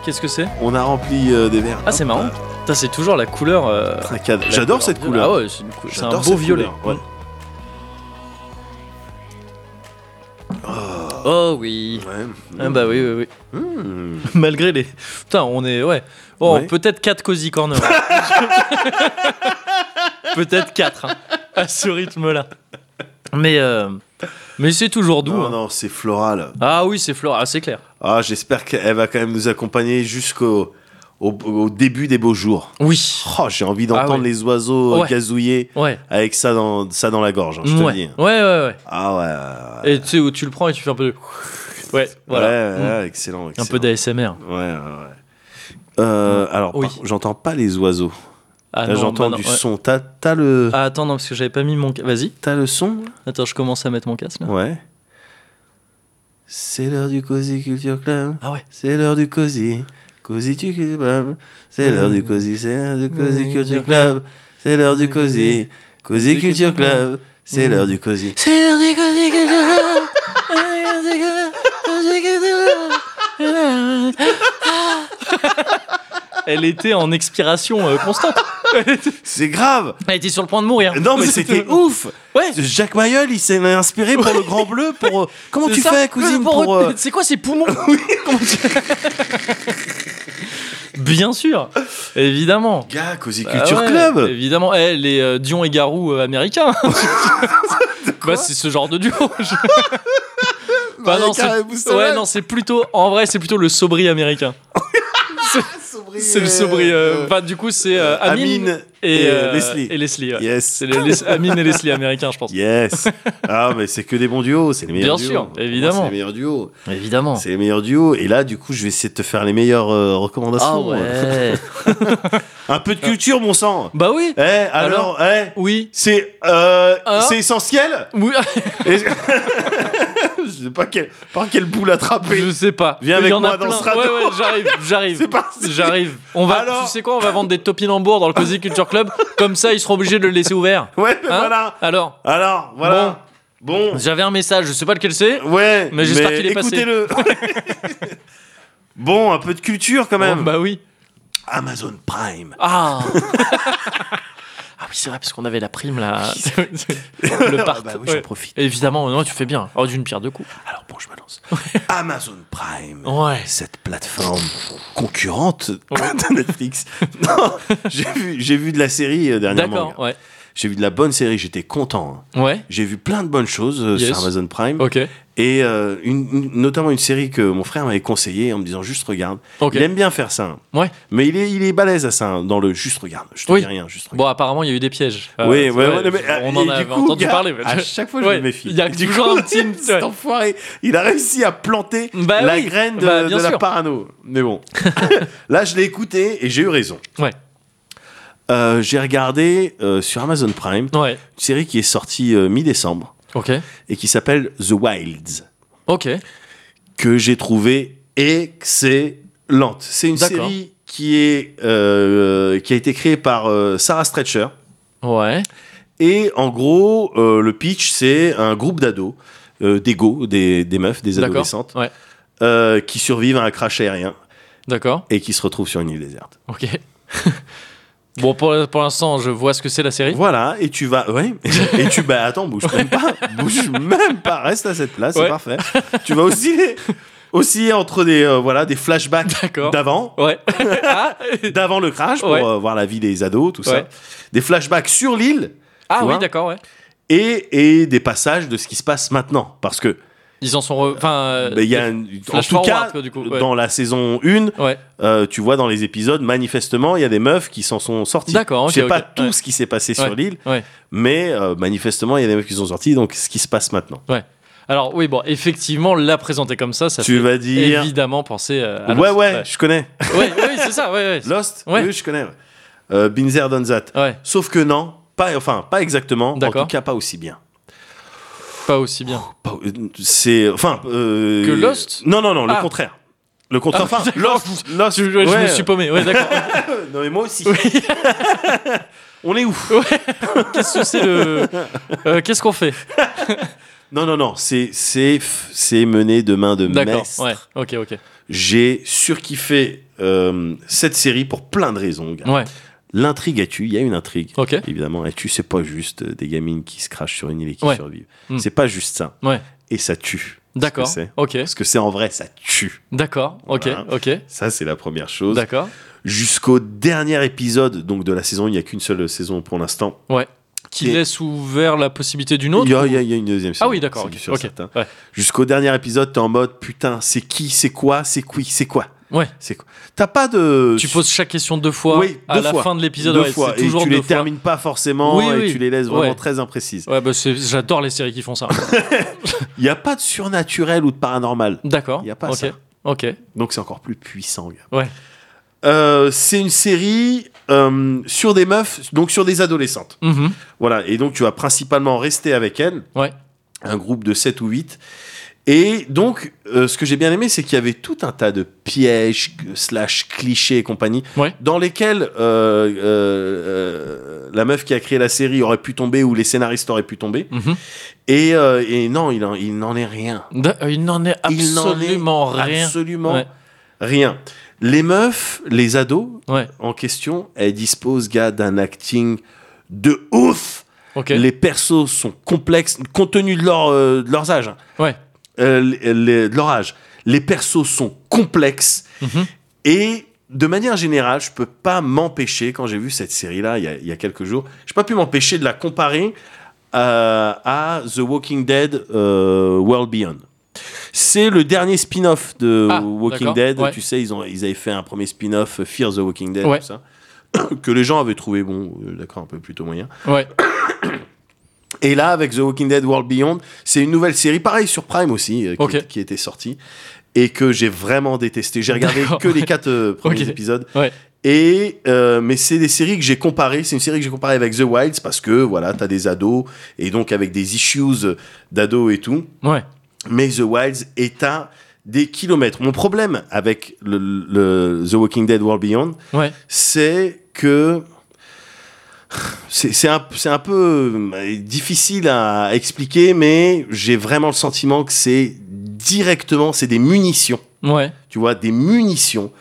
Qu'est-ce que c'est on a rempli euh, des verres. Ah, c'est marrant. Putain, c'est toujours la couleur. euh, Trincade. la J'adore cette couleur. Ah ouais, c'est, une cou- c'est un J'adore beau cette violet. couleur, ouais. Oh oui. Ouais. Ah bah oui, oui, oui. Mmh. [LAUGHS] Malgré les. Putain, on est. Ouais. Oh, Ouais. peut-être 4 cozy corners. [LAUGHS] peut-être 4 à ce rythme-là. Mais, euh, mais c'est toujours doux. Non, hein. non, c'est floral. Ah oui, c'est Flora, ah, c'est clair. Ah, j'espère qu'elle va quand même nous accompagner jusqu'au au, au début des beaux jours. Oui. Oh, j'ai envie d'entendre Ah ouais. les oiseaux Ouais. gazouiller Ouais. avec ça dans, ça dans la gorge, hein, je te le dis. ouais, ouais, ouais. Ah ouais. Et tu sais où tu le prends et tu fais un peu de. [LAUGHS] Ouais, voilà. Ouais, Mm. ouais, excellent, Un peu d'ASMR. Ouais, ouais, ouais. Euh, alors, Oui. par contre, j'entends pas les oiseaux. Ah Là, j'entends bah du son. T'as t'as le, Ah, attends, non, parce que j'avais pas mis mon. Vas-y. t'as le son? Attends, je commence à mettre mon casque là. Ouais. C'est l'heure du Cozy Culture Club. Ah ouais. C'est l'heure du Cozy. Cozy tu Club. C'est l'heure du Cozy. C'est l'heure du Cozy Culture Club. C'est l'heure du Cozy. Cozy Culture Club. C'est l'heure du Cozy. C'est l'heure du Cozy Culture [LAUGHS] Elle était en expiration euh, constante. C'est grave. Elle était sur le point de mourir. Non, mais c'était [LAUGHS] ouf. Ouais. Jacques Mayol, il s'est inspiré pour le Grand Bleu. Pour euh, [LAUGHS] comment tu ça. fais, cousine, Pour- pour euh, C'est quoi ces poumons [LAUGHS] tu- Bien sûr, évidemment. Gars, Cozy Bah Culture ouais, Club. Évidemment, eh, les euh, Dion et Garou euh, américains. bah, c'est ce genre de duo. Bah, non. Ouais, non, c'est plutôt. En vrai, c'est plutôt le Sobri américain. C'est le Sobri. euh, Enfin, du coup, c'est euh, Amine, Amine et, et, euh, Leslie. Et Leslie, ouais. Yes. C'est les, les- Amine et Leslie américains, je pense. Yes. [LAUGHS] Ah, mais c'est que des bons duos, c'est les meilleurs Bien duos. sûr, Pour moi, évidemment. C'est les meilleurs duos. Évidemment. C'est les meilleurs duos. Et là, du coup, je vais essayer de te faire les meilleures euh, Ah recommandations. ouais. [LAUGHS] Un peu de culture, mon sang. bah oui. Eh, alors, eh, Oui. c'est euh, Hein c'est essentiel. Oui. [LAUGHS] [LAUGHS] Je sais pas quel, par quel bout l'attraper. Je sais pas. Viens avec en moi a dans plein. ce radeau. Ouais, ouais, j'arrive, [LAUGHS] j'arrive. C'est parti. J'arrive. On va, Alors tu sais quoi, on va vendre des topinambours dans le Cozy Culture Club. Comme ça, ils seront obligés de le laisser ouvert. [LAUGHS] Ouais, mais Hein voilà. Alors, Alors, voilà. Bon. j'avais un message, je sais pas lequel c'est. Ouais, Mais j'espère qu'il est passé. écoutez-le. bon, un peu de culture quand même. Oh, bah oui. Amazon Prime. Ah. Ah oui, c'est vrai, parce qu'on avait la prime là. [LAUGHS] le part. Bah oui, j'en profite. Évidemment, non, tu fais bien. Oh, d'une pierre deux coups. Alors bon, je me lance. Amazon Prime. Ouais. Cette plateforme concurrente [LAUGHS] de Netflix. Non, j'ai vu, j'ai vu de la série euh, dernièrement. D'accord, ouais. J'ai vu de la bonne série, j'étais content. hein. Ouais. J'ai vu plein de bonnes choses euh, Yes. sur Amazon Prime. Ok. Et euh, une- une- notamment une série que mon frère m'avait conseillée en me disant juste regarde. Ok. Il aime bien faire ça. hein. Ouais. Mais il est, il est balèze à ça, hein, dans le juste regarde. Je te Oui. dis rien, juste regarde. Bon, apparemment, il y a eu des pièges. Euh, oui, c'est ouais, vrai, ouais, mais, on et en du avait coup, entendu gars, parler. mais À chaque fois, je Ouais, me méfie. Il y a Du toujours coup, un [LAUGHS] petit. cet enfoiré, il a réussi à planter Bah la oui, graine de, bah, bien de la sûr. parano. Mais bon, [LAUGHS] là, je l'ai écouté et j'ai eu raison. Ouais. Euh, j'ai regardé euh, sur Amazon Prime Ouais. une série qui est sortie euh, mi-décembre et qui s'appelle The Wilds, Ok. que j'ai trouvé excellente. C'est une série qui, est, qui a été créée par Sarah Stretcher. Ouais. Et en gros, le pitch, c'est un groupe d'ados, euh, d'égos, des, des meufs, des adolescentes, Ouais. qui survivent à un crash aérien D'accord. et qui se retrouvent sur une île déserte. Ok. [LAUGHS] bon, pour, pour l'instant, je vois ce que c'est la série. Voilà, et tu vas. Ouais, et tu. Bah attends, bouge même pas. Bouge même pas. Reste à cette place, c'est parfait. Tu vas osciller. Osciller entre des, euh, voilà, des flashbacks d'avant, Ouais. [LAUGHS] ah, d'avant le crash pour Ouais. euh, voir la vie des ados, tout ça. Des flashbacks sur l'île ah oui, d'accord, ouais. et, et des passages de ce qui se passe maintenant. Parce que Ils en sont. re- Enfin. euh, il y a un- en tout cas, quoi, du coup, ouais. dans la saison 1, Ouais. euh, tu vois dans les épisodes, manifestement, il y a des meufs qui s'en sont sorties. D'accord, Je sais pas tout ouais. ce qui s'est passé Ouais. sur l'île, Ouais. mais euh, manifestement, il y a des meufs qui sont sorties, donc ce qui se passe maintenant. Ouais. Alors, oui, bon, effectivement, la présenter comme ça, ça tu fait vas dire. évidemment penser à Ouais, Lost. ouais, je connais. Ouais, oui, c'est ça, ouais, ouais. [LAUGHS] Lost? Ouais. Oui, je connais. ouais. Euh, done that. Ouais, Sauf que non, pas, enfin, pas exactement. En tout cas, pas aussi bien. Pas aussi bien. Euh, C'est. Enfin. euh, Que Lost Non, non, non, le Ah. contraire. Le contraire. Ah, enfin, d'accord. Lost. Lost Je, ouais, je ouais. me suis paumé, ouais, d'accord. [LAUGHS] Non, mais moi aussi. [LAUGHS] On est où? Qu'est-ce que c'est le. Euh, Qu'est-ce qu'on fait? [LAUGHS] Non, non, non. C'est c'est c'est mené de main de D'accord, maître. ouais, ok, ok. J'ai surkiffé euh, cette série pour plein de raisons. gars. Ouais, L'intrigue a tu. Il y a une intrigue. ok. Évidemment, et tu c'est pas juste des gamines qui se crachent sur une île et qui Ouais. survivent. Hmm. C'est pas juste ça. Ouais, Et ça tue. d'accord. Ok, Parce que c'est en vrai, ça tue. d'accord, ok, Voilà. ok. Ça, c'est la première chose. D'accord. Jusqu'au dernier épisode donc de la saison, il n'y a qu'une seule saison pour l'instant. Ouais. Qui Et- laisse ouvert la possibilité d'une autre Il y, a, y y une deuxième saison. Ah oui, d'accord, c'est ok. sûr, ok. certain. Ouais. Jusqu'au dernier épisode, t'es en mode putain, c'est qui, c'est quoi, c'est qui, c'est quoi, Ouais. c'est quoi. T'as pas de. Tu poses chaque question deux fois Oui, à la fin de l'épisode. deux ouais, fois et toujours tu deux les fois. termines pas forcément Oui, et oui. tu les laisses vraiment Ouais. très imprécises. Ouais, bah j'adore les séries qui font ça. [LAUGHS] Il y a pas de surnaturel ou de paranormal, D'accord. Y a pas ok. ça. Ok. donc c'est encore plus puissant. Ouais. Euh, c'est une série euh, sur des meufs, donc sur des adolescentes. Mhm. Voilà, et donc tu vas principalement rester avec elles, Ouais. un groupe de 7 ou 8. Et donc, euh, ce que j'ai bien aimé, c'est qu'il y avait tout un tas de pièges, slash clichés et compagnie, Ouais. dans lesquels euh, euh, la meuf qui a créé la série aurait pu tomber ou les scénaristes auraient pu tomber. Mhm. Et, et non, il, en- il n'en est rien. Il n'en est Il n'en est absolument rien. Absolument Ouais. rien. Les meufs, les ados Ouais. en question, elles disposent, gars, d'un acting de ouf. Les persos sont complexes, compte tenu de leur, de leurs âges. Ouais. Euh, les- les- de leur âge. Les persos sont complexes Mhm. et de manière générale, je peux pas m'empêcher, quand j'ai vu cette série-là il y a, il y a quelques jours, je peux pas pu m'empêcher de la comparer euh, à The Walking Dead euh, World Beyond. C'est le dernier spin-off de Ah, Walking Dead. ouais. Tu sais, ils, ont, ils avaient fait un premier spin-off, Fear the Walking Dead, Ouais. tout ça, [COUGHS] que les gens avaient trouvé, bon, euh, d'accord, un peu plutôt moyen. Ouais. [COUGHS] Et là, avec The Walking Dead World Beyond, c'est une nouvelle série, pareil sur Prime aussi, euh, qui, Ok. qui était sortie, et que j'ai vraiment détesté. J'ai regardé que les quatre euh, [LAUGHS] premiers épisodes. Ouais. Et euh, mais c'est des séries que j'ai comparées. C'est une série que j'ai comparée avec The Wilds parce que voilà, t'as des ados et donc avec des issues d'ados et tout. Ouais. Mais The Wilds est à des kilomètres. Mon problème avec le, le The Walking Dead World Beyond, Ouais. c'est que c'est c'est un, c'est un peu euh, difficile à expliquer, mais j'ai vraiment le sentiment que c'est directement, c'est des munitions, Ouais. tu vois, des munitions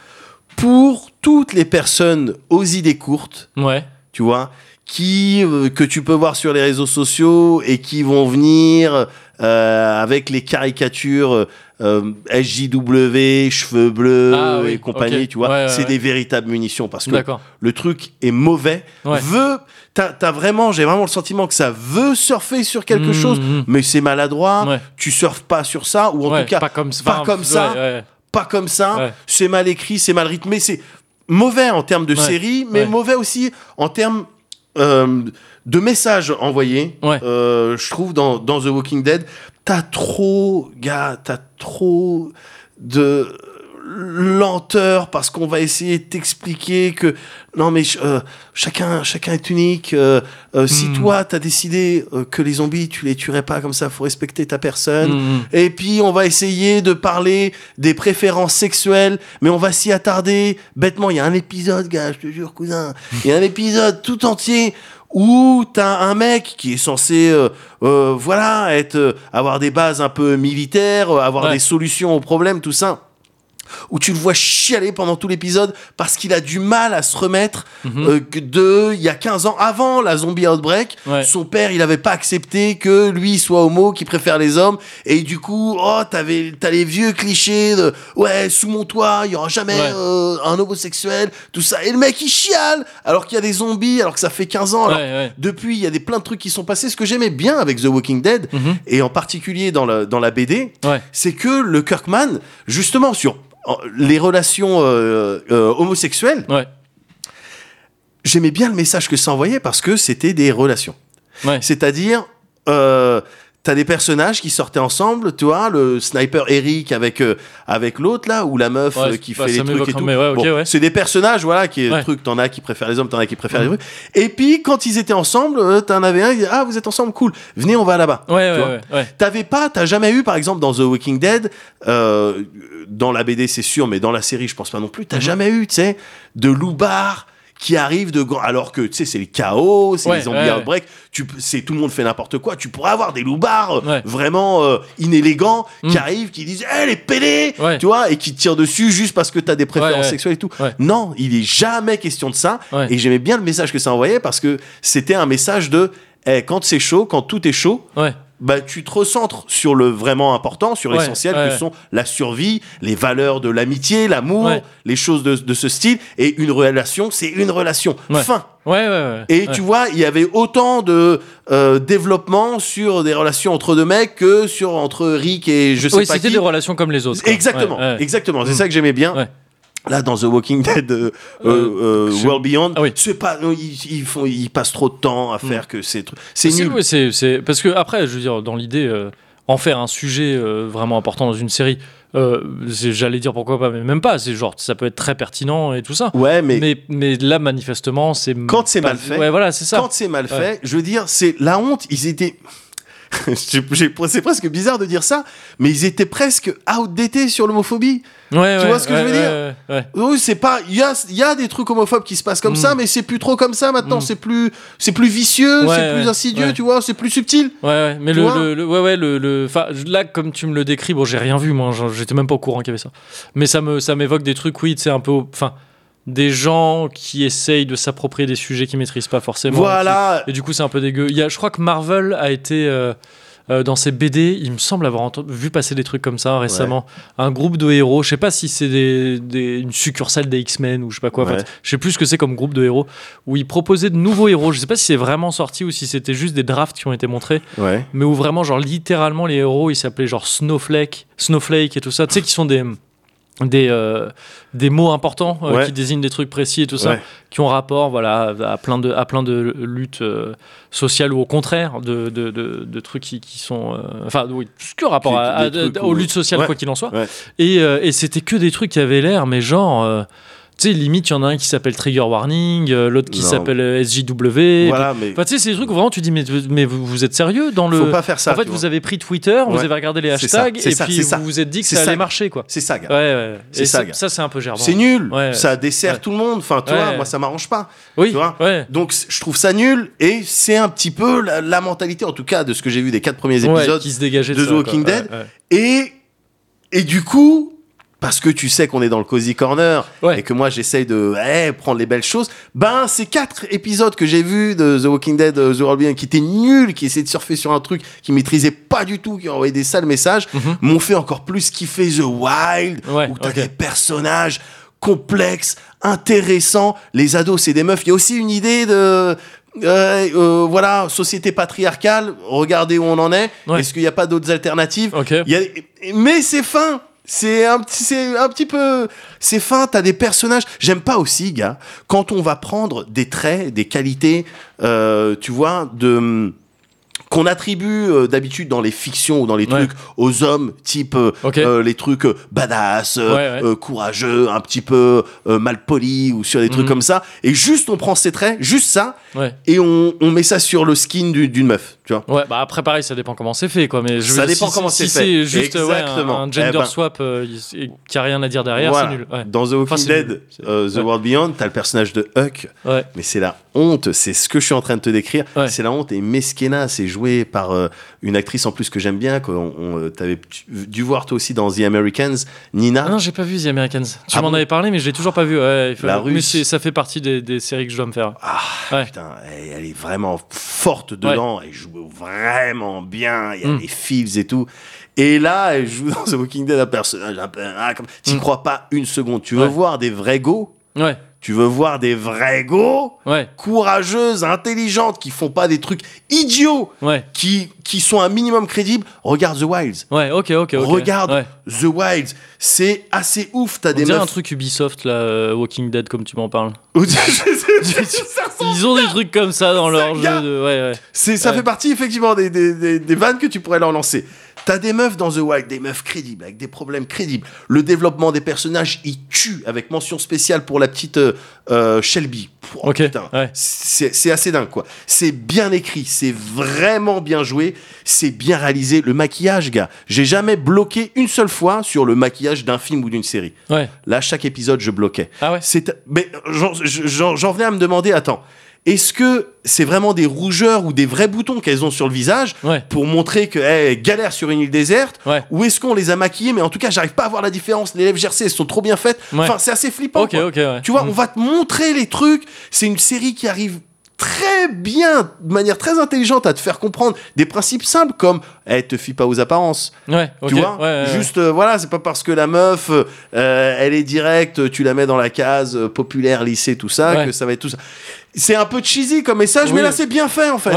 pour toutes les personnes aux idées courtes, Ouais. tu vois, qui euh, que tu peux voir sur les réseaux sociaux et qui vont venir euh, avec les caricatures euh, SJW, cheveux bleus Ah oui, et compagnie, tu vois, Ouais, ouais, c'est ouais. des véritables munitions parce que le truc est mauvais, veut, t'as, vraiment, j'ai vraiment le sentiment que ça veut surfer sur quelque Mmh, chose, mmh. mais c'est maladroit. Tu surfes pas sur ça, ou en tout cas pas comme, pas comme ça, pas comme ça. C'est mal écrit, c'est mal rythmé, c'est mauvais en termes de série, mais mauvais aussi en termes euh, de messages envoyés. Ouais. Euh, je trouve dans, dans The Walking Dead, t'as trop, gars, t'as trop de lenteur parce qu'on va essayer de t'expliquer que non mais euh, chacun chacun est unique euh, euh, si Hmm. toi t'as décidé que les zombies tu les tuerais pas comme ça faut respecter ta personne Mhm. et puis on va essayer de parler des préférences sexuelles, mais on va s'y attarder bêtement. Il y a un épisode, gars, je te jure, cousin. Il y a un épisode tout entier où t'as un mec qui est censé, euh, euh, voilà, être, euh, avoir des bases un peu militaires, avoir Ouais. des solutions aux problèmes, tout ça. Où tu le vois chialer pendant tout l'épisode parce qu'il a du mal à se remettre Mhm. euh, de il y a 15 ans avant la zombie outbreak Ouais. son père il avait pas accepté que lui soit homo qui préfère les hommes et du coup oh t'avais t'as les vieux clichés de ouais sous mon toit il y aura jamais Ouais. euh, un homosexuel tout ça et le mec il chiale alors qu'il y a des zombies alors que ça fait 15 ans alors Ouais, depuis il y a des plein de trucs qui sont passés ce que j'aimais bien avec The Walking Dead Mhm. et en particulier dans la, dans la BD c'est que le Kirkman justement sur les relations euh, euh, homosexuelles Ouais. j'aimais bien le message que ça envoyait parce que c'était des relations Ouais. c'est-à-dire, euh, t'as des personnages qui sortaient ensemble, tu vois, le sniper Eric avec, euh, avec l'autre là, ou la meuf Ouais, euh, qui fait les trucs et tout? mais ouais, ok, Bon, ouais. C'est des personnages, voilà, qui est truc, t'en as qui préfèrent les hommes, t'en as qui préfèrent Mhm. les trucs. Et puis, quand ils étaient ensemble, euh, t'en avais un, il dit, ah, vous êtes ensemble, cool, venez, on va là-bas. T'avais pas, t'as jamais eu, par exemple, dans The Walking Dead, dans la BD, c'est sûr, mais dans la série, je pense pas non plus, t'as Mhm. jamais eu, tu sais, de loubar qui arrive de grand, alors que, tu sais, c'est le chaos, c'est Ouais, les zombies ouais, tu, c'est tout le monde fait n'importe quoi, tu pourrais avoir des loubards euh, vraiment euh, inélégants qui Mm. arrivent, qui disent, eh, les pédés, Ouais. tu vois, et qui tirent dessus juste parce que t'as des préférences sexuelles et tout. Non, il est jamais question de ça, et j'aimais bien le message que ça envoyait parce que c'était un message de, eh, quand c'est chaud, quand tout est chaud, Ouais. Bah, tu te recentres sur le vraiment important, sur Ouais, l'essentiel ouais, que ouais. sont la survie, les valeurs de l'amitié, l'amour, les choses de, de ce style. Et une relation, c'est une relation. Fin. Ouais, ouais, ouais. Et tu vois, il y avait autant de euh, développement sur des relations entre deux mecs que sur entre Rick et je sais Oui, pas c'était qui. des relations comme les autres. quoi. Exactement, exactement. C'est Mm. ça que j'aimais bien. Là, dans The Walking Dead euh, euh, euh, World Beyond, Ah oui. c'est pas, ils, ils font, ils passent trop de temps à faire que c'est, tr- c'est nul. c'est- parce que après, je veux dire, dans l'idée, en faire un sujet vraiment important dans une série, j'allais dire pourquoi pas, mais même pas. C'est genre, ça peut être très pertinent et tout ça. Ouais, mais, Mais, mais là, manifestement, c'est Quand c'est mal fait, Ouais, voilà, c'est ça. quand c'est mal fait, je veux dire, c'est la honte. Ils étaient. [LAUGHS] C'est presque bizarre de dire ça, mais ils étaient presque outdated sur l'homophobie. Ouais, Tu ouais, vois ce que je veux dire. Oui, c'est pas. Il y a, il y a des trucs homophobes qui se passent comme Mm. ça, mais c'est plus trop comme ça maintenant. Mm. C'est plus, c'est plus vicieux, c'est plus insidieux, tu vois, c'est plus subtil. Ouais, ouais, mais le, vois le, le- ouais, ouais, le, le, là, comme tu me le décris, bon, j'ai rien vu, moi, j'étais même pas au courant qu'il y avait ça. Mais ça me, ça m'évoque des trucs, oui, tu sais, un peu, enfin, des gens qui essayent de s'approprier des sujets qu'ils maîtrisent pas forcément. Voilà. Et du coup, c'est un peu dégueu. Il y a, je crois que Marvel a été, euh, euh, dans ces BD, il me semble avoir enten- vu passer des trucs comme ça récemment. Un groupe de héros, je sais pas si c'est des, des- une succursale des X-Men ou je sais pas quoi. Enfin, Ouais. je sais plus ce que c'est comme groupe de héros où ils proposaient de nouveaux héros. Je sais pas si c'est vraiment sorti ou si c'était juste des drafts qui ont été montrés, Ouais. mais où vraiment genre littéralement les héros ils s'appelaient genre Snowflake, Snowflake et tout ça. Tu sais qui sont des des, euh, des mots importants euh, Ouais. qui désignent des trucs précis et tout ça Ouais. qui ont rapport voilà à plein de à plein de luttes euh, sociales ou au contraire de, de, de, de trucs qui, qui sont enfin oui plus que rapport à, à- aux luttes sociales Ouais. quoi qu'il en soit et, et c'était que des trucs qui avaient l'air mais genre sais limite il y en a un qui s'appelle Trigger Warning euh, l'autre qui s'appelle euh, SJW Voilà, mais Enfin, tu sais, c'est des trucs où vraiment tu dis, mais, mais vous, vous êtes sérieux dans le. faut pas faire ça. en fait, tu vous vois. avez pris Twitter, vous avez regardé les hashtags, et ça, puis vous ça. vous êtes dit que ça allait marcher, quoi. C'est ça, gars. Ouais, ouais. C'est ça, ça, gars. ça, c'est un peu gerbant. C'est nul. Ça dessert tout le monde. Enfin, tu Ouais. moi, ça m'arrange pas. Oui, tu. Donc, je trouve ça nul. Et c'est un petit peu la, mentalité, en tout cas, de ce que j'ai vu des quatre premiers épisodes. qui se dégageait de The Walking. Dead. Et, et du coup, parce que tu sais qu'on est dans le cozy corner Ouais. et que moi j'essaye de eh, prendre les belles choses, ben ces quatre épisodes que j'ai vus de The Walking Dead, euh, The World qui étaient nuls, qui essayaient de surfer sur un truc qui maîtrisaient pas du tout, qui envoyaient des sales messages, Mhm. m'ont fait encore plus kiffer The Wild, Ouais, où t'as ok. des personnages complexes, intéressants. Les ados, c'est des meufs. Il y a aussi une idée de euh, euh, voilà, société patriarcale. Regardez où on en est. Ouais. Est-ce qu'il n'y a pas d'autres alternatives Ok. il y a- mais c'est fin. C'est un petit, c'est un petit peu, c'est fin. T'as des personnages. J'aime pas aussi, gars, quand on va prendre des traits, des qualités, euh, tu vois, de qu'on attribue euh, d'habitude dans les fictions ou dans les Ouais. trucs aux hommes, type euh, euh, les trucs badass, Ouais, ouais. courageux, un petit peu mal poli ou sur des trucs Mhm. comme ça. Et juste on prend ces traits, juste ça, et on, on met ça sur le skin du- d'une meuf, tu vois. Ouais, bah après pareil, ça dépend comment c'est fait, quoi. Mais je Ça veux dépend si- comment si c'est fait. c'est juste un- Exactement. un, gender Eh ben. swap qui a rien à dire derrière, Voilà. c'est nul. Dans The Walking Enfin, Dead, The. World Beyond, t'as le personnage de Huck, mais c'est la honte, c'est ce que je suis en train de te décrire. C'est la honte et Mesquena, c'est joué par euh, une actrice en plus que j'aime bien, que euh, t'avais dû voir toi aussi dans The Americans, Nina. Ah non, j'ai pas vu The Americans. Tu Ah m'en bon avais parlé, mais je l'ai toujours pas vu. Ouais, faut- La Russe. ça fait partie des, des séries que je dois me faire. Ah, Ouais. putain, elle, elle est vraiment forte dedans, elle joue vraiment bien, il y a Mm. des fils et tout. Et là, elle joue dans The Walking Dead un personnage un peu. ah, comme- T'y Mm. crois pas une seconde. Tu veux Ouais. voir des vrais go Ouais, Tu veux voir des vrais go ouais, courageuses, intelligentes, qui font pas des trucs idiots, ouais, qui, qui sont un minimum crédibles, regarde The Wilds. ouais, ok, ok. ok. Regarde Ouais. The Wilds. C'est assez ouf. T'as des meufs. un truc Ubisoft, là, euh, Walking Dead, comme tu m'en parles. [LAUGHS] Ils ont des trucs comme ça dans leur jeu. De... Ouais, ouais. Ça fait partie effectivement des, des, des, des vannes que tu pourrais leur lancer. T'as des meufs dans The Wild, des meufs crédibles, avec des problèmes crédibles. Le développement des personnages, il tue, avec mention spéciale pour la petite euh, euh, Shelby. Pouah, Ok, putain. ouais. C'est, assez dingue, quoi. C'est bien écrit, c'est vraiment bien joué, c'est bien réalisé. Le maquillage, gars, j'ai jamais bloqué une seule fois sur le maquillage d'un film ou d'une série. Ouais. Là, chaque épisode, je bloquais. Ah ouais mais j'en venais à me demander, attends, est-ce que c'est vraiment des rougeurs ou des vrais boutons qu'elles ont sur le visage Ouais. pour montrer qu'elles galèrent sur une île déserte Ouais. Ou est-ce qu'on les a maquillées Mais en tout cas, j'arrive pas à voir la différence. Les lèvres gercées, elles sont trop bien faites. Ouais. Enfin, c'est assez flippant. Ok, quoi. ok, ouais. Tu vois, Mm. on va te montrer les trucs. C'est une série qui arrive très bien, de manière très intelligente, à te faire comprendre des principes simples comme eh, te fie pas aux apparences. Ouais. Tu vois ouais, ouais, ouais. Juste, euh, voilà, c'est pas parce que la meuf, euh, elle est directe, tu la mets dans la case euh, populaire, lycée, tout ça, que ça va être tout ça. C'est un peu cheesy comme message, Oui. mais là, c'est bien fait, en fait.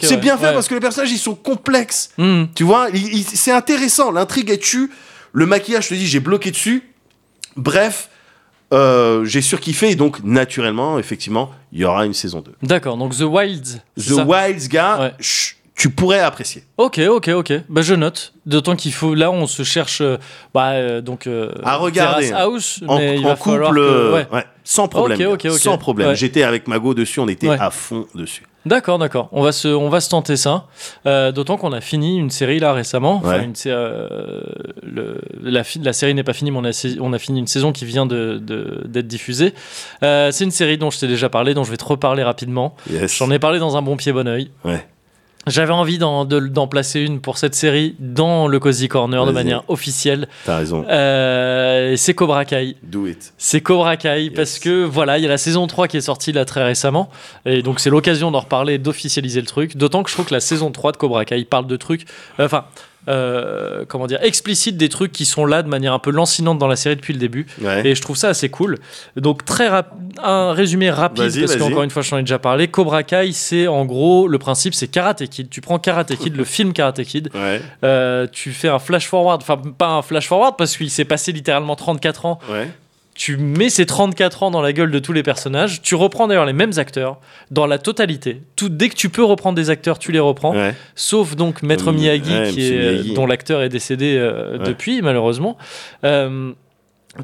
C'est bien fait parce que les personnages, ils sont complexes. Hmm. Tu vois, c'est intéressant. L'intrigue est tue. Le maquillage, je te dis, j'ai bloqué dessus. Bref, euh, j'ai surkiffé. Et donc, naturellement, effectivement, il y aura une saison 2. D'accord, donc The Wilds. The ça? Wilds, gars, Ouais. Tu pourrais apprécier. Ok, ok, ok. Bah, je note. D'autant qu'il faut. Là, on se cherche. euh, bah, euh, donc. euh, À regarder. House, En, mais il en va couple, que- ouais. ouais, sans problème. Ok, ok, gars, ok. Sans problème. Ouais. J'étais avec Mago dessus, on était à fond dessus. D'accord, d'accord. On va se, on va se tenter ça. Euh, D'autant qu'on a fini une série là récemment. Enfin, Ouais. une euh, le- la, la série n'est pas finie, mais on a, on a fini une saison qui vient de- de- d'être diffusée. Euh, C'est une série dont je t'ai déjà parlé, dont je vais te reparler rapidement. Yes. J'en ai parlé dans un bon pied, bon oeil. Ouais. J'avais envie d'en, de- d'en placer une pour cette série dans le Cozy Corner de manière officielle. T'as raison. Euh, c'est Cobra Kai. Do it. C'est Cobra Kai parce que voilà, il y a la saison 3 qui est sortie là très récemment. Et donc c'est l'occasion d'en reparler, d'officialiser le truc. D'autant que je trouve que la saison 3 de Cobra Kai parle de trucs. Enfin. euh, comment dire, explicite des trucs qui sont là de manière un peu lancinante dans la série depuis le début. Ouais. Et je trouve ça assez cool. Donc, très un résumé rapide, parce qu'encore une fois, je t'en ai déjà parlé. Cobra Kai, c'est en gros, le principe, c'est Karate Kid. Tu prends Karate Kid, le film Karate Kid, [LAUGHS] Ouais. euh, tu fais un flash forward, enfin, pas un flash forward, parce qu'il s'est passé littéralement 34 ans. Ouais. Tu mets ces 34 ans dans la gueule de tous les personnages. Tu reprends d'ailleurs les mêmes acteurs dans la totalité. Tout, dès que tu peux reprendre des acteurs, tu les reprends. Ouais. Sauf donc Maître Comme- Miyagi, ouais, qui Monsieur est, Miyagi. dont l'acteur est décédé euh, Ouais. depuis, malheureusement. Euh,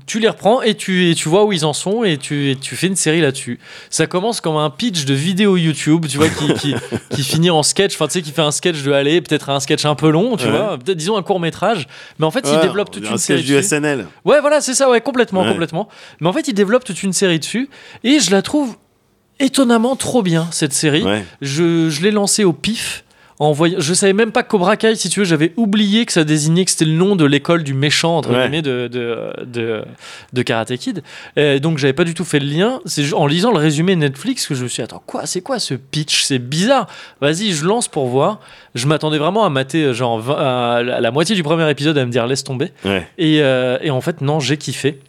tu les reprends et tu, et tu vois où ils en sont et tu, et tu fais une série là-dessus. Ça commence comme un pitch de vidéo YouTube, tu vois, qui, qui, [LAUGHS] qui finit en sketch, enfin tu sais, qui fait un sketch de aller, peut-être un sketch un peu long, tu Ouais. vois, peut-être disons un court métrage, mais en fait il développe toute une un sketch série. du dessus. SNL. Ouais, voilà, c'est ça, ouais, complètement, Ouais. complètement. Mais en fait, il développe toute une série dessus, et je la trouve étonnamment trop bien, cette série. Je, je l'ai lancée au pif. En voyant, je savais même pas Cobra Kai, si tu veux, j'avais oublié que ça désignait que c'était le nom de l'école du méchant, entre Ouais. guillemets, de, de, de, de Karate Kid. Et donc, j'avais pas du tout fait le lien. C'est en lisant le résumé Netflix que je me suis dit, attends, quoi, c'est quoi ce pitch? C'est bizarre. Vas-y, je lance pour voir. Je m'attendais vraiment à mater, genre, 20 à la à la moitié du premier épisode, à me dire, laisse tomber. Ouais. Et, euh, et en fait, non, j'ai kiffé.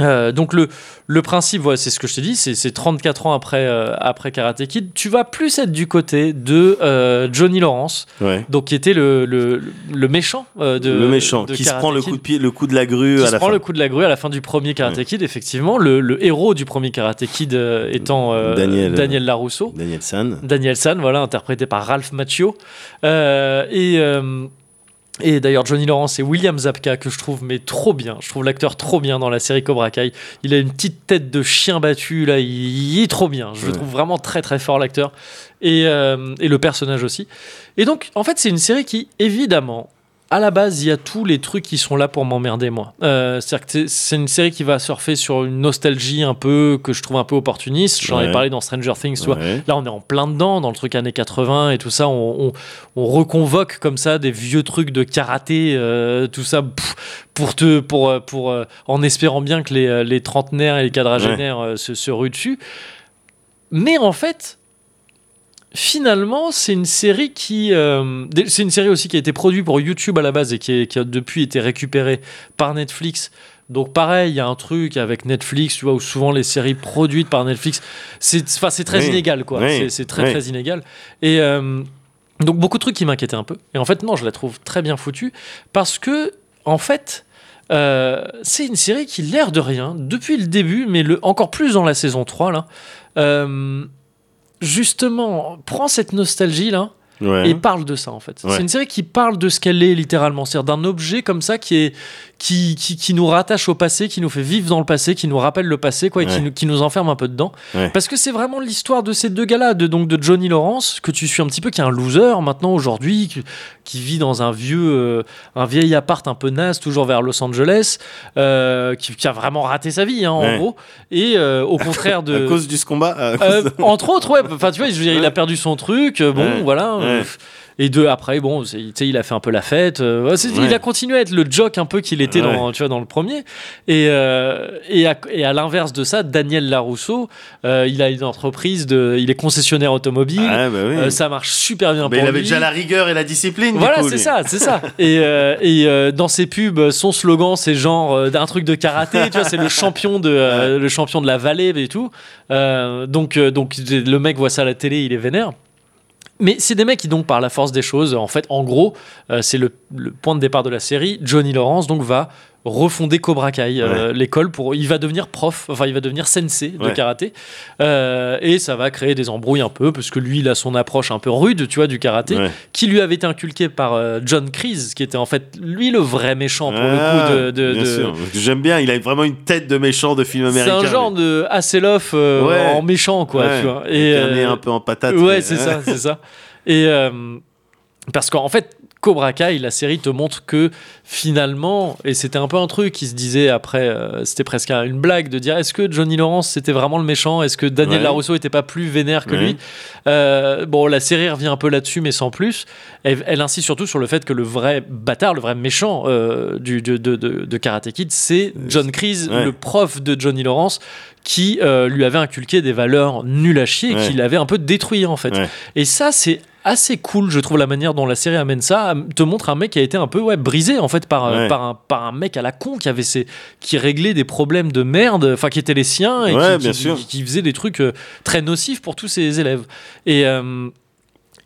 Euh, donc le, le principe, voilà, c'est ce que je t'ai dit, c'est c'est 34 ans après, euh, après Karate Kid. Tu vas plus être du côté de euh, Johnny Lawrence, Ouais. donc qui était le, le, le méchant de le méchant de qui se Karate prend le Kid, coup de pied, le coup de la grue qui à se la prend fin. le coup de la grue à la fin du premier Karate Kid, effectivement. Le, le héros du premier Karate Kid étant Daniel. Daniel Larousseau. Daniel San. Daniel San, voilà, interprété par Ralph Macchio. Et et d'ailleurs, Johnny Lawrence et William Zabka, que je trouve mais trop bien. Je trouve l'acteur trop bien dans la série Cobra Kai. Il a une petite tête de chien battu, là, il, est trop bien. Je le trouve vraiment très très fort, l'acteur. Et, euh, et le personnage aussi. Et donc, en fait, c'est une série qui, évidemment, à la base, il y a tous les trucs qui sont là pour m'emmerder, moi. Euh, C'est-à-dire que c'est- une série qui va surfer sur une nostalgie un peu, que je trouve un peu opportuniste. J'en ai parlé dans Stranger Things, tu vois. Ouais. Là, on est en plein dedans, dans le truc années 80 et tout ça. On, on- on reconvoque comme ça des vieux trucs de karaté, euh, tout ça, pour te, pour, euh, pour, en espérant bien que les, les trentenaires et les quadragénaires se, se ruent dessus. Mais en fait, finalement, c'est une série qui, euh, c'est une série aussi qui a été produite pour YouTube à la base et qui, est- qui a depuis été récupérée par Netflix. Donc pareil, il y a un truc avec Netflix, tu vois, où souvent les séries produites par Netflix, c'est, c'est très Oui. inégal, quoi. Oui. C'est, c'est très Oui. très inégal. Et euh, donc beaucoup de trucs qui m'inquiétaient un peu. Et en fait, non, je la trouve très bien foutue parce que, en fait, euh, c'est une série qui, l'air de rien, depuis le début, mais le, encore plus dans la saison 3, là, euh, justement, prend cette nostalgie, là, Ouais. et parle de ça en fait. Ouais. C'est une série qui parle de ce qu'elle est littéralement, c'est-à-dire d'un objet comme ça qui est qui, qui, qui nous rattache au passé, qui nous fait vivre dans le passé, qui nous rappelle le passé quoi, et qui, Ouais. nous, qui nous enferme un peu dedans. Ouais. Parce que c'est vraiment l'histoire de ces deux gars-là, de donc de Johnny Lawrence que tu suis un petit peu qui est un loser maintenant aujourd'hui, qui, qui vit dans un vieux euh, un vieil appart un peu naze toujours vers Los Angeles, euh, qui, a vraiment raté sa vie hein, en Ouais. gros, et euh, au [LAUGHS] contraire de À cause du ce combat. à cause de- entre autres, ouais. Enfin, tu vois, je veux dire, il a perdu son truc. Bon, voilà. Et deux après, bon, il a fait un peu la fête. euh, ouais, Il a continué à être le jock un peu qu'il était dans, tu vois, dans le premier. Et, euh, et à, et à l'inverse de ça, Daniel Larousseau, euh, il a une entreprise de, il est concessionnaire automobile. Ah, bah oui. Ça marche super bien Mais pour il avait déjà la rigueur et la discipline. Voilà, c'est ça, c'est ça. [LAUGHS] Et, et dans ses pubs, son slogan, c'est genre un truc de karaté. tu vois, c'est le champion de le champion de la vallée et tout. Donc, donc le mec voit ça à la télé, il est vénère. Mais c'est des mecs qui donc par la force des choses, en fait, en gros, euh, c'est le, le point de départ de la série. Johnny Lawrence donc va refonder Cobra Kai, euh, l'école pour, il va devenir prof, enfin il va devenir sensei de Ouais. karaté, Euh, et ça va créer des embrouilles un peu parce que lui il a son approche un peu rude, tu vois, du karaté Ouais. qui lui avait été inculqué par euh, John Kreese, qui était en fait lui le vrai méchant pour Ah, le coup de. de- bien de- sûr. J'aime bien, il a vraiment une tête de méchant de film C'est américain. un genre lui. de Hasselhoff en méchant, quoi, tu vois. Avec un peu en patate. Ouais, mais- c'est ça, c'est ça. Et parce qu'en fait, Cobra Kai, la série te montre que finalement, et c'était un peu un truc qui se disait après, euh, c'était presque un- une blague de dire est-ce que Johnny Lawrence c'était vraiment le méchant? Est-ce que Daniel Ouais. Larusso était pas plus vénère que Ouais. lui? Euh, Bon, la série revient un peu là-dessus, mais sans plus. Elle, elle insiste surtout sur le fait que le vrai bâtard, le vrai méchant euh, du, de, de, de- de Karate Kid, c'est John Kreese, Ouais. le prof de Johnny Lawrence, qui euh, lui avait inculqué des valeurs nulles à chier, et Ouais. qui l'avait un peu détruit en fait. Ouais. Et ça, c'est assez cool, je trouve, la manière dont la série amène ça. Te montre un mec qui a été un peu ouais, brisé, en fait, par, euh, Ouais. par, un, par un mec à la con qui avait ses, qui réglait des problèmes de merde, enfin, qui étaient les siens, et Ouais, qui, bien qui- sûr. qui faisait des trucs euh, très nocifs pour tous ses élèves. Et. euh,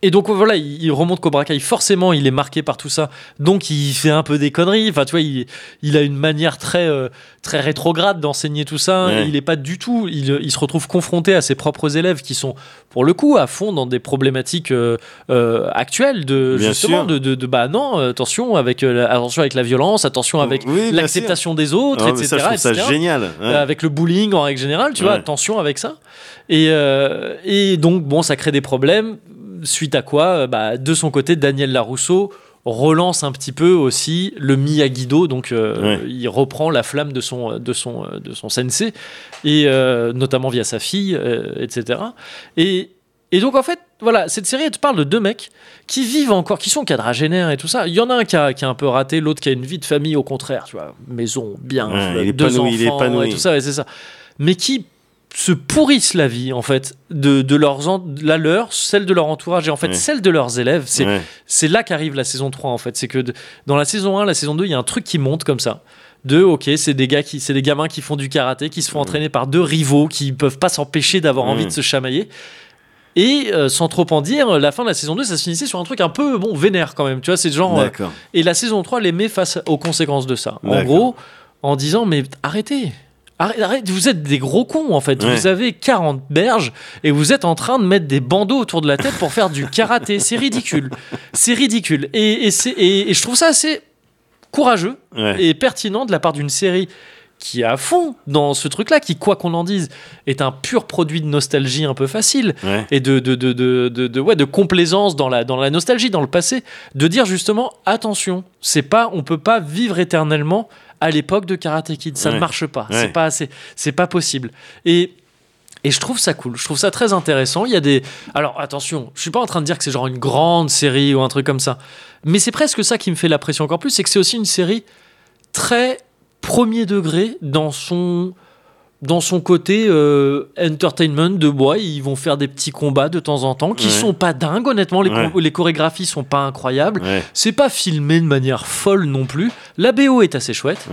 et donc voilà, il il remonte Cobra Kai. Forcément, il est marqué par tout ça. Donc il fait un peu des conneries. Enfin, tu vois, il, il a une manière très, euh, très rétrograde d'enseigner tout ça. Ouais. Il est pas du tout. Il, il se retrouve confronté à ses propres élèves qui sont, pour le coup, à fond dans des problématiques euh, euh, actuelles de Bien justement de, de, de, bah non, attention avec la, attention avec la violence, attention avec Oui, l'acceptation des autres, sûr. Ah, etc. ça, je trouve ça génial. Ouais. Euh, avec le bullying en règle générale, tu vois, attention avec ça. Et, et donc, bon, ça crée des problèmes. Suite à quoi, euh, bah, de son côté, Daniel Larousseau relance un petit peu aussi le Miyagi-Do, donc euh, Ouais. il reprend la flamme de son, de son, euh, de son sensei, et euh, notamment via sa fille, euh, etc. Et, et donc, en fait, voilà, cette série, elle te parle de deux mecs qui vivent encore, qui sont quadragénaires et tout ça. Il y en a un qui a, qui a un peu raté, l'autre qui a une vie de famille au contraire, tu vois, maison bien, Ouais, deux épanoui, il est enfants et tout ça, ouais, c'est ça. Mais qui se pourrissent la vie, en fait, de, de leurs en- la leur, celle de leur entourage et en fait celle de leurs élèves. C'est là qu'arrive la saison 3 en fait. C'est que de- dans la saison 1, la saison 2, il y a un truc qui monte comme ça. De ok, c'est des gars qui, c'est des gamins qui font du karaté, qui se font entraîner par deux rivaux, qui peuvent pas s'empêcher d'avoir envie de se chamailler. Et euh, sans trop en dire, la fin de la saison 2, ça se finissait sur un truc un peu bon vénère quand même. Tu vois, c'est genre euh, et la saison 3 les met face aux conséquences de ça. En gros, en disant mais arrêtez. Arrête, arrête, vous êtes des gros cons en fait. Ouais. Vous avez 40 berges et vous êtes en train de mettre des bandeaux autour de la tête pour faire du karaté. C'est ridicule. C'est ridicule. Et, et, c'est- et- et je trouve ça assez courageux Ouais. et pertinent de la part d'une série qui est à fond dans ce truc-là, qui, quoi qu'on en dise, est un pur produit de nostalgie un peu facile Ouais. et de, de, de, de, de, de- ouais, de complaisance dans la, dans la nostalgie, dans le passé, de dire justement attention, c'est pas, on peut pas vivre éternellement à l'époque de Karate Kid, ça ne marche pas, Ouais. c'est pas assez, c'est pas possible. Et et je trouve ça cool, je trouve ça très intéressant. Il y a des. Alors attention, je suis pas en train de dire que c'est genre une grande série ou un truc comme ça, mais c'est presque ça qui me fait la pression encore plus, c'est que c'est aussi une série très premier degré dans son dans son côté euh, entertainment de bois, ils vont faire des petits combats de temps en temps qui Ouais. sont pas dingues honnêtement, les, Ouais. co- les chorégraphies sont pas incroyables. Ouais. C'est pas filmé de manière folle non plus. La BO est assez chouette.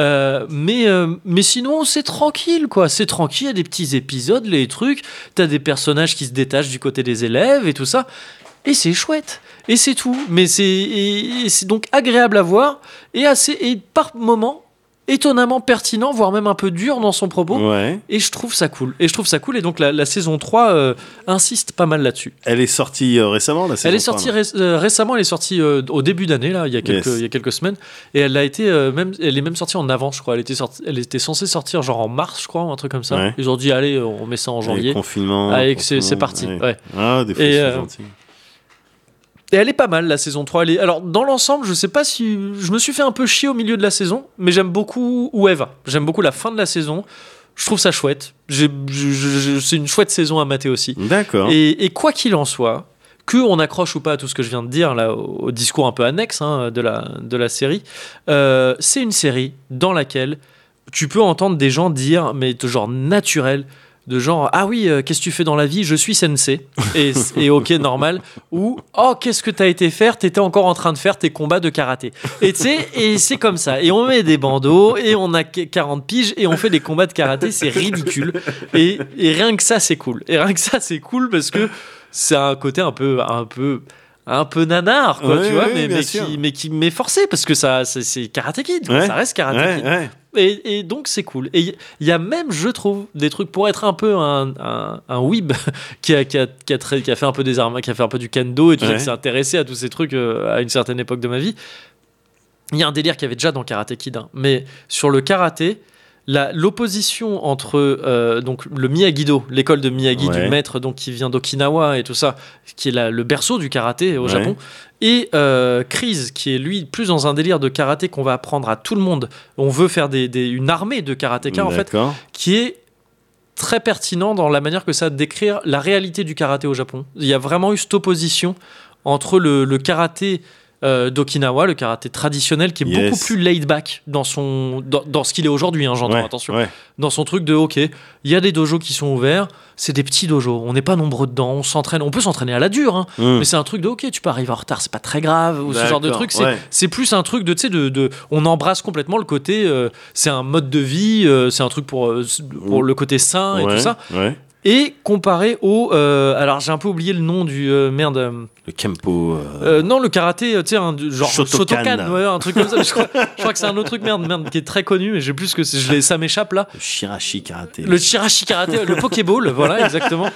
Euh, mais, euh, mais sinon, c'est tranquille, quoi. C'est tranquille, il y a des petits épisodes, les trucs. T'as des personnages qui se détachent du côté des élèves et tout ça. Et c'est chouette. Et c'est tout. Mais c'est donc agréable à voir et, assez, et par moments étonnamment pertinent, voire même un peu dur dans son propos. Ouais. Et je trouve ça cool. Et je trouve ça cool. Et donc la, la saison 3 euh, insiste pas mal là-dessus. Elle est sortie euh, récemment, la saison Elle est 3, sortie ré- euh, récemment, elle est sortie euh, au début d'année, là, il y, a quelques, Yes. il y a quelques semaines. Et elle a été même, elle est même sortie en avance, je crois. Elle était, sortie, elle était censée sortir genre en mars, je crois, ou un truc comme ça. Ouais. Ils ont dit, allez, on met ça en Avec janvier. Confinement. Allez, c'est confinement, c'est parti. ouais. Ah, des fois, Et, gentils. Et elle est pas mal, la saison 3. Elle est... Alors, dans l'ensemble, je sais pas si. Je me suis fait un peu chier au milieu de la saison, mais j'aime beaucoup où elle va. J'aime beaucoup la fin de la saison. Je trouve ça chouette. C'est une chouette saison à mater aussi. D'accord. Et, et quoi qu'il en soit, que on accroche ou pas à tout ce que je viens de dire là, au, au discours un peu annexe hein, de, la, de la série, euh, c'est une série dans laquelle tu peux entendre des gens dire, mais de genre naturel, de genre ah oui, euh, qu'est-ce que tu fais dans la vie? Je suis sensei. Et, et ok, normal. Ou oh, qu'est-ce que t'as été faire? T'étais encore en train de faire tes combats de karaté. Et tu sais, et c'est comme ça. Et on met des bandeaux, et on a 40 piges, et on fait des combats de karaté, c'est ridicule. Et, et rien que ça, c'est cool. Et rien que ça, c'est cool parce que c'est un côté un peu, un peu, un peu nanar, quoi, Ouais, tu vois, ouais, mais, qui, mais qui m'est forcé parce que ça, c'est, c'est Karate Kid, Ouais. ça reste Ouais, Kid. Et, et donc c'est cool. Et il y a même, je trouve, des trucs pour être un peu un, un, un weeb [LAUGHS] qui a, qui, a, qui, a très- qui a fait un peu des armes, qui a fait un peu du kendo et tout ça, Ouais. qui s'est intéressé à tous ces trucs euh, à une certaine époque de ma vie. Il y a un délire qu'il y avait déjà dans Karate Kid, hein. mais sur le karaté, l'opposition entre euh, donc le Miyagi-Do, l'école de Miyagi Ouais. du maître donc qui vient d'Okinawa et tout ça, qui est la- le berceau du karaté au Ouais. Japon, et euh, Chris qui est lui plus dans un délire de karaté qu'on va apprendre à tout le monde. On veut faire des, des- une armée de karatékas en fait, qui est très pertinent dans la manière que ça décrire la réalité du karaté au Japon. Il y a vraiment eu cette opposition entre le, le karaté euh, d'Okinawa, le karaté traditionnel, qui est Yes. beaucoup plus laid back dans, son, dans, dans ce qu'il est aujourd'hui, hein, j'entends, Ouais, attention. ouais. Dans son truc de, ok, il y a des dojos qui sont ouverts, c'est des petits dojos, on n'est pas nombreux dedans, on s'entraîne, on peut s'entraîner à la dure, hein, Hum. mais c'est un truc de, ok, tu peux arriver en retard, c'est pas très grave, ou ce genre de truc, c'est ouais. plus un truc de, tu sais, de, de- on embrasse complètement le côté, euh, c'est un mode de vie, euh, c'est un truc pour, pour le côté sain et tout ça. Et comparé au, euh, alors j'ai un peu oublié le nom du euh, merde, euh, Le Kempo. non le karaté, tu sais, un- genre Shotokan. Shotokan, ouais, un truc comme ça. [LAUGHS] je, crois, je crois que c'est un autre truc merde, merde, qui est très connu, mais j'ai plus que je ça m'échappe là. le Shirashi Karaté. Le Chirashi karaté, le Pokéball, [LAUGHS] voilà exactement.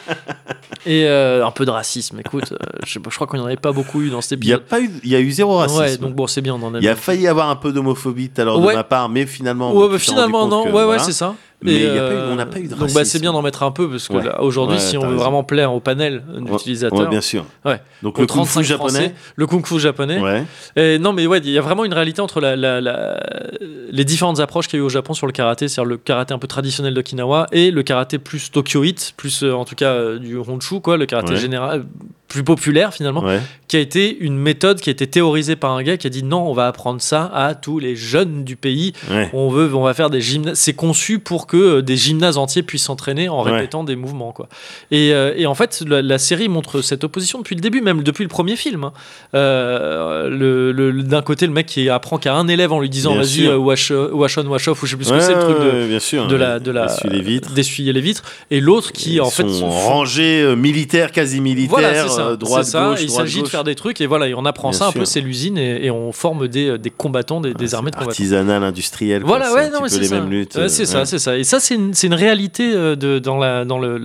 Et un peu de racisme. Écoute, je, crois qu'on n'y en avait pas beaucoup eu dans cet Il y a épisode. pas eu, il y a eu zéro racisme. Ouais, donc bon, c'est bien, on en a il y a failli avoir un peu d'homophobie tout à l'heure Ouais. de ma part, mais finalement. Ouais, bah, finalement non, ouais, ouais, voilà. c'est ça. Mais Et, il y a pas eu- euh, on n'a pas eu de Donc bah, c'est racisme. bien d'en mettre un peu parce que Ouais. aujourd'hui, Ouais, si on veut raison. vraiment plaire au panel d'utilisateurs, ouais, bien sûr. Ouais. Donc le kung 35 fu japonais. Français, le kung fu japonais. Et non, mais ouais, il y a vraiment une réalité entre la, la- la- les différentes approches qu'il y a eu au Japon sur le karaté, c'est-à-dire le karaté un peu traditionnel d'Okinawa et le karaté plus tokyoïte, plus euh, en tout cas euh, du honshu, quoi, le karaté général, plus populaire finalement, Ouais. qui a été une méthode qui a été théorisée par un gars qui a dit non, on va apprendre ça à tous les jeunes du pays. Ouais. On veut, on va faire des gymnases. C'est conçu pour que euh, des gymnases entiers puissent s'entraîner en Ouais. répétant des mouvements, quoi. Et, euh, et en fait, la, la série montre cette opposition depuis le début, même depuis le premier film. hein. Euh, le, D'un côté, le mec qui apprend qu'à un élève en lui disant vas-y, euh, wash, wash on, wash off, ou je sais plus ce que c'est, le truc de, bien sûr. de la, de d'essuyer les vitres. Et l'autre qui, Ils en fait, sont font- rangés militaires, quasi militaires, voilà, ça. euh, droite ça. gauche, il s'agit de faire des trucs et voilà, et on apprend Bien ça un sûr. peu, c'est l'usine et, et on forme des, des combattants, des, armées de combattants. Artisanal, industriel. Voilà, ouais, non, mais petit peu c'est les ça. mêmes luttes. Ouais, c'est euh, ça, c'est ça. Et ça, c'est une, une réalité euh, de, dans la, dans le,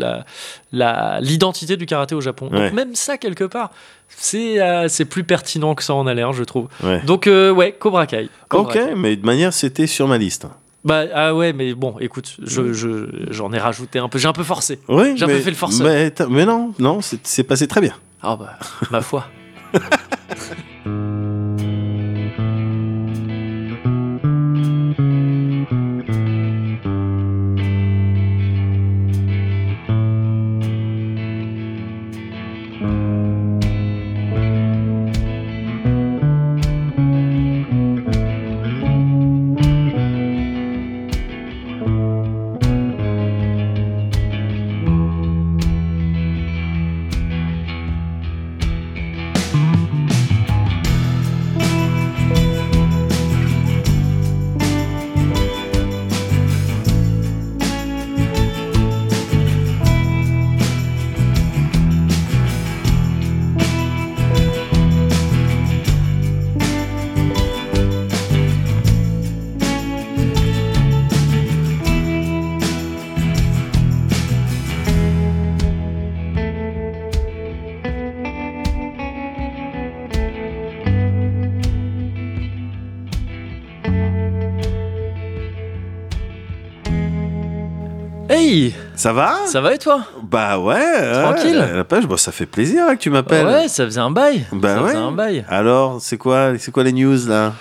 l'identité du karaté au Japon. Ouais. Donc même ça, quelque part, c'est, euh, plus pertinent que ça en a l'air, je trouve. Ouais. Donc euh, ouais, Cobra Kai. Cobra Ok, Kai. mais de manière, c'était sur ma liste. Bah ah ouais, mais bon, écoute, je, je, j'en ai rajouté un peu, j'ai un peu forcé. Oui, J'ai un peu fait le forceur. Mais, mais non, non, c'est c'est passé très bien. Ah bah, ma foi. [LAUGHS] Ça va ça va et toi Bah ouais. ouais, Tranquille. La page, bon, ça fait plaisir hein, que tu m'appelles. Ouais, ça faisait un bail. Bah ça ouais. faisait un bail. Alors, c'est quoi, c'est quoi les news là?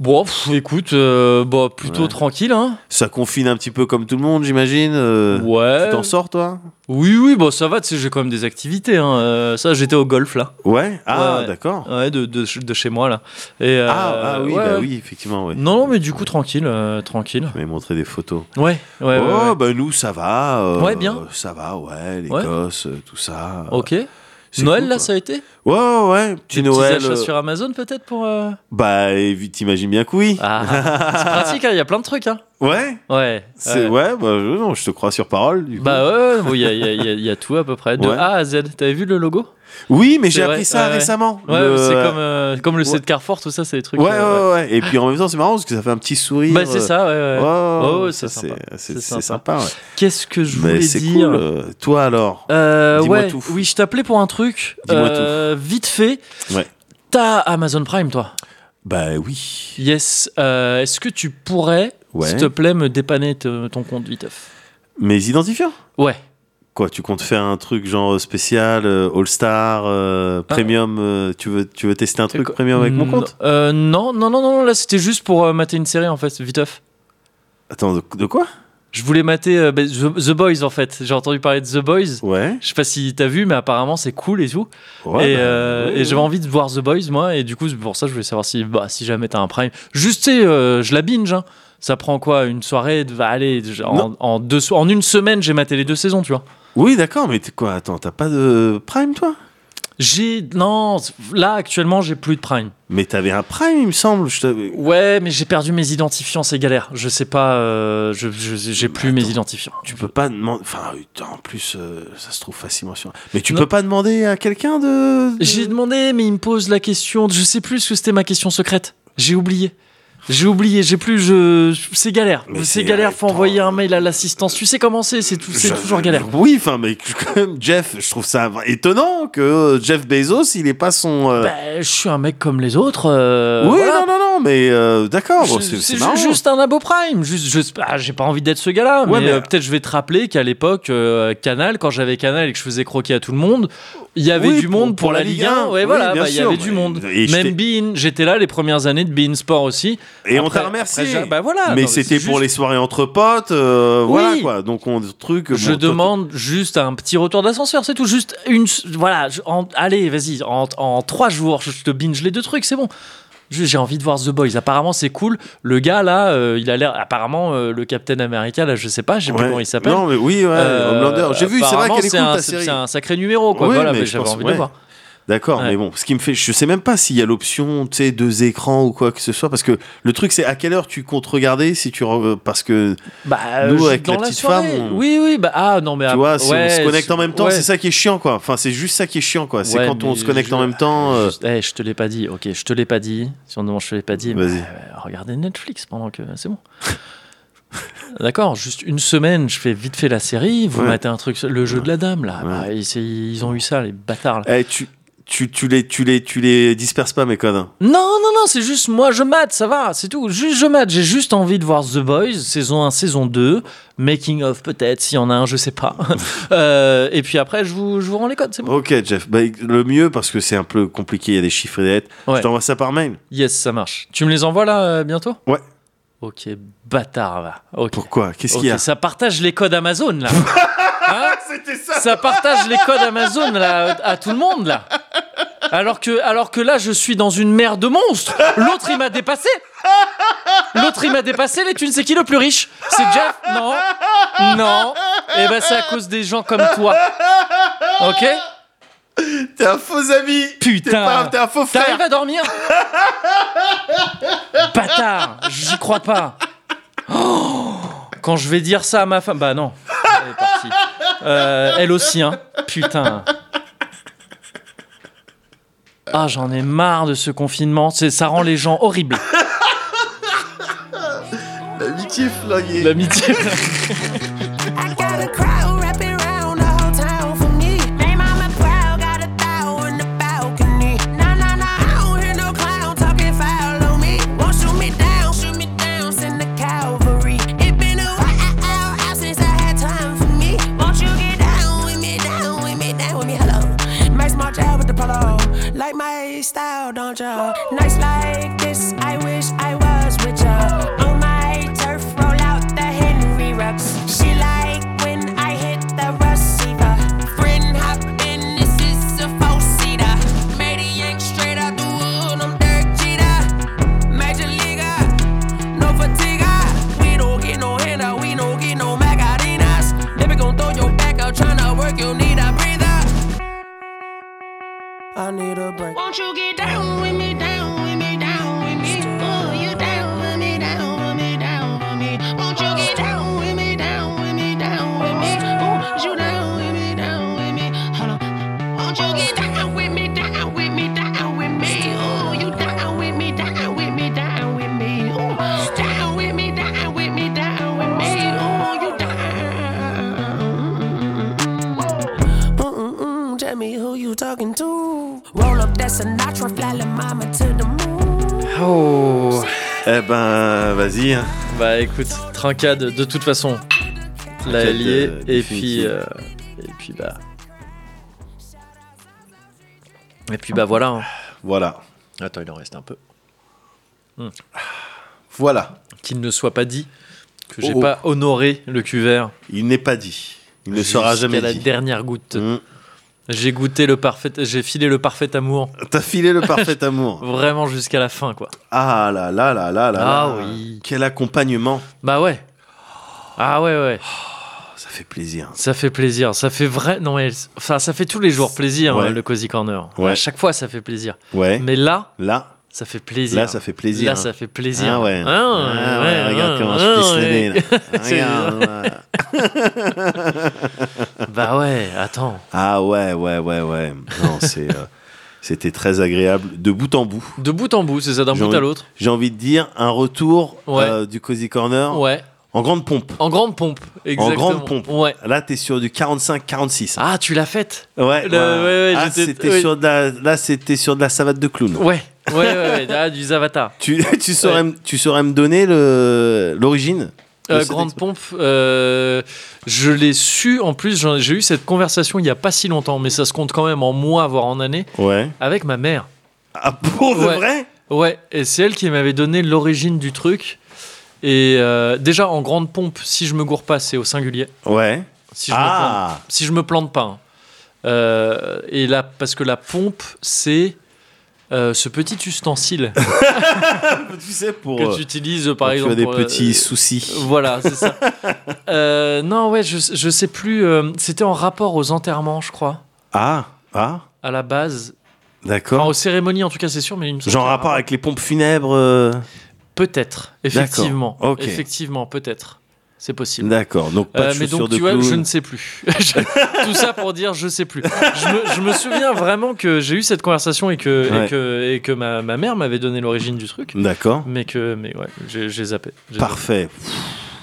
Bon, pff, écoute, euh, bah, plutôt Ouais. tranquille, hein. Ça confine un petit peu comme tout le monde, j'imagine. euh, Ouais. Tu t'en sors, toi? Oui, oui, bon, ça va, tu sais, j'ai quand même des activités. Hein. Euh, ça, j'étais au golf, là. Ouais? Ah, Ouais. d'accord. Ouais, de, de, de chez moi, là. Et, ah, ah oui, ouais, bah ouais. oui, effectivement, oui. Non, non, mais du coup, tranquille, tranquille. Tu m'avais montré des photos. Ouais, ouais, ouais. oh, ouais. bah nous, ça va. Ouais, bien. Ça va, ouais, Ouais. euh, tout ça. Ok. C'est Noël, cool, là, ça a été Ouais, ouais, ouais. Petit Des petits Noël. achats euh, sur Amazon, peut-être, pour... euh, Bah, t'imagines bien que oui. Ah, c'est pratique, hein, il y a plein de trucs, hein. Ouais. Ouais. C'est ouais, bah je, non, je te crois sur parole. Du coup. Bah ouais, ouais, bon, il y, a, y a- y a- il y a tout à peu près, de Ouais. A à Z. T'avais vu le logo? Oui, mais j'ai appris ça ouais, récemment. Ouais, Le- c'est comme, euh, comme le ouais. set Carrefour, tout ça, c'est des trucs... Ouais, euh, ouais, ouais. Et puis en même temps, c'est marrant parce que ça fait un petit sourire. Bah c'est ça, ouais, Oh, c'est sympa. C'est sympa. sympa. Qu'est-ce que je voulais dire cool. euh, Toi alors Euh, Dis-moi ouais, tout. Oui, je t'appelais pour un truc. Dis-moi Euh, Vite fait. Ouais. T'as Amazon Prime, toi? Bah oui. Yes. Euh, Est-ce que tu pourrais. S'il te plaît, me dépanner ton compte viteuf? Mes identifiants? Ouais. Quoi, tu comptes faire un truc genre spécial, euh, All-Star, euh, Premium euh, tu, veux, tu veux tester un truc Premium avec mon compte non, non, non, non, là c'était juste pour mater une série en fait, viteuf. Attends, de, de quoi Je voulais mater euh, bah, The, The Boys en fait. J'ai entendu parler de The Boys. Ouais. Je sais pas si t'as vu, mais apparemment c'est cool et tout. Ouais, et bah, euh, ouais, et j'avais envie de voir The Boys moi, et du coup pour ça je voulais savoir si, bah, si jamais t'as un Prime. Juste, tu sais, euh, je la binge. Hein. Ça prend quoi Une soirée de- va aller en, deux en une semaine, j'ai maté les deux saisons, tu vois. Oui, d'accord, mais t'es quoi Attends, t'as pas de Prime, toi? J'ai non, là actuellement j'ai plus de Prime. Mais t'avais un Prime, il me semble. Je Ouais, mais j'ai perdu mes identifiants, c'est galère. Je sais pas, euh, je j'ai plus mes identifiants. Tu peux pas demander. Enfin, putain, en plus, euh, ça se trouve facilement sur. Mais tu Non. peux pas demander à quelqu'un de. de- J'ai demandé, mais il me pose la question. Je sais plus ce que c'était ma question secrète. J'ai oublié. J'ai oublié, j'ai plus, je, c'est galère. C'est galère, faut envoyer un mail à l'assistance. Tu sais comment c'est, c'est tout- c'est Je- toujours galère. Oui, enfin, mais quand même, Jeff, je trouve ça étonnant que Jeff Bezos, il ait pas son. euh, Ben, je suis un mec comme les autres. euh, oui, voilà. non, non, non, mais euh, d'accord, c'est marrant. ju- juste un abo prime. Juste, ah, j'ai pas envie d'être ce gars-là, Ouais, mais, mais- peut-être je vais te rappeler qu'à l'époque, Canal, quand j'avais Canal et que je faisais croquer à tout le monde, il y avait Oui, du pour- monde pour, la Ligue 1. Ouais, Oui, voilà, bah, il y avait du monde. Même Bein, j'étais là les premières années de Bein Sport aussi. Et on t'a remercié. après, bah voilà, mais c'était pour juste- les soirées entre potes, euh, Oui. voilà quoi. Donc on truc. Je bon, toi, demande juste un petit retour d'ascenseur, c'est tout. Juste une. Voilà, je- en- allez, vas-y, en, en trois jours, je te binge les deux trucs, c'est bon. J'ai envie de voir The Boys. Apparemment, c'est cool. Le gars, là, euh, il a l'air. Apparemment, euh, le Captain America, là, je sais pas, je sais Ouais. plus comment il s'appelle. Non, mais oui, ouais, Homelander. J'ai vu, c'est vrai qu'elle est c'est cool un- ta c'est- série. C'est un sacré numéro, quoi. Oui, voilà, j'avais envie de ouais. le voir. D'accord, Ouais. mais bon, ce qui me fait, je sais même pas s'il y a l'option, tu sais, deux écrans ou quoi que ce soit, parce que le truc c'est à quelle heure tu comptes regarder si tu, parce que Bah, Nous, avec la la petite soirée. femme, on- Oui, oui, bah, ah, non, mais. tu vois, si ouais, on se connecte en même temps, ouais. c'est ça qui est chiant, quoi. Enfin, c'est juste ça qui est chiant, quoi. C'est quand on se connecte je- en même temps. euh, eh, je te l'ai pas dit. Ok, je te l'ai pas dit. Si on demande, je te l'ai pas dit. Euh, regardez Netflix pendant que c'est bon. [LAUGHS] D'accord, juste une semaine, je fais vite fait la série. Vous Ouais. mettez un truc, le jeu de la dame là. Ouais. Bah, ils, c'est- ils ont eu ça, les bâtards. Là. eh, tu, tu, tu les, tu les, tu les disperses pas, mes codes. Non, non, non, c'est juste moi, je mate, ça va, c'est tout. Juste je mate. J'ai juste envie de voir The Boys, saison 1, saison 2, making of peut-être, s'il y en a un, je sais pas. [LAUGHS] Euh, et puis après, je vous, je vous rends les codes, c'est bon. Ok, Jeff. Bah, le mieux, parce que c'est un peu compliqué, il y a des chiffres et des lettres. Ouais. Je t'envoie ça par mail. Yes, ça marche. Tu me les envoies là euh, bientôt? Ouais. Ok, bâtard, va. Ok. Pourquoi? Qu'est-ce qu'il y a? Ça partage les codes Amazon là. [LAUGHS] Hein? C'était ça. partage les codes Amazon là à tout le monde là. Alors que, alors que là, je suis dans une mer de monstres. L'autre, il m'a dépassé. L'autre, il m'a dépassé. Les thunes, c'est qui le plus riche? C'est Jeff? Non. Non. Et ben, c'est à cause des gens comme toi. Ok? T'es un faux ami. Putain. T'es un faux frère. T'arrives à dormir? Bâtard J'y crois pas. Oh, quand je vais dire ça à ma femme... Bah non. Elle est partie. Euh, elle aussi, hein. Putain. Ah, j'en ai marre de ce confinement. C'est, ça rend les gens horribles. L'amitié flinguée. L'amitié. I style, don't ya? Nice like Won't you get down? Oh. Eh ben, vas-y. hein. Bah écoute, trincade de toute façon. La liée euh, et puis euh, et puis bah et puis bah voilà. hein. Voilà. Attends, il en reste un peu. Voilà. Qu'il ne soit pas dit que j'ai Oh. pas honoré le cuvert. Il n'est pas dit. Il ne sera jamais la dit. dernière goutte. Mm. J'ai goûté le parfait, j'ai filé le parfait amour, T'as filé le parfait [LAUGHS] amour. vraiment jusqu'à la fin quoi. Ah là là là là là. Ah là. oui. Quel accompagnement. Bah ouais. Ah ouais ouais. Ça fait plaisir. Ça fait plaisir, ça fait vrai. Non mais enfin ça fait tous les jours plaisir Ouais. hein, le cozy corner. Ouais. À chaque fois ça fait plaisir. Ouais. Mais là, Là, ça fait plaisir. là, ça fait plaisir. Là, hein. ça fait plaisir. Ah ouais. Ah, Ah ouais, ouais, regarde comment je plisse ouais. nez. [LAUGHS] C'est- Regarde. [LAUGHS] Bah ouais, attends. Ah ouais, ouais, ouais, ouais. Non, c'est, euh, c'était très agréable de bout en bout. De bout en bout, c'est ça, d'un bout à l'autre. J'ai envie de dire un retour euh, du Cozy Corner Ouais. en grande pompe. En grande pompe. Exactement. grande pompe. Ouais. Là, t'es sur du 45-46. Ah, tu l'as faite ouais, le- ouais, ouais, Ah, j'étais- c'était oui. sur de la, là, c'était sur de la savate de clown. Ouais. Ouais, ouais, ouais. [LAUGHS] Ah, du Zavata. Tu, [LAUGHS] tu, saurais, me- tu saurais me donner le, l'origine Euh, grande expo- pompe, euh, je l'ai su. En plus, j'ai eu cette conversation il y a pas si longtemps, mais ça se compte quand même en mois, voire en années, Ouais. avec ma mère. Ah, pour de Ouais. vrai? Ouais, et c'est elle qui m'avait donné l'origine du truc. Et euh, déjà en grande pompe, si je me gourre pas, c'est au singulier. Ouais. Si je me plante, Ah si je me plante pas. hein. Euh, et là, parce que la pompe, c'est euh, ce petit ustensile [LAUGHS] Tu sais, pour. que tu utilises par exemple. tu as des pour, euh, petits soucis. Voilà, c'est ça. [LAUGHS] Euh, non, ouais, je, je sais plus. C'était en rapport aux enterrements, je crois, Ah, ah, à la base. Enfin, d'accord. aux cérémonies, en tout cas, c'est sûr, mais semble Genre rapport avec les pompes funèbres. Peut-être, effectivement. ok. Effectivement, peut-être. C'est possible. D'accord, donc pas Euh, de mais chaussures donc, de tu vois, je ne sais plus. [LAUGHS] Tout ça pour dire, je sais plus. Je me, je me souviens vraiment que j'ai eu cette conversation et que, Ouais. et que, et que ma, ma mère m'avait donné l'origine du truc. D'accord. Mais que, mais ouais, j'ai zappé. Parfait. zappé.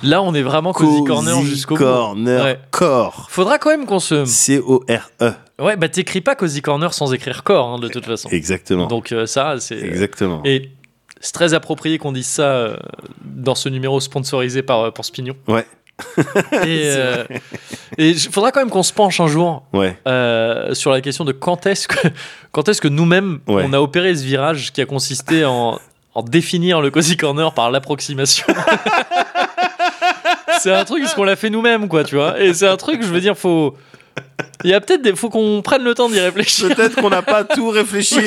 Là, on est vraiment cozy corner Cozy jusqu'au bout. Corner Ouais. Corps. Faudra quand même qu'on se. C-O-R-E. Ouais, bah t'écris pas cozy corner sans écrire corps, hein, de toute façon. Exactement. Donc euh, ça, c'est. Exactement. Et c'est très approprié qu'on dise ça euh, dans ce numéro sponsorisé par, euh, pour Spignon. Ouais. [LAUGHS] Et [LAUGHS] euh, il faudra quand même qu'on se penche un jour Ouais. sur la question de quand est-ce que, [LAUGHS] quand est-ce que nous-mêmes, Ouais. on a opéré ce virage qui a consisté en, en définir le cozy corner par l'approximation. c'est un truc, ce qu'on l'a fait nous-mêmes, quoi, tu vois. Et c'est un truc, je veux dire, faut. Il y a peut-être des. Faut qu'on prenne le temps d'y réfléchir. Peut-être qu'on n'a pas tout réfléchi.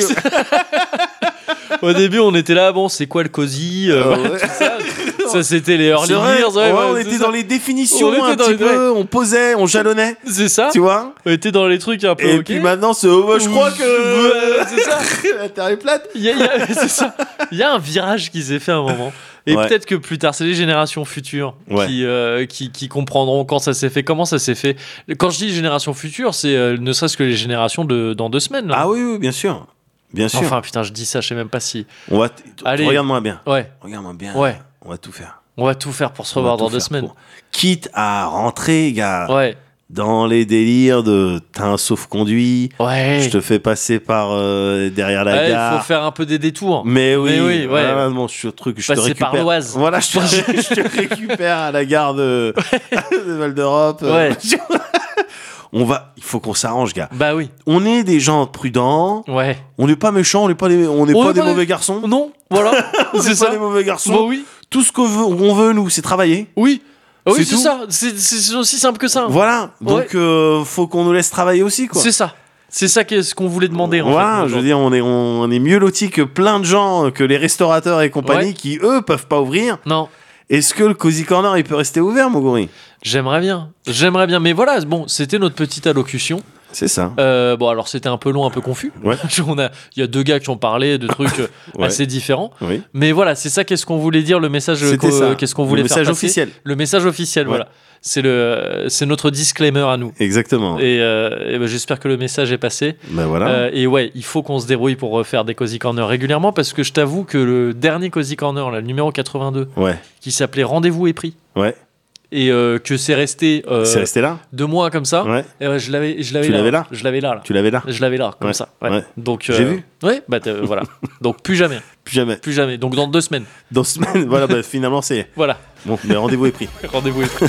Au début, on était là, bon, c'est quoi le cozy euh, Euh, ouais. tout ça. [LAUGHS] Ça, c'était les early C'est vrai, years. ouais, ouais, ouais, on était ça. dans les définitions On un petit les- peu, on posait, on jalonnait, C'est ça. tu vois. On était dans les trucs un peu. Et puis maintenant, c'est, oh, bah, je crois que c'est ça. [LAUGHS] la Terre est plate. Il y a, il y a- [LAUGHS] c'est ça. Il y a un virage qui s'est fait à un moment. Et Ouais. peut-être que plus tard, c'est les générations futures Ouais. qui, euh, qui, qui comprendront quand ça s'est fait, comment ça s'est fait. Quand je dis génération future, c'est euh, ne serait-ce que les générations de dans deux semaines. là. Ah oui, oui, bien sûr, bien sûr. enfin, putain, je dis ça, je sais même pas si. on va, t- Allez. regarde-moi bien, Ouais, regarde-moi bien. Ouais. On va tout faire. on va tout faire pour se revoir dans deux semaines. pour- Quitte à rentrer, gars, Ouais, dans les délires de t'as un sauf-conduit, ouais. je te fais passer par euh, derrière la Ouais, il gare. faut faire un peu des détours. Mais oui, Mais oui, ouais. voilà, bon, je suis truc, je te Passer par récupère. l'Oise. Voilà, je te, [LAUGHS] je te récupère à la gare de, [LAUGHS] de Val d'Europe. Ouais. [LAUGHS] On va, il faut qu'on s'arrange, gars. Bah oui. On est des gens prudents. Ouais. On n'est pas méchants. On n'est pas des, on n'est pas des mauvais garçons. Non, voilà. [LAUGHS] On c'est n'est pas ça. des mauvais garçons. Bah oui. Tout ce qu'on veut, on veut nous, c'est travailler. Oui. Ah Oui, C'est ça. C'est aussi simple que ça. Voilà. Donc, Ouais. euh, faut qu'on nous laisse travailler aussi, quoi. C'est ça. C'est ça qu'est-ce qu'on voulait demander. En Voilà, fait, je veux dire, on est, on est mieux lotis que plein de gens, que les restaurateurs et compagnie Ouais. qui, eux, peuvent pas ouvrir. Non, Est-ce que le Cozy Corner, il peut rester ouvert, Moguri? J'aimerais bien. J'aimerais bien. Mais voilà, bon, c'était notre petite allocution. C'est ça. Euh, bon, alors c'était un peu long, un peu confus. Ouais. [LAUGHS] On a, il y a deux gars qui ont parlé de trucs euh, [LAUGHS] Ouais. assez différents. Oui. Mais voilà, c'est ça. Qu'est-ce qu'on voulait dire Le message. Ça. Qu'est-ce qu'on Le voulait message faire passer officiel. Le message officiel. Ouais. Voilà. C'est le, c'est notre disclaimer à nous. Exactement. Et, euh, et ben, j'espère que le message est passé. Ben voilà. Euh, et ouais, il faut qu'on se débrouille pour refaire des Cozy Corner régulièrement parce que je t'avoue que le dernier Cozy Corner, là, le numéro 82, Ouais. qui s'appelait Rendez-vous et prix, Ouais. Et euh, que c'est resté, euh, C'est resté là? deux mois comme ça. Ouais. et, euh, je l'avais, je l'avais Tu là. l'avais là? Je l'avais là, là. Tu l'avais là? Je l'avais là, comme Ouais, ça. Ouais. ouais. Donc J'ai euh, vu. Ouais, bah voilà. [LAUGHS] Donc plus jamais, Plus jamais. plus jamais. Donc dans deux semaines. Dans ce semaine, voilà, bah, finalement, c'est. [LAUGHS] Voilà. Bon, le rendez-vous est pris. [LAUGHS] Rendez-vous est pris.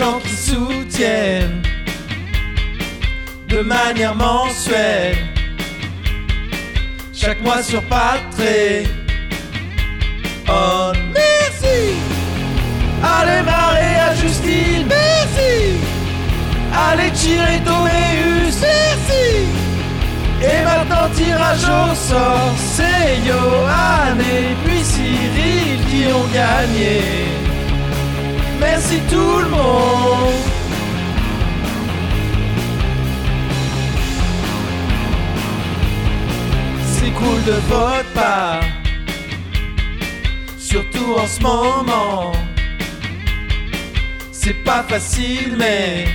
Gens qui soutiennent de manière mensuelle chaque mois sur Patreon. Oh, merci. Allez Marie à Justine, merci. Allez tirer Doméus, merci. Et maintenant tirage au sort, c'est Johan et puis Cyril qui ont gagné. Merci tout le monde. C'est cool de votre part, surtout en ce moment. C'est pas facile, mais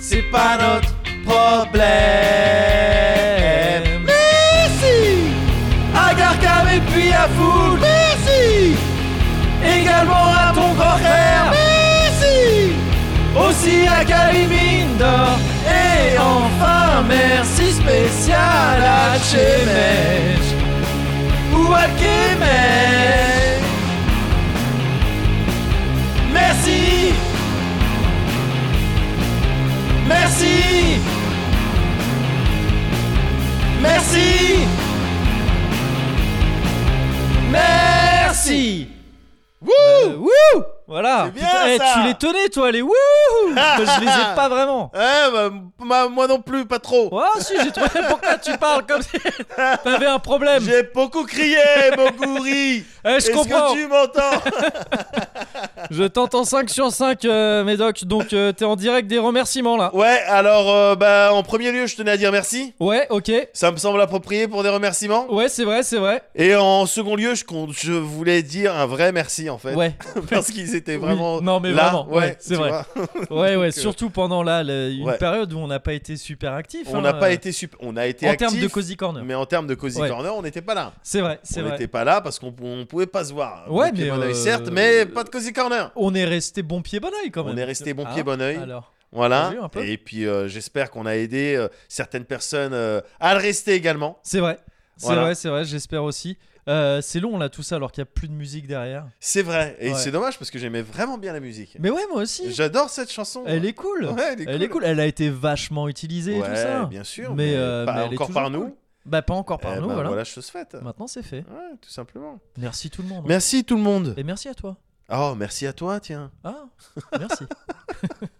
c'est pas notre problème. Merci à Garcam et puis à Foul. Aussi à Kalimindor. Et enfin, merci spécial à Chemej ou à Kemet. Merci. Merci. Merci. Merci. Euh, wouh Voilà. C'est bien, Putain, eh, tu les tenais toi les wouh [LAUGHS] Je les ai pas vraiment. Ouais, bah, ma- moi non plus, pas trop. Oh si j'ai trouvé [LAUGHS] pourquoi tu parles comme si [LAUGHS] t'avais un problème. J'ai beaucoup crié, mon gourri. Eh, je Est-ce comprends. que tu m'entends [LAUGHS] [LAUGHS] Je t'entends 5 sur 5 euh, Médoc donc euh, t'es en direct des remerciements là. Ouais, alors, euh, bah, en premier lieu, je tenais à dire merci. Ouais ok. Ça me semble approprié pour des remerciements. Ouais c'est vrai c'est vrai. Et en second lieu, je, compte- je voulais dire un vrai merci, en fait. Ouais. [LAUGHS] Parce qu'ils étaient Oui. vraiment. Non, mais là. vraiment, ouais, c'est vrai. Ouais ouais euh, surtout pendant là le- une ouais. période où on n'a pas été super actif. On hein, n'a pas euh, été super. On a été en actifs, termes de cozy corner. Mais en termes de Cozy. Corner, on n'était pas là. C'est vrai c'est On vrai. n'était pas là parce qu'on on pouvait pas se voir. Ouais, Bon pied, mais, bon oeil, euh, certes, mais pas de Cozy Corner. On est resté bon pied bon oeil quand On même. est resté bon Ah, pied, bon oeil. Alors. Voilà. Et puis euh, j'espère qu'on a aidé euh, certaines personnes euh, à le rester également. C'est vrai. C'est Voilà. vrai, c'est vrai, j'espère aussi. C'est long là tout ça alors qu'il n'y a plus de musique derrière. C'est vrai. Et Ouais. c'est dommage parce que j'aimais vraiment bien la musique. Mais ouais, moi aussi. J'adore cette chanson. Elle est cool. Ouais, elle est Elle est cool. Elle a été vachement utilisée et tout Ouais, ça. bien sûr. Mais, Mais, pas mais elle est encore par cool. Bah pas encore par Eh nous, ben, voilà. voilà, chose faite. Maintenant c'est fait. Ouais, tout simplement. Merci tout le monde. Merci tout le monde. Et merci à toi. Oh, merci à toi, tiens. Ah, merci. [LAUGHS]